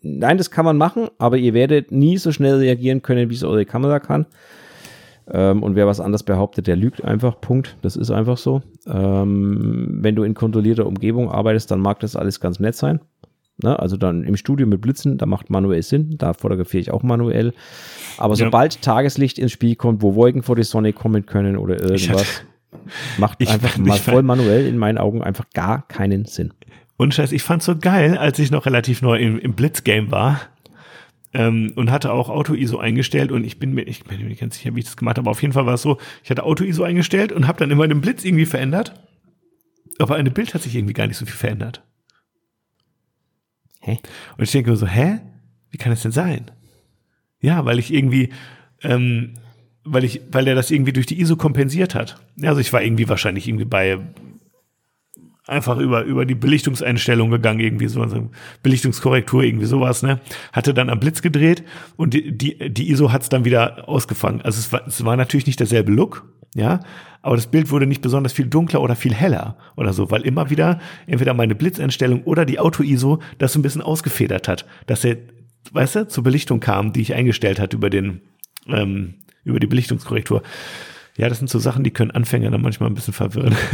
nein, das kann man machen, aber ihr werdet nie so schnell reagieren können, wie es eure Kamera kann. Ähm, und wer was anderes behauptet, der lügt einfach. Punkt. Das ist einfach so. Ähm, wenn du in kontrollierter Umgebung arbeitest, dann mag das alles ganz nett sein. Ne? Also dann im Studio mit Blitzen, da macht manuell Sinn. Da fotografiere ich auch manuell. Aber Ja. sobald Tageslicht ins Spiel kommt, wo Wolken vor die Sonne kommen können oder irgendwas, macht Ich- einfach mal voll manuell in meinen Augen einfach gar keinen Sinn. Und Scheiß, ich fand's so geil, als ich noch relativ neu im, im Blitzgame war ähm, und hatte auch Auto-ISO eingestellt und ich bin mir, ich bin mir nicht ganz sicher, wie ich das gemacht habe, aber auf jeden Fall war es so, ich hatte Auto-ISO eingestellt und habe dann immer den Blitz irgendwie verändert, aber an dem Bild hat sich irgendwie gar nicht so viel verändert. Hä? Und ich denke mir so, hä? Wie kann das denn sein? Ja, weil ich irgendwie, ähm, weil ich, weil er das irgendwie durch die ISO kompensiert hat. Ja, also ich war irgendwie wahrscheinlich irgendwie bei einfach über, über die Belichtungseinstellung gegangen, irgendwie so, also Belichtungskorrektur, irgendwie sowas, ne? Hatte dann am Blitz gedreht und die, die, die ISO hat's dann wieder ausgefangen. Also es war, es war natürlich nicht derselbe Look, ja, aber das Bild wurde nicht besonders viel dunkler oder viel heller oder so, weil immer wieder entweder meine Blitzeinstellung oder die Auto-ISO das so ein bisschen ausgefedert hat, dass er, weißt du, zur Belichtung kam, die ich eingestellt hat über den, ähm, über die Belichtungskorrektur. Ja, das sind so Sachen, die können Anfänger dann manchmal ein bisschen verwirren.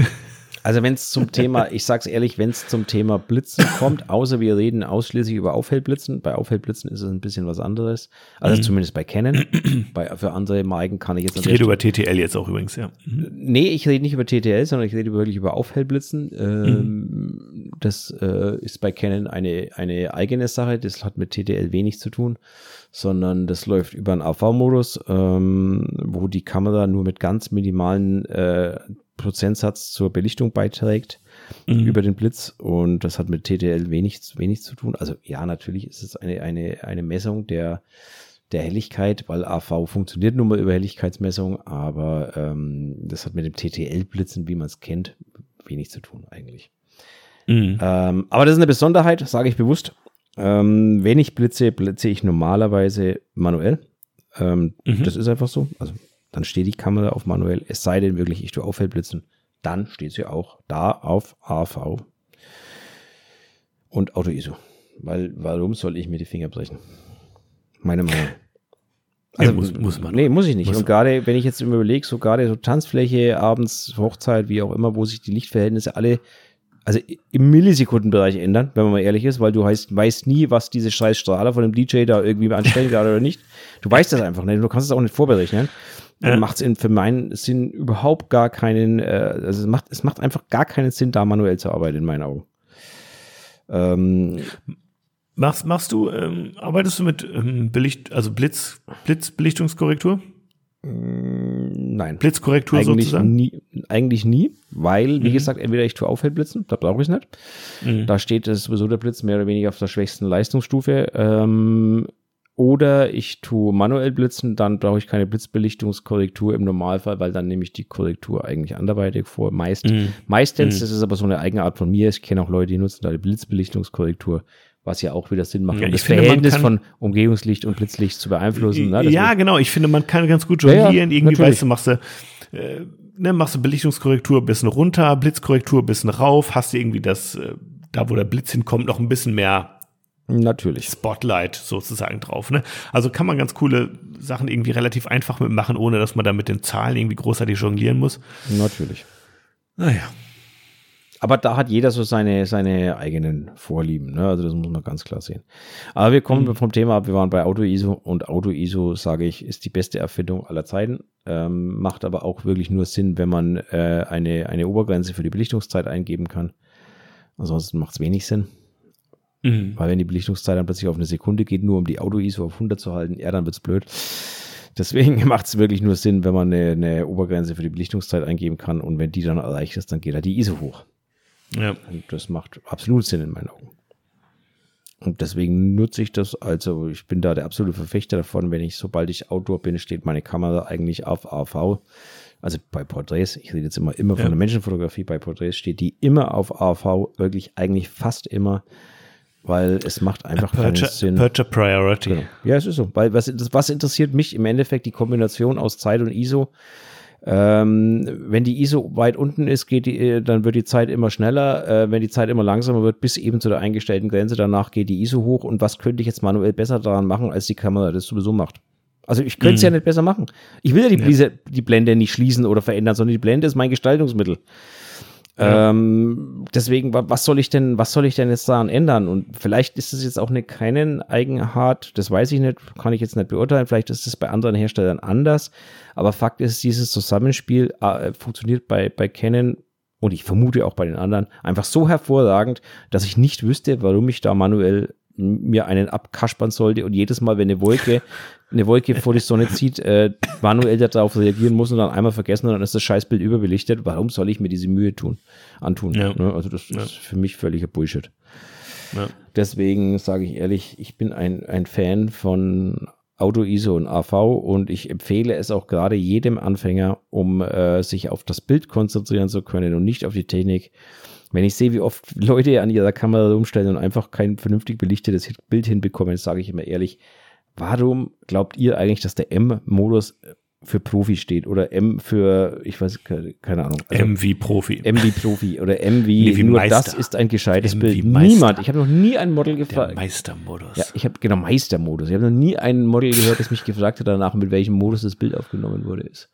Also wenn es zum Thema, ich sag's ehrlich, wenn es zum Thema Blitzen kommt, außer wir reden ausschließlich über Aufhellblitzen, bei Aufhellblitzen ist es ein bisschen was anderes. Also mhm. zumindest bei Canon. bei, für andere Marken kann ich jetzt. Ich rede über TTL jetzt auch übrigens, ja. Mhm. Nee, ich rede nicht über TTL, sondern ich rede wirklich über Aufhellblitzen. Ähm, mhm. Das äh, ist bei Canon eine, eine eigene Sache. Das hat mit TTL wenig zu tun sondern das läuft über einen AV-Modus, ähm, wo die Kamera nur mit ganz minimalen äh, Prozentsatz zur Belichtung beiträgt mhm. über den Blitz und das hat mit TTL wenig, wenig zu tun. Also ja, natürlich ist es eine, eine, eine Messung der, der Helligkeit, weil AV funktioniert nun mal über Helligkeitsmessung, aber ähm, das hat mit dem TTL-Blitzen, wie man es kennt, wenig zu tun eigentlich. Mhm. Ähm, aber das ist eine Besonderheit, sage ich bewusst. Ähm, wenn ich blitze, blitze ich normalerweise manuell. Ähm, mhm. Das ist einfach so. Also dann steht die Kamera auf manuell. Es sei denn wirklich, ich tue Auffellblitzen. Dann steht sie auch da auf AV und Auto-ISO. Weil, warum soll ich mir die Finger brechen? Meine Meinung. Also ja, muss, muss man. Nee, muss ich nicht. Muss und gerade, wenn ich jetzt überlege, so gerade so Tanzfläche, abends, Hochzeit, wie auch immer, wo sich die Lichtverhältnisse alle, also im Millisekundenbereich ändern, wenn man mal ehrlich ist, weil du heißt, weißt nie, was diese scheiß Strahler von dem DJ da irgendwie anstellen gerade oder nicht. Du weißt das einfach nicht. Du kannst es auch nicht vorberechnen ja. macht es für meinen Sinn überhaupt gar keinen, äh, also es macht, es macht einfach gar keinen Sinn, da manuell zu arbeiten, in meinen Augen. Ähm, machst, machst du, ähm, arbeitest du mit ähm, Belicht, also Blitz, Blitzbelichtungskorrektur? Mm, nein. Blitzkorrektur eigentlich sozusagen? Nie, eigentlich nie, weil, wie mhm. gesagt, entweder ich tue Auffällt-Blitzen, da brauche ich es nicht. Mhm. Da steht es sowieso der Blitz mehr oder weniger auf der schwächsten Leistungsstufe. Ähm, oder ich tue manuell blitzen, dann brauche ich keine Blitzbelichtungskorrektur im Normalfall, weil dann nehme ich die Korrektur eigentlich anderweitig vor. Meist, mm. Meistens, mm. das ist aber so eine eigene Art von mir. Ich kenne auch Leute, die nutzen da die Blitzbelichtungskorrektur, was ja auch wieder Sinn macht, ja, um das finde, Verhältnis von Umgehungslicht und Blitzlicht zu beeinflussen. Ne? ja, genau. Ich finde, man kann ganz gut jonglieren. Ja, ja, Irgendwie, weißt du, machst du, äh, ne, machst du Belichtungskorrektur bisschen runter, Blitzkorrektur bisschen rauf, hast du irgendwie das, äh, da wo der Blitz hinkommt, noch ein bisschen mehr Natürlich. Spotlight sozusagen drauf. Ne? Also kann man ganz coole Sachen irgendwie relativ einfach mitmachen, ohne dass man da mit den Zahlen irgendwie großartig jonglieren muss. Natürlich. Naja. Aber da hat jeder so seine, seine eigenen Vorlieben. Ne? Also das muss man ganz klar sehen. Aber wir kommen mhm. vom Thema ab. Wir waren bei Auto-ISO und Auto-ISO, sage ich, ist die beste Erfindung aller Zeiten. Ähm, macht aber auch wirklich nur Sinn, wenn man äh, eine, eine Obergrenze für die Belichtungszeit eingeben kann. Ansonsten macht es wenig Sinn. Mhm. Weil wenn die Belichtungszeit dann plötzlich auf eine Sekunde geht, nur um die Auto-ISO auf 100 zu halten, ja, dann wird's blöd. Deswegen macht es wirklich nur Sinn, wenn man eine, eine, Obergrenze für die Belichtungszeit eingeben kann und wenn die dann erreicht ist, dann geht da die ISO hoch. Ja. Und das macht absolut Sinn in meinen Augen. Und deswegen nutze ich das, also ich bin da der absolute Verfechter davon, wenn ich, sobald ich Outdoor bin, steht meine Kamera eigentlich auf AV. Also bei Porträts, ich rede jetzt immer, immer von der Menschenfotografie, bei Porträts steht die immer auf AV, wirklich eigentlich fast immer weil es macht einfach keinen Sinn. Aperture Priority. Genau. Ja, es ist so. Weil was, was interessiert mich im Endeffekt die Kombination aus Zeit und ISO? Ähm, wenn die ISO weit unten ist, geht die, äh, dann wird die Zeit immer schneller. Äh, wenn die Zeit immer langsamer wird, bis eben zu der eingestellten Grenze, danach geht die ISO hoch. Und was könnte ich jetzt manuell besser daran machen, als die Kamera das sowieso macht? Also ich könnte es mhm. ja nicht besser machen. Ich will ja die, ja. die Blende nicht schließen oder verändern, sondern die Blende ist mein Gestaltungsmittel. Ähm, deswegen, was soll ich denn, was soll ich denn jetzt daran ändern? Und vielleicht ist es jetzt auch eine keinen Eigenart, das weiß ich nicht, kann ich jetzt nicht beurteilen. Vielleicht ist es bei anderen Herstellern anders. Aber Fakt ist, dieses Zusammenspiel äh, funktioniert bei, bei Canon und ich vermute auch bei den anderen einfach so hervorragend, dass ich nicht wüsste, warum ich da manuell mir einen abkaspern sollte und jedes Mal, wenn eine Wolke, eine Wolke vor die Sonne zieht, äh, manuell darauf reagieren muss und dann einmal vergessen und dann ist das Scheißbild überbelichtet. Warum soll ich mir diese Mühe tun, antun? Ja. Ne? Also das ja. ist für mich völliger Bullshit. Ja. Deswegen sage ich ehrlich, ich bin ein, ein Fan von Auto ISO und AV und ich empfehle es auch gerade jedem Anfänger, um äh, sich auf das Bild konzentrieren zu können und nicht auf die Technik Wenn ich sehe, wie oft Leute an ihrer Kamera rumstellen und einfach kein vernünftig belichtetes Bild hinbekommen, sage ich immer ehrlich, warum glaubt ihr eigentlich, dass der M-Modus für Profi steht oder M für, ich weiß, keine Ahnung. Also M wie Profi. M wie Profi oder M wie, Nee, wie nur Meister. das ist ein gescheites M Bild. Niemand, ich habe noch nie ein Model gefragt. Meistermodus. Ja, ich habe genau Meistermodus. Ich habe noch nie ein Model gehört, das mich gefragt hat danach, mit welchem Modus das Bild aufgenommen wurde. Ist.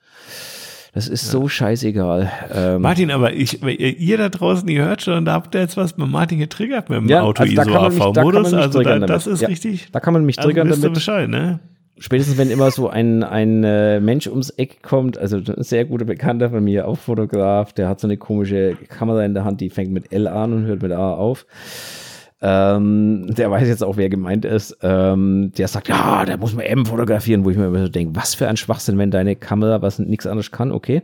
Das ist so scheißegal. Ähm, Martin, aber ich, ihr da draußen, ihr hört schon, da habt ihr jetzt was bei Martin getriggert mit dem Ja, Auto also da da man AV-Modus. mich Also da, das ist Ja, richtig. da kann man mich Also triggern ihr damit. Bescheid, ne? Spätestens wenn immer so ein, ein äh, Mensch ums Eck kommt, also ein sehr guter Bekannter von mir, auch Fotograf, der hat so eine komische Kamera in der Hand, die fängt mit L an und hört mit A auf. Ähm, der weiß jetzt auch, wer gemeint ist. Ähm, der sagt, ja, da muss man M fotografieren, wo ich mir immer so denke, was für ein Schwachsinn, wenn deine Kamera was nichts anderes kann, okay.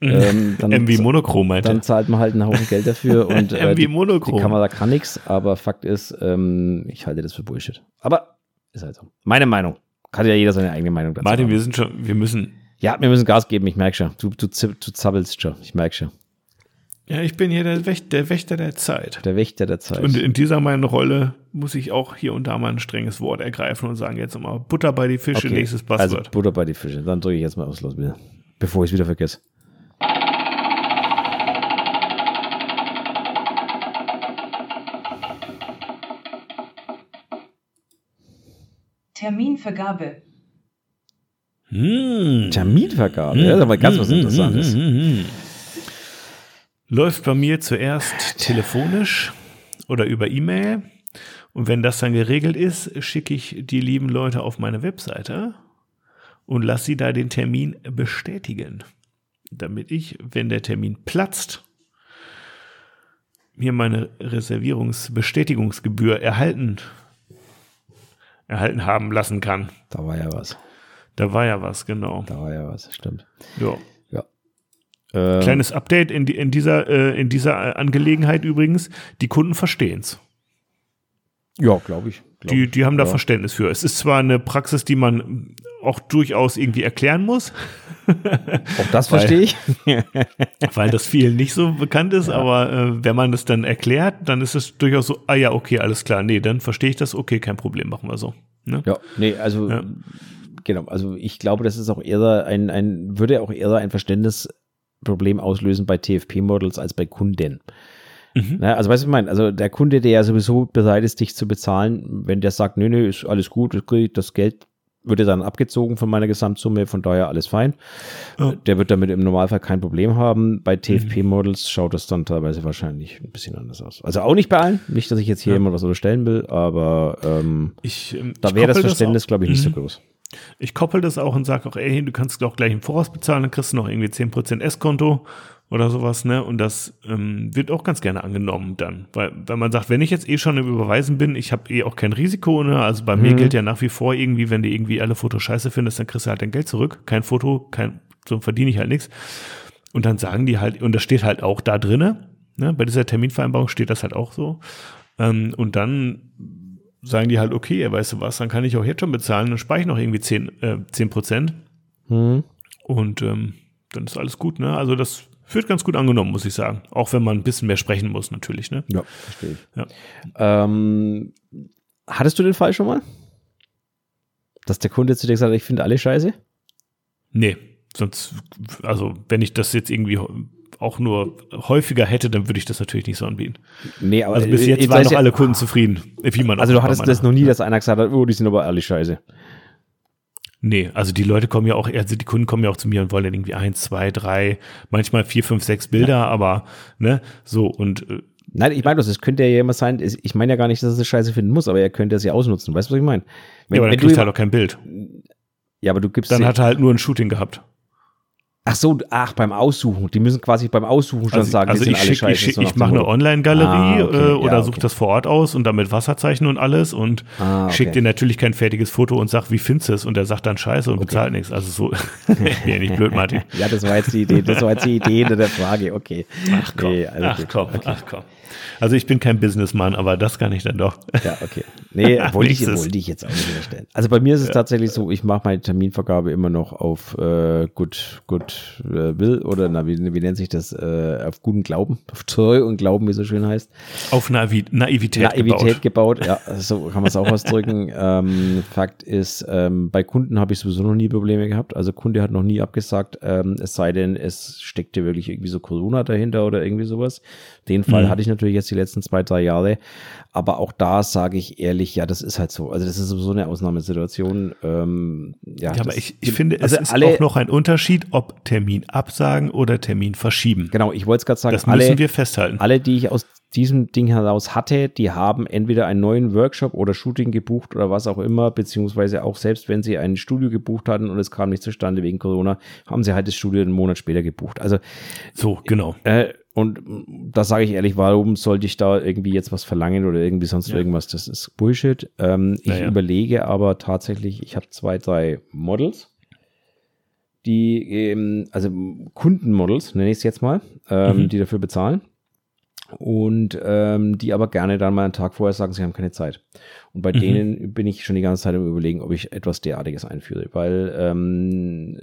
Ähm, dann, M wie Monochrom meinte. dann zahlt man halt einen Haufen Geld dafür und äh, die, die Kamera kann nichts, aber Fakt ist, ähm, ich halte das für Bullshit. Aber ist halt so. Meine Meinung. Kann ja jeder seine eigene Meinung dazu Martin, haben. wir sind schon, wir müssen. Ja, wir müssen Gas geben, ich merke schon. Du, du, du zappelst schon, ich merke schon. Ja, ich bin hier der, Wächter, der Wächter der Zeit. Der Wächter der Zeit. Und in dieser meinen Rolle muss ich auch hier und da mal ein strenges Wort ergreifen und sagen jetzt nochmal Butter bei die Fische, Okay, nächstes Also Passwort. Butter bei die Fische. Dann drücke ich jetzt mal aufs Los wieder. Bevor ich es wieder vergesse. Terminvergabe. Hm. Terminvergabe. Ja, das ist aber ganz was Interessantes. Läuft bei mir zuerst telefonisch oder über E-Mail. Und wenn das dann geregelt ist, schicke ich die lieben Leute auf meine Webseite und lasse sie da den Termin bestätigen. Damit ich, wenn der Termin platzt, mir meine Reservierungsbestätigungsgebühr erhalten, erhalten haben lassen kann. Da war ja was. Da war ja was, genau. Da war ja was, stimmt. Ja. Ja. Ähm, Kleines Update in, in, dieser, äh, in dieser Angelegenheit übrigens. Die Kunden verstehen es. ja, glaube ich. Glaub Die, die haben da ja. Verständnis für. Es ist zwar eine Praxis, die man auch durchaus irgendwie erklären muss, Auch das verstehe ich. weil das vielen nicht so bekannt ist, aber äh, wenn man das dann erklärt, dann ist es durchaus so, ah ja, okay, alles klar, nee, dann verstehe ich das, okay, kein Problem, machen wir so. Ne? Ja, nee, also Ja. genau, also ich glaube, das ist auch eher ein, ein würde auch eher ein Verständnisproblem auslösen bei TFP-Models als bei Kunden. Mhm. Na, also weißt du, ich meine? Also der Kunde, der ja sowieso bereit ist, dich zu bezahlen, wenn der sagt, nö, nö, ist alles gut, das Geld würde dann abgezogen von meiner Gesamtsumme, von daher alles fein. Ja. Der wird damit im Normalfall kein Problem haben. Bei Mhm. TFP-Models schaut das dann teilweise wahrscheinlich ein bisschen anders aus. Also auch nicht bei allen, nicht, dass ich jetzt hier Ja. jemand was unterstellen will, aber ähm, Ich, ähm, da wäre das Verständnis, glaube ich, nicht so Mhm. groß. Ich koppel das auch und sage auch, ey, du kannst doch gleich im Voraus bezahlen, dann kriegst du noch irgendwie 10% S-Konto oder sowas, ne? Und das ähm, wird auch ganz gerne angenommen dann. Weil, weil man sagt, wenn ich jetzt eh schon im Überweisen bin, ich habe eh auch kein Risiko, ne? Also bei mir Mhm. gilt ja nach wie vor irgendwie, wenn du irgendwie alle Fotos scheiße findest, dann kriegst du halt dein Geld zurück. Kein Foto, kein, so verdiene ich halt nichts. Und dann sagen die halt, und das steht halt auch da drinne, ne? Bei dieser Terminvereinbarung steht das halt auch so. Ähm, und dann sagen die halt, okay, weißt du was, dann kann ich auch jetzt schon bezahlen, dann spare ich noch irgendwie 10, äh, 10 Prozent Mhm. und ähm, dann ist alles gut, ne? Also das wird ganz gut angenommen, muss ich sagen. Auch wenn man ein bisschen mehr sprechen muss, natürlich, ne? Ja, verstehe ich. Ja. Ähm, hattest du den Fall schon mal? Dass der Kunde zu dir gesagt hat, ich finde alle scheiße? Nee, sonst, also wenn ich das jetzt irgendwie auch nur häufiger hätte, dann würde ich das natürlich nicht so anbieten. Nee, aber Also bis jetzt waren noch ja- alle Kunden zufrieden, wie man Also du hattest das noch nie, dass einer gesagt hat, oh, die sind aber alle scheiße. Nee, also die Leute kommen ja auch, also die Kunden kommen ja auch zu mir und wollen dann irgendwie eins, zwei, drei, manchmal vier, fünf, sechs Bilder, aber ne, so und äh, Nein, ich meine das, es könnte ja jemand sein, ich meine ja gar nicht, dass er es scheiße finden muss, aber er könnte es ja ausnutzen. Weißt du, was ich meine? Wenn, ja, aber dann wenn kriegt du, halt auch kein Bild. ja, aber du gibst Dann hat er halt nur ein Shooting gehabt. Ach so, ach, beim Aussuchen. Die müssen quasi beim Aussuchen schon Also, sagen, also die sind ich alle schick, scheiße. ich, so ich mache eine. Online-Galerie Ah, okay. äh, oder Ja, suche okay. das vor Ort aus und damit Wasserzeichen und alles und Ah, okay. schickt dir natürlich kein fertiges Foto und sagt, wie findest du es? Und er sagt dann Scheiße und bezahlt nichts. Also so, ja nicht blöd, Martin. Ja, das war jetzt die Idee, das war jetzt die Idee hinter der Frage, okay. Ach komm, Nee, ach komm, ach komm. Also ich bin kein Businessman, aber das kann ich dann doch. Ja, okay. Nee, wollte ich, wollte ich jetzt auch nicht unterstellen. Also bei mir ist es tatsächlich so, ich mache meine Terminvergabe immer noch auf äh, Good Gott äh, will oder na, wie, wie nennt sich das, äh, auf guten Glauben, auf Treu und Glauben, wie es so schön heißt. Auf Naivi Naivität, Naivität gebaut. ja, so kann man es auch ausdrücken. ähm, Fakt ist, ähm, bei Kunden habe ich sowieso noch nie Probleme gehabt. Also Kunde hat noch nie abgesagt, ähm, es sei denn, es steckte wirklich irgendwie so Corona dahinter oder irgendwie sowas. Den Fall Mhm. hatte ich natürlich jetzt die letzten zwei, drei Jahre. Aber auch da sage ich ehrlich, ja, das ist halt so. Also das ist sowieso eine Ausnahmesituation. Ähm, ja, Ja, aber ich, ich finde, also es ist alle, auch noch ein Unterschied, ob Termin absagen oder Termin verschieben. Genau, ich wollte es gerade sagen, Das müssen alle, wir festhalten. alle, die ich aus diesem Ding heraus hatte, die haben entweder einen neuen Workshop oder Shooting gebucht oder was auch immer, beziehungsweise auch selbst wenn sie ein Studio gebucht hatten und es kam nicht zustande wegen Corona, haben sie halt das Studio einen Monat später gebucht. Also So, genau. äh, und da sage ich ehrlich, warum sollte ich da irgendwie jetzt was verlangen oder irgendwie sonst Ja. irgendwas? Das ist Bullshit. Ähm, ich Naja. überlege aber tatsächlich, ich habe zwei, drei Models, die, ähm, also Kundenmodels, nenne ich es jetzt mal, ähm, Mhm. die dafür bezahlen. Und ähm, die aber gerne dann mal einen Tag vorher sagen, sie haben keine Zeit. Und bei Mhm. denen bin ich schon die ganze Zeit am überlegen, ob ich etwas derartiges einführe. Weil ähm,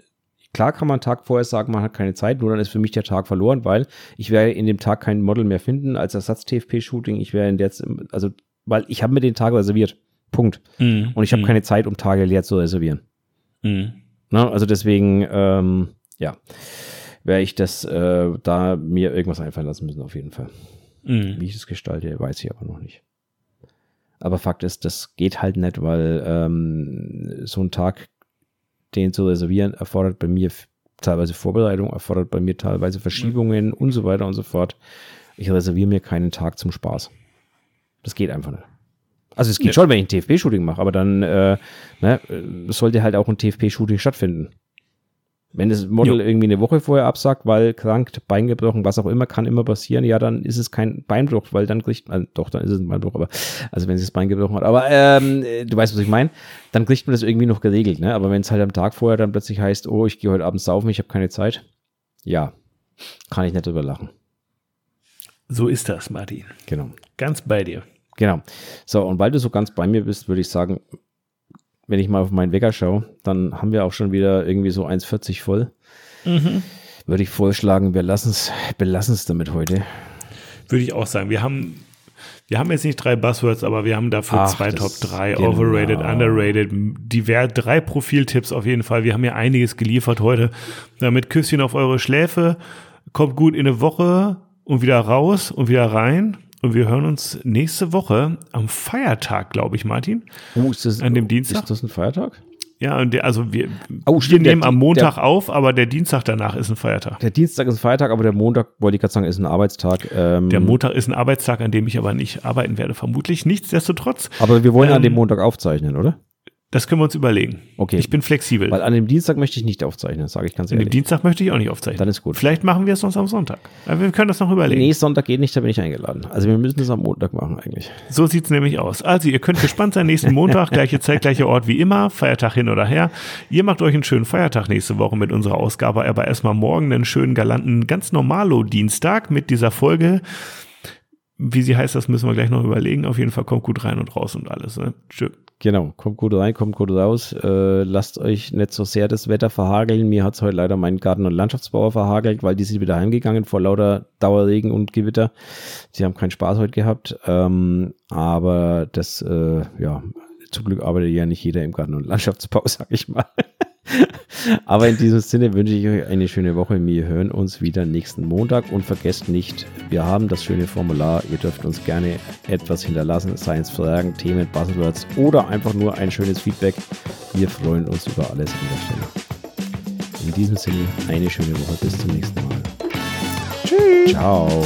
klar kann man einen Tag vorher sagen, man hat keine Zeit, nur dann ist für mich der Tag verloren, weil ich werde in dem Tag kein Model mehr finden als Ersatz-TFP-Shooting. Ich wäre in der, also, weil ich habe mir den Tag reserviert. Punkt. Mhm. Und ich habe Mhm. keine Zeit, um Tage leer zu reservieren. Mhm. Ne? Also deswegen, ähm, ja, werde ich das äh, da mir irgendwas einfallen lassen müssen, auf jeden Fall. Mhm. Wie ich es gestalte, weiß ich aber noch nicht. Aber Fakt ist, das geht halt nicht, weil ähm, so ein Tag, den zu reservieren, erfordert bei mir teilweise Vorbereitung, erfordert bei mir teilweise Verschiebungen und so weiter und so fort. Ich reserviere mir keinen Tag zum Spaß. Das geht einfach nicht. Also es geht Ja. schon, wenn ich ein TFP-Shooting mache, aber dann äh, ne, äh, sollte halt auch ein TFP-Shooting stattfinden. Wenn das Model Jo. irgendwie eine Woche vorher absagt, weil krank, Bein gebrochen, was auch immer, kann immer passieren, ja, dann ist es kein Beinbruch, weil dann kriegt man, doch, dann ist es ein Beinbruch, aber, also wenn sie das Bein gebrochen hat, aber ähm, äh, du weißt, was ich meine, dann kriegt man das irgendwie noch geregelt, ne? Aber wenn es halt am Tag vorher dann plötzlich heißt, oh, ich gehe heute Abend saufen, ich habe keine Zeit, ja, kann ich nicht drüber lachen. So ist das, Martin. Genau. Ganz bei dir. Genau. So, und weil du so ganz bei mir bist, würde ich sagen, wenn ich mal auf meinen Wecker schaue, dann haben wir auch schon wieder irgendwie so 1,40 voll. Würde ich vorschlagen, wir lassen es, belassen es damit heute. Würde ich auch sagen. Wir haben, wir haben jetzt nicht drei Buzzwords, aber wir haben dafür Ach, zwei Top 3, genau. overrated, underrated, divers, drei Profiltipps auf jeden Fall. Wir haben ja einiges geliefert heute. Damit Küsschen auf eure Schläfe, kommt gut in eine Woche und wieder raus und wieder rein. Und wir hören uns nächste Woche am Feiertag, glaube ich, Martin. Oh, ist das, An dem Dienstag? Ist das ein Feiertag? Ja, und der, also wir, Oh, wir stimmt, der nehmen Di- am Montag auf, aber der Dienstag danach ist ein Feiertag. Der Dienstag ist ein Feiertag, aber der Montag, wollte ich gerade sagen, ist ein Arbeitstag. Ähm, Der Montag ist ein Arbeitstag, an dem ich aber nicht arbeiten werde, vermutlich. Nichtsdestotrotz, aber wir wollen an ähm, dem Montag aufzeichnen, oder? Das können wir uns überlegen. Okay. Ich bin flexibel. Weil an dem Dienstag möchte ich nicht aufzeichnen, sage ich ganz An dem ehrlich. Dienstag möchte ich auch nicht aufzeichnen. Dann ist gut. Vielleicht machen wir es sonst am Sonntag. Aber wir können das noch überlegen. Nee, Sonntag geht nicht, da bin ich eingeladen. Also wir müssen es am Montag machen eigentlich. So sieht's nämlich aus. Also ihr könnt gespannt sein, nächsten Montag, gleiche Zeit, gleicher Ort wie immer, Feiertag hin oder her. Ihr macht euch einen schönen Feiertag nächste Woche mit unserer Ausgabe, aber erstmal morgen einen schönen, galanten, ganz normalo Dienstag mit dieser Folge. Wie sie heißt, das müssen wir gleich noch überlegen. Auf jeden Fall kommt gut rein und raus und alles. Ne? Tschö. Genau, kommt gut rein, kommt gut raus. Äh, lasst euch nicht so sehr das Wetter verhageln. Mir hat's heute leider meinen Garten- und Landschaftsbauer verhagelt, weil die sind wieder heimgegangen vor lauter Dauerregen und Gewitter. Sie haben keinen Spaß heute gehabt. Ähm, aber das, äh, ja, zum Glück arbeitet ja nicht jeder im Garten- und Landschaftsbau, sag ich mal. Aber in diesem Sinne wünsche ich euch eine schöne Woche. Wir hören uns wieder nächsten Montag und vergesst nicht, wir haben das schöne Formular. Ihr dürft uns gerne etwas hinterlassen, seien es Fragen, Themen, Buzzwords oder einfach nur ein schönes Feedback. Wir freuen uns über alles an der Stelle. In diesem Sinne eine schöne Woche. Bis zum nächsten Mal. Tschüss. Ciao.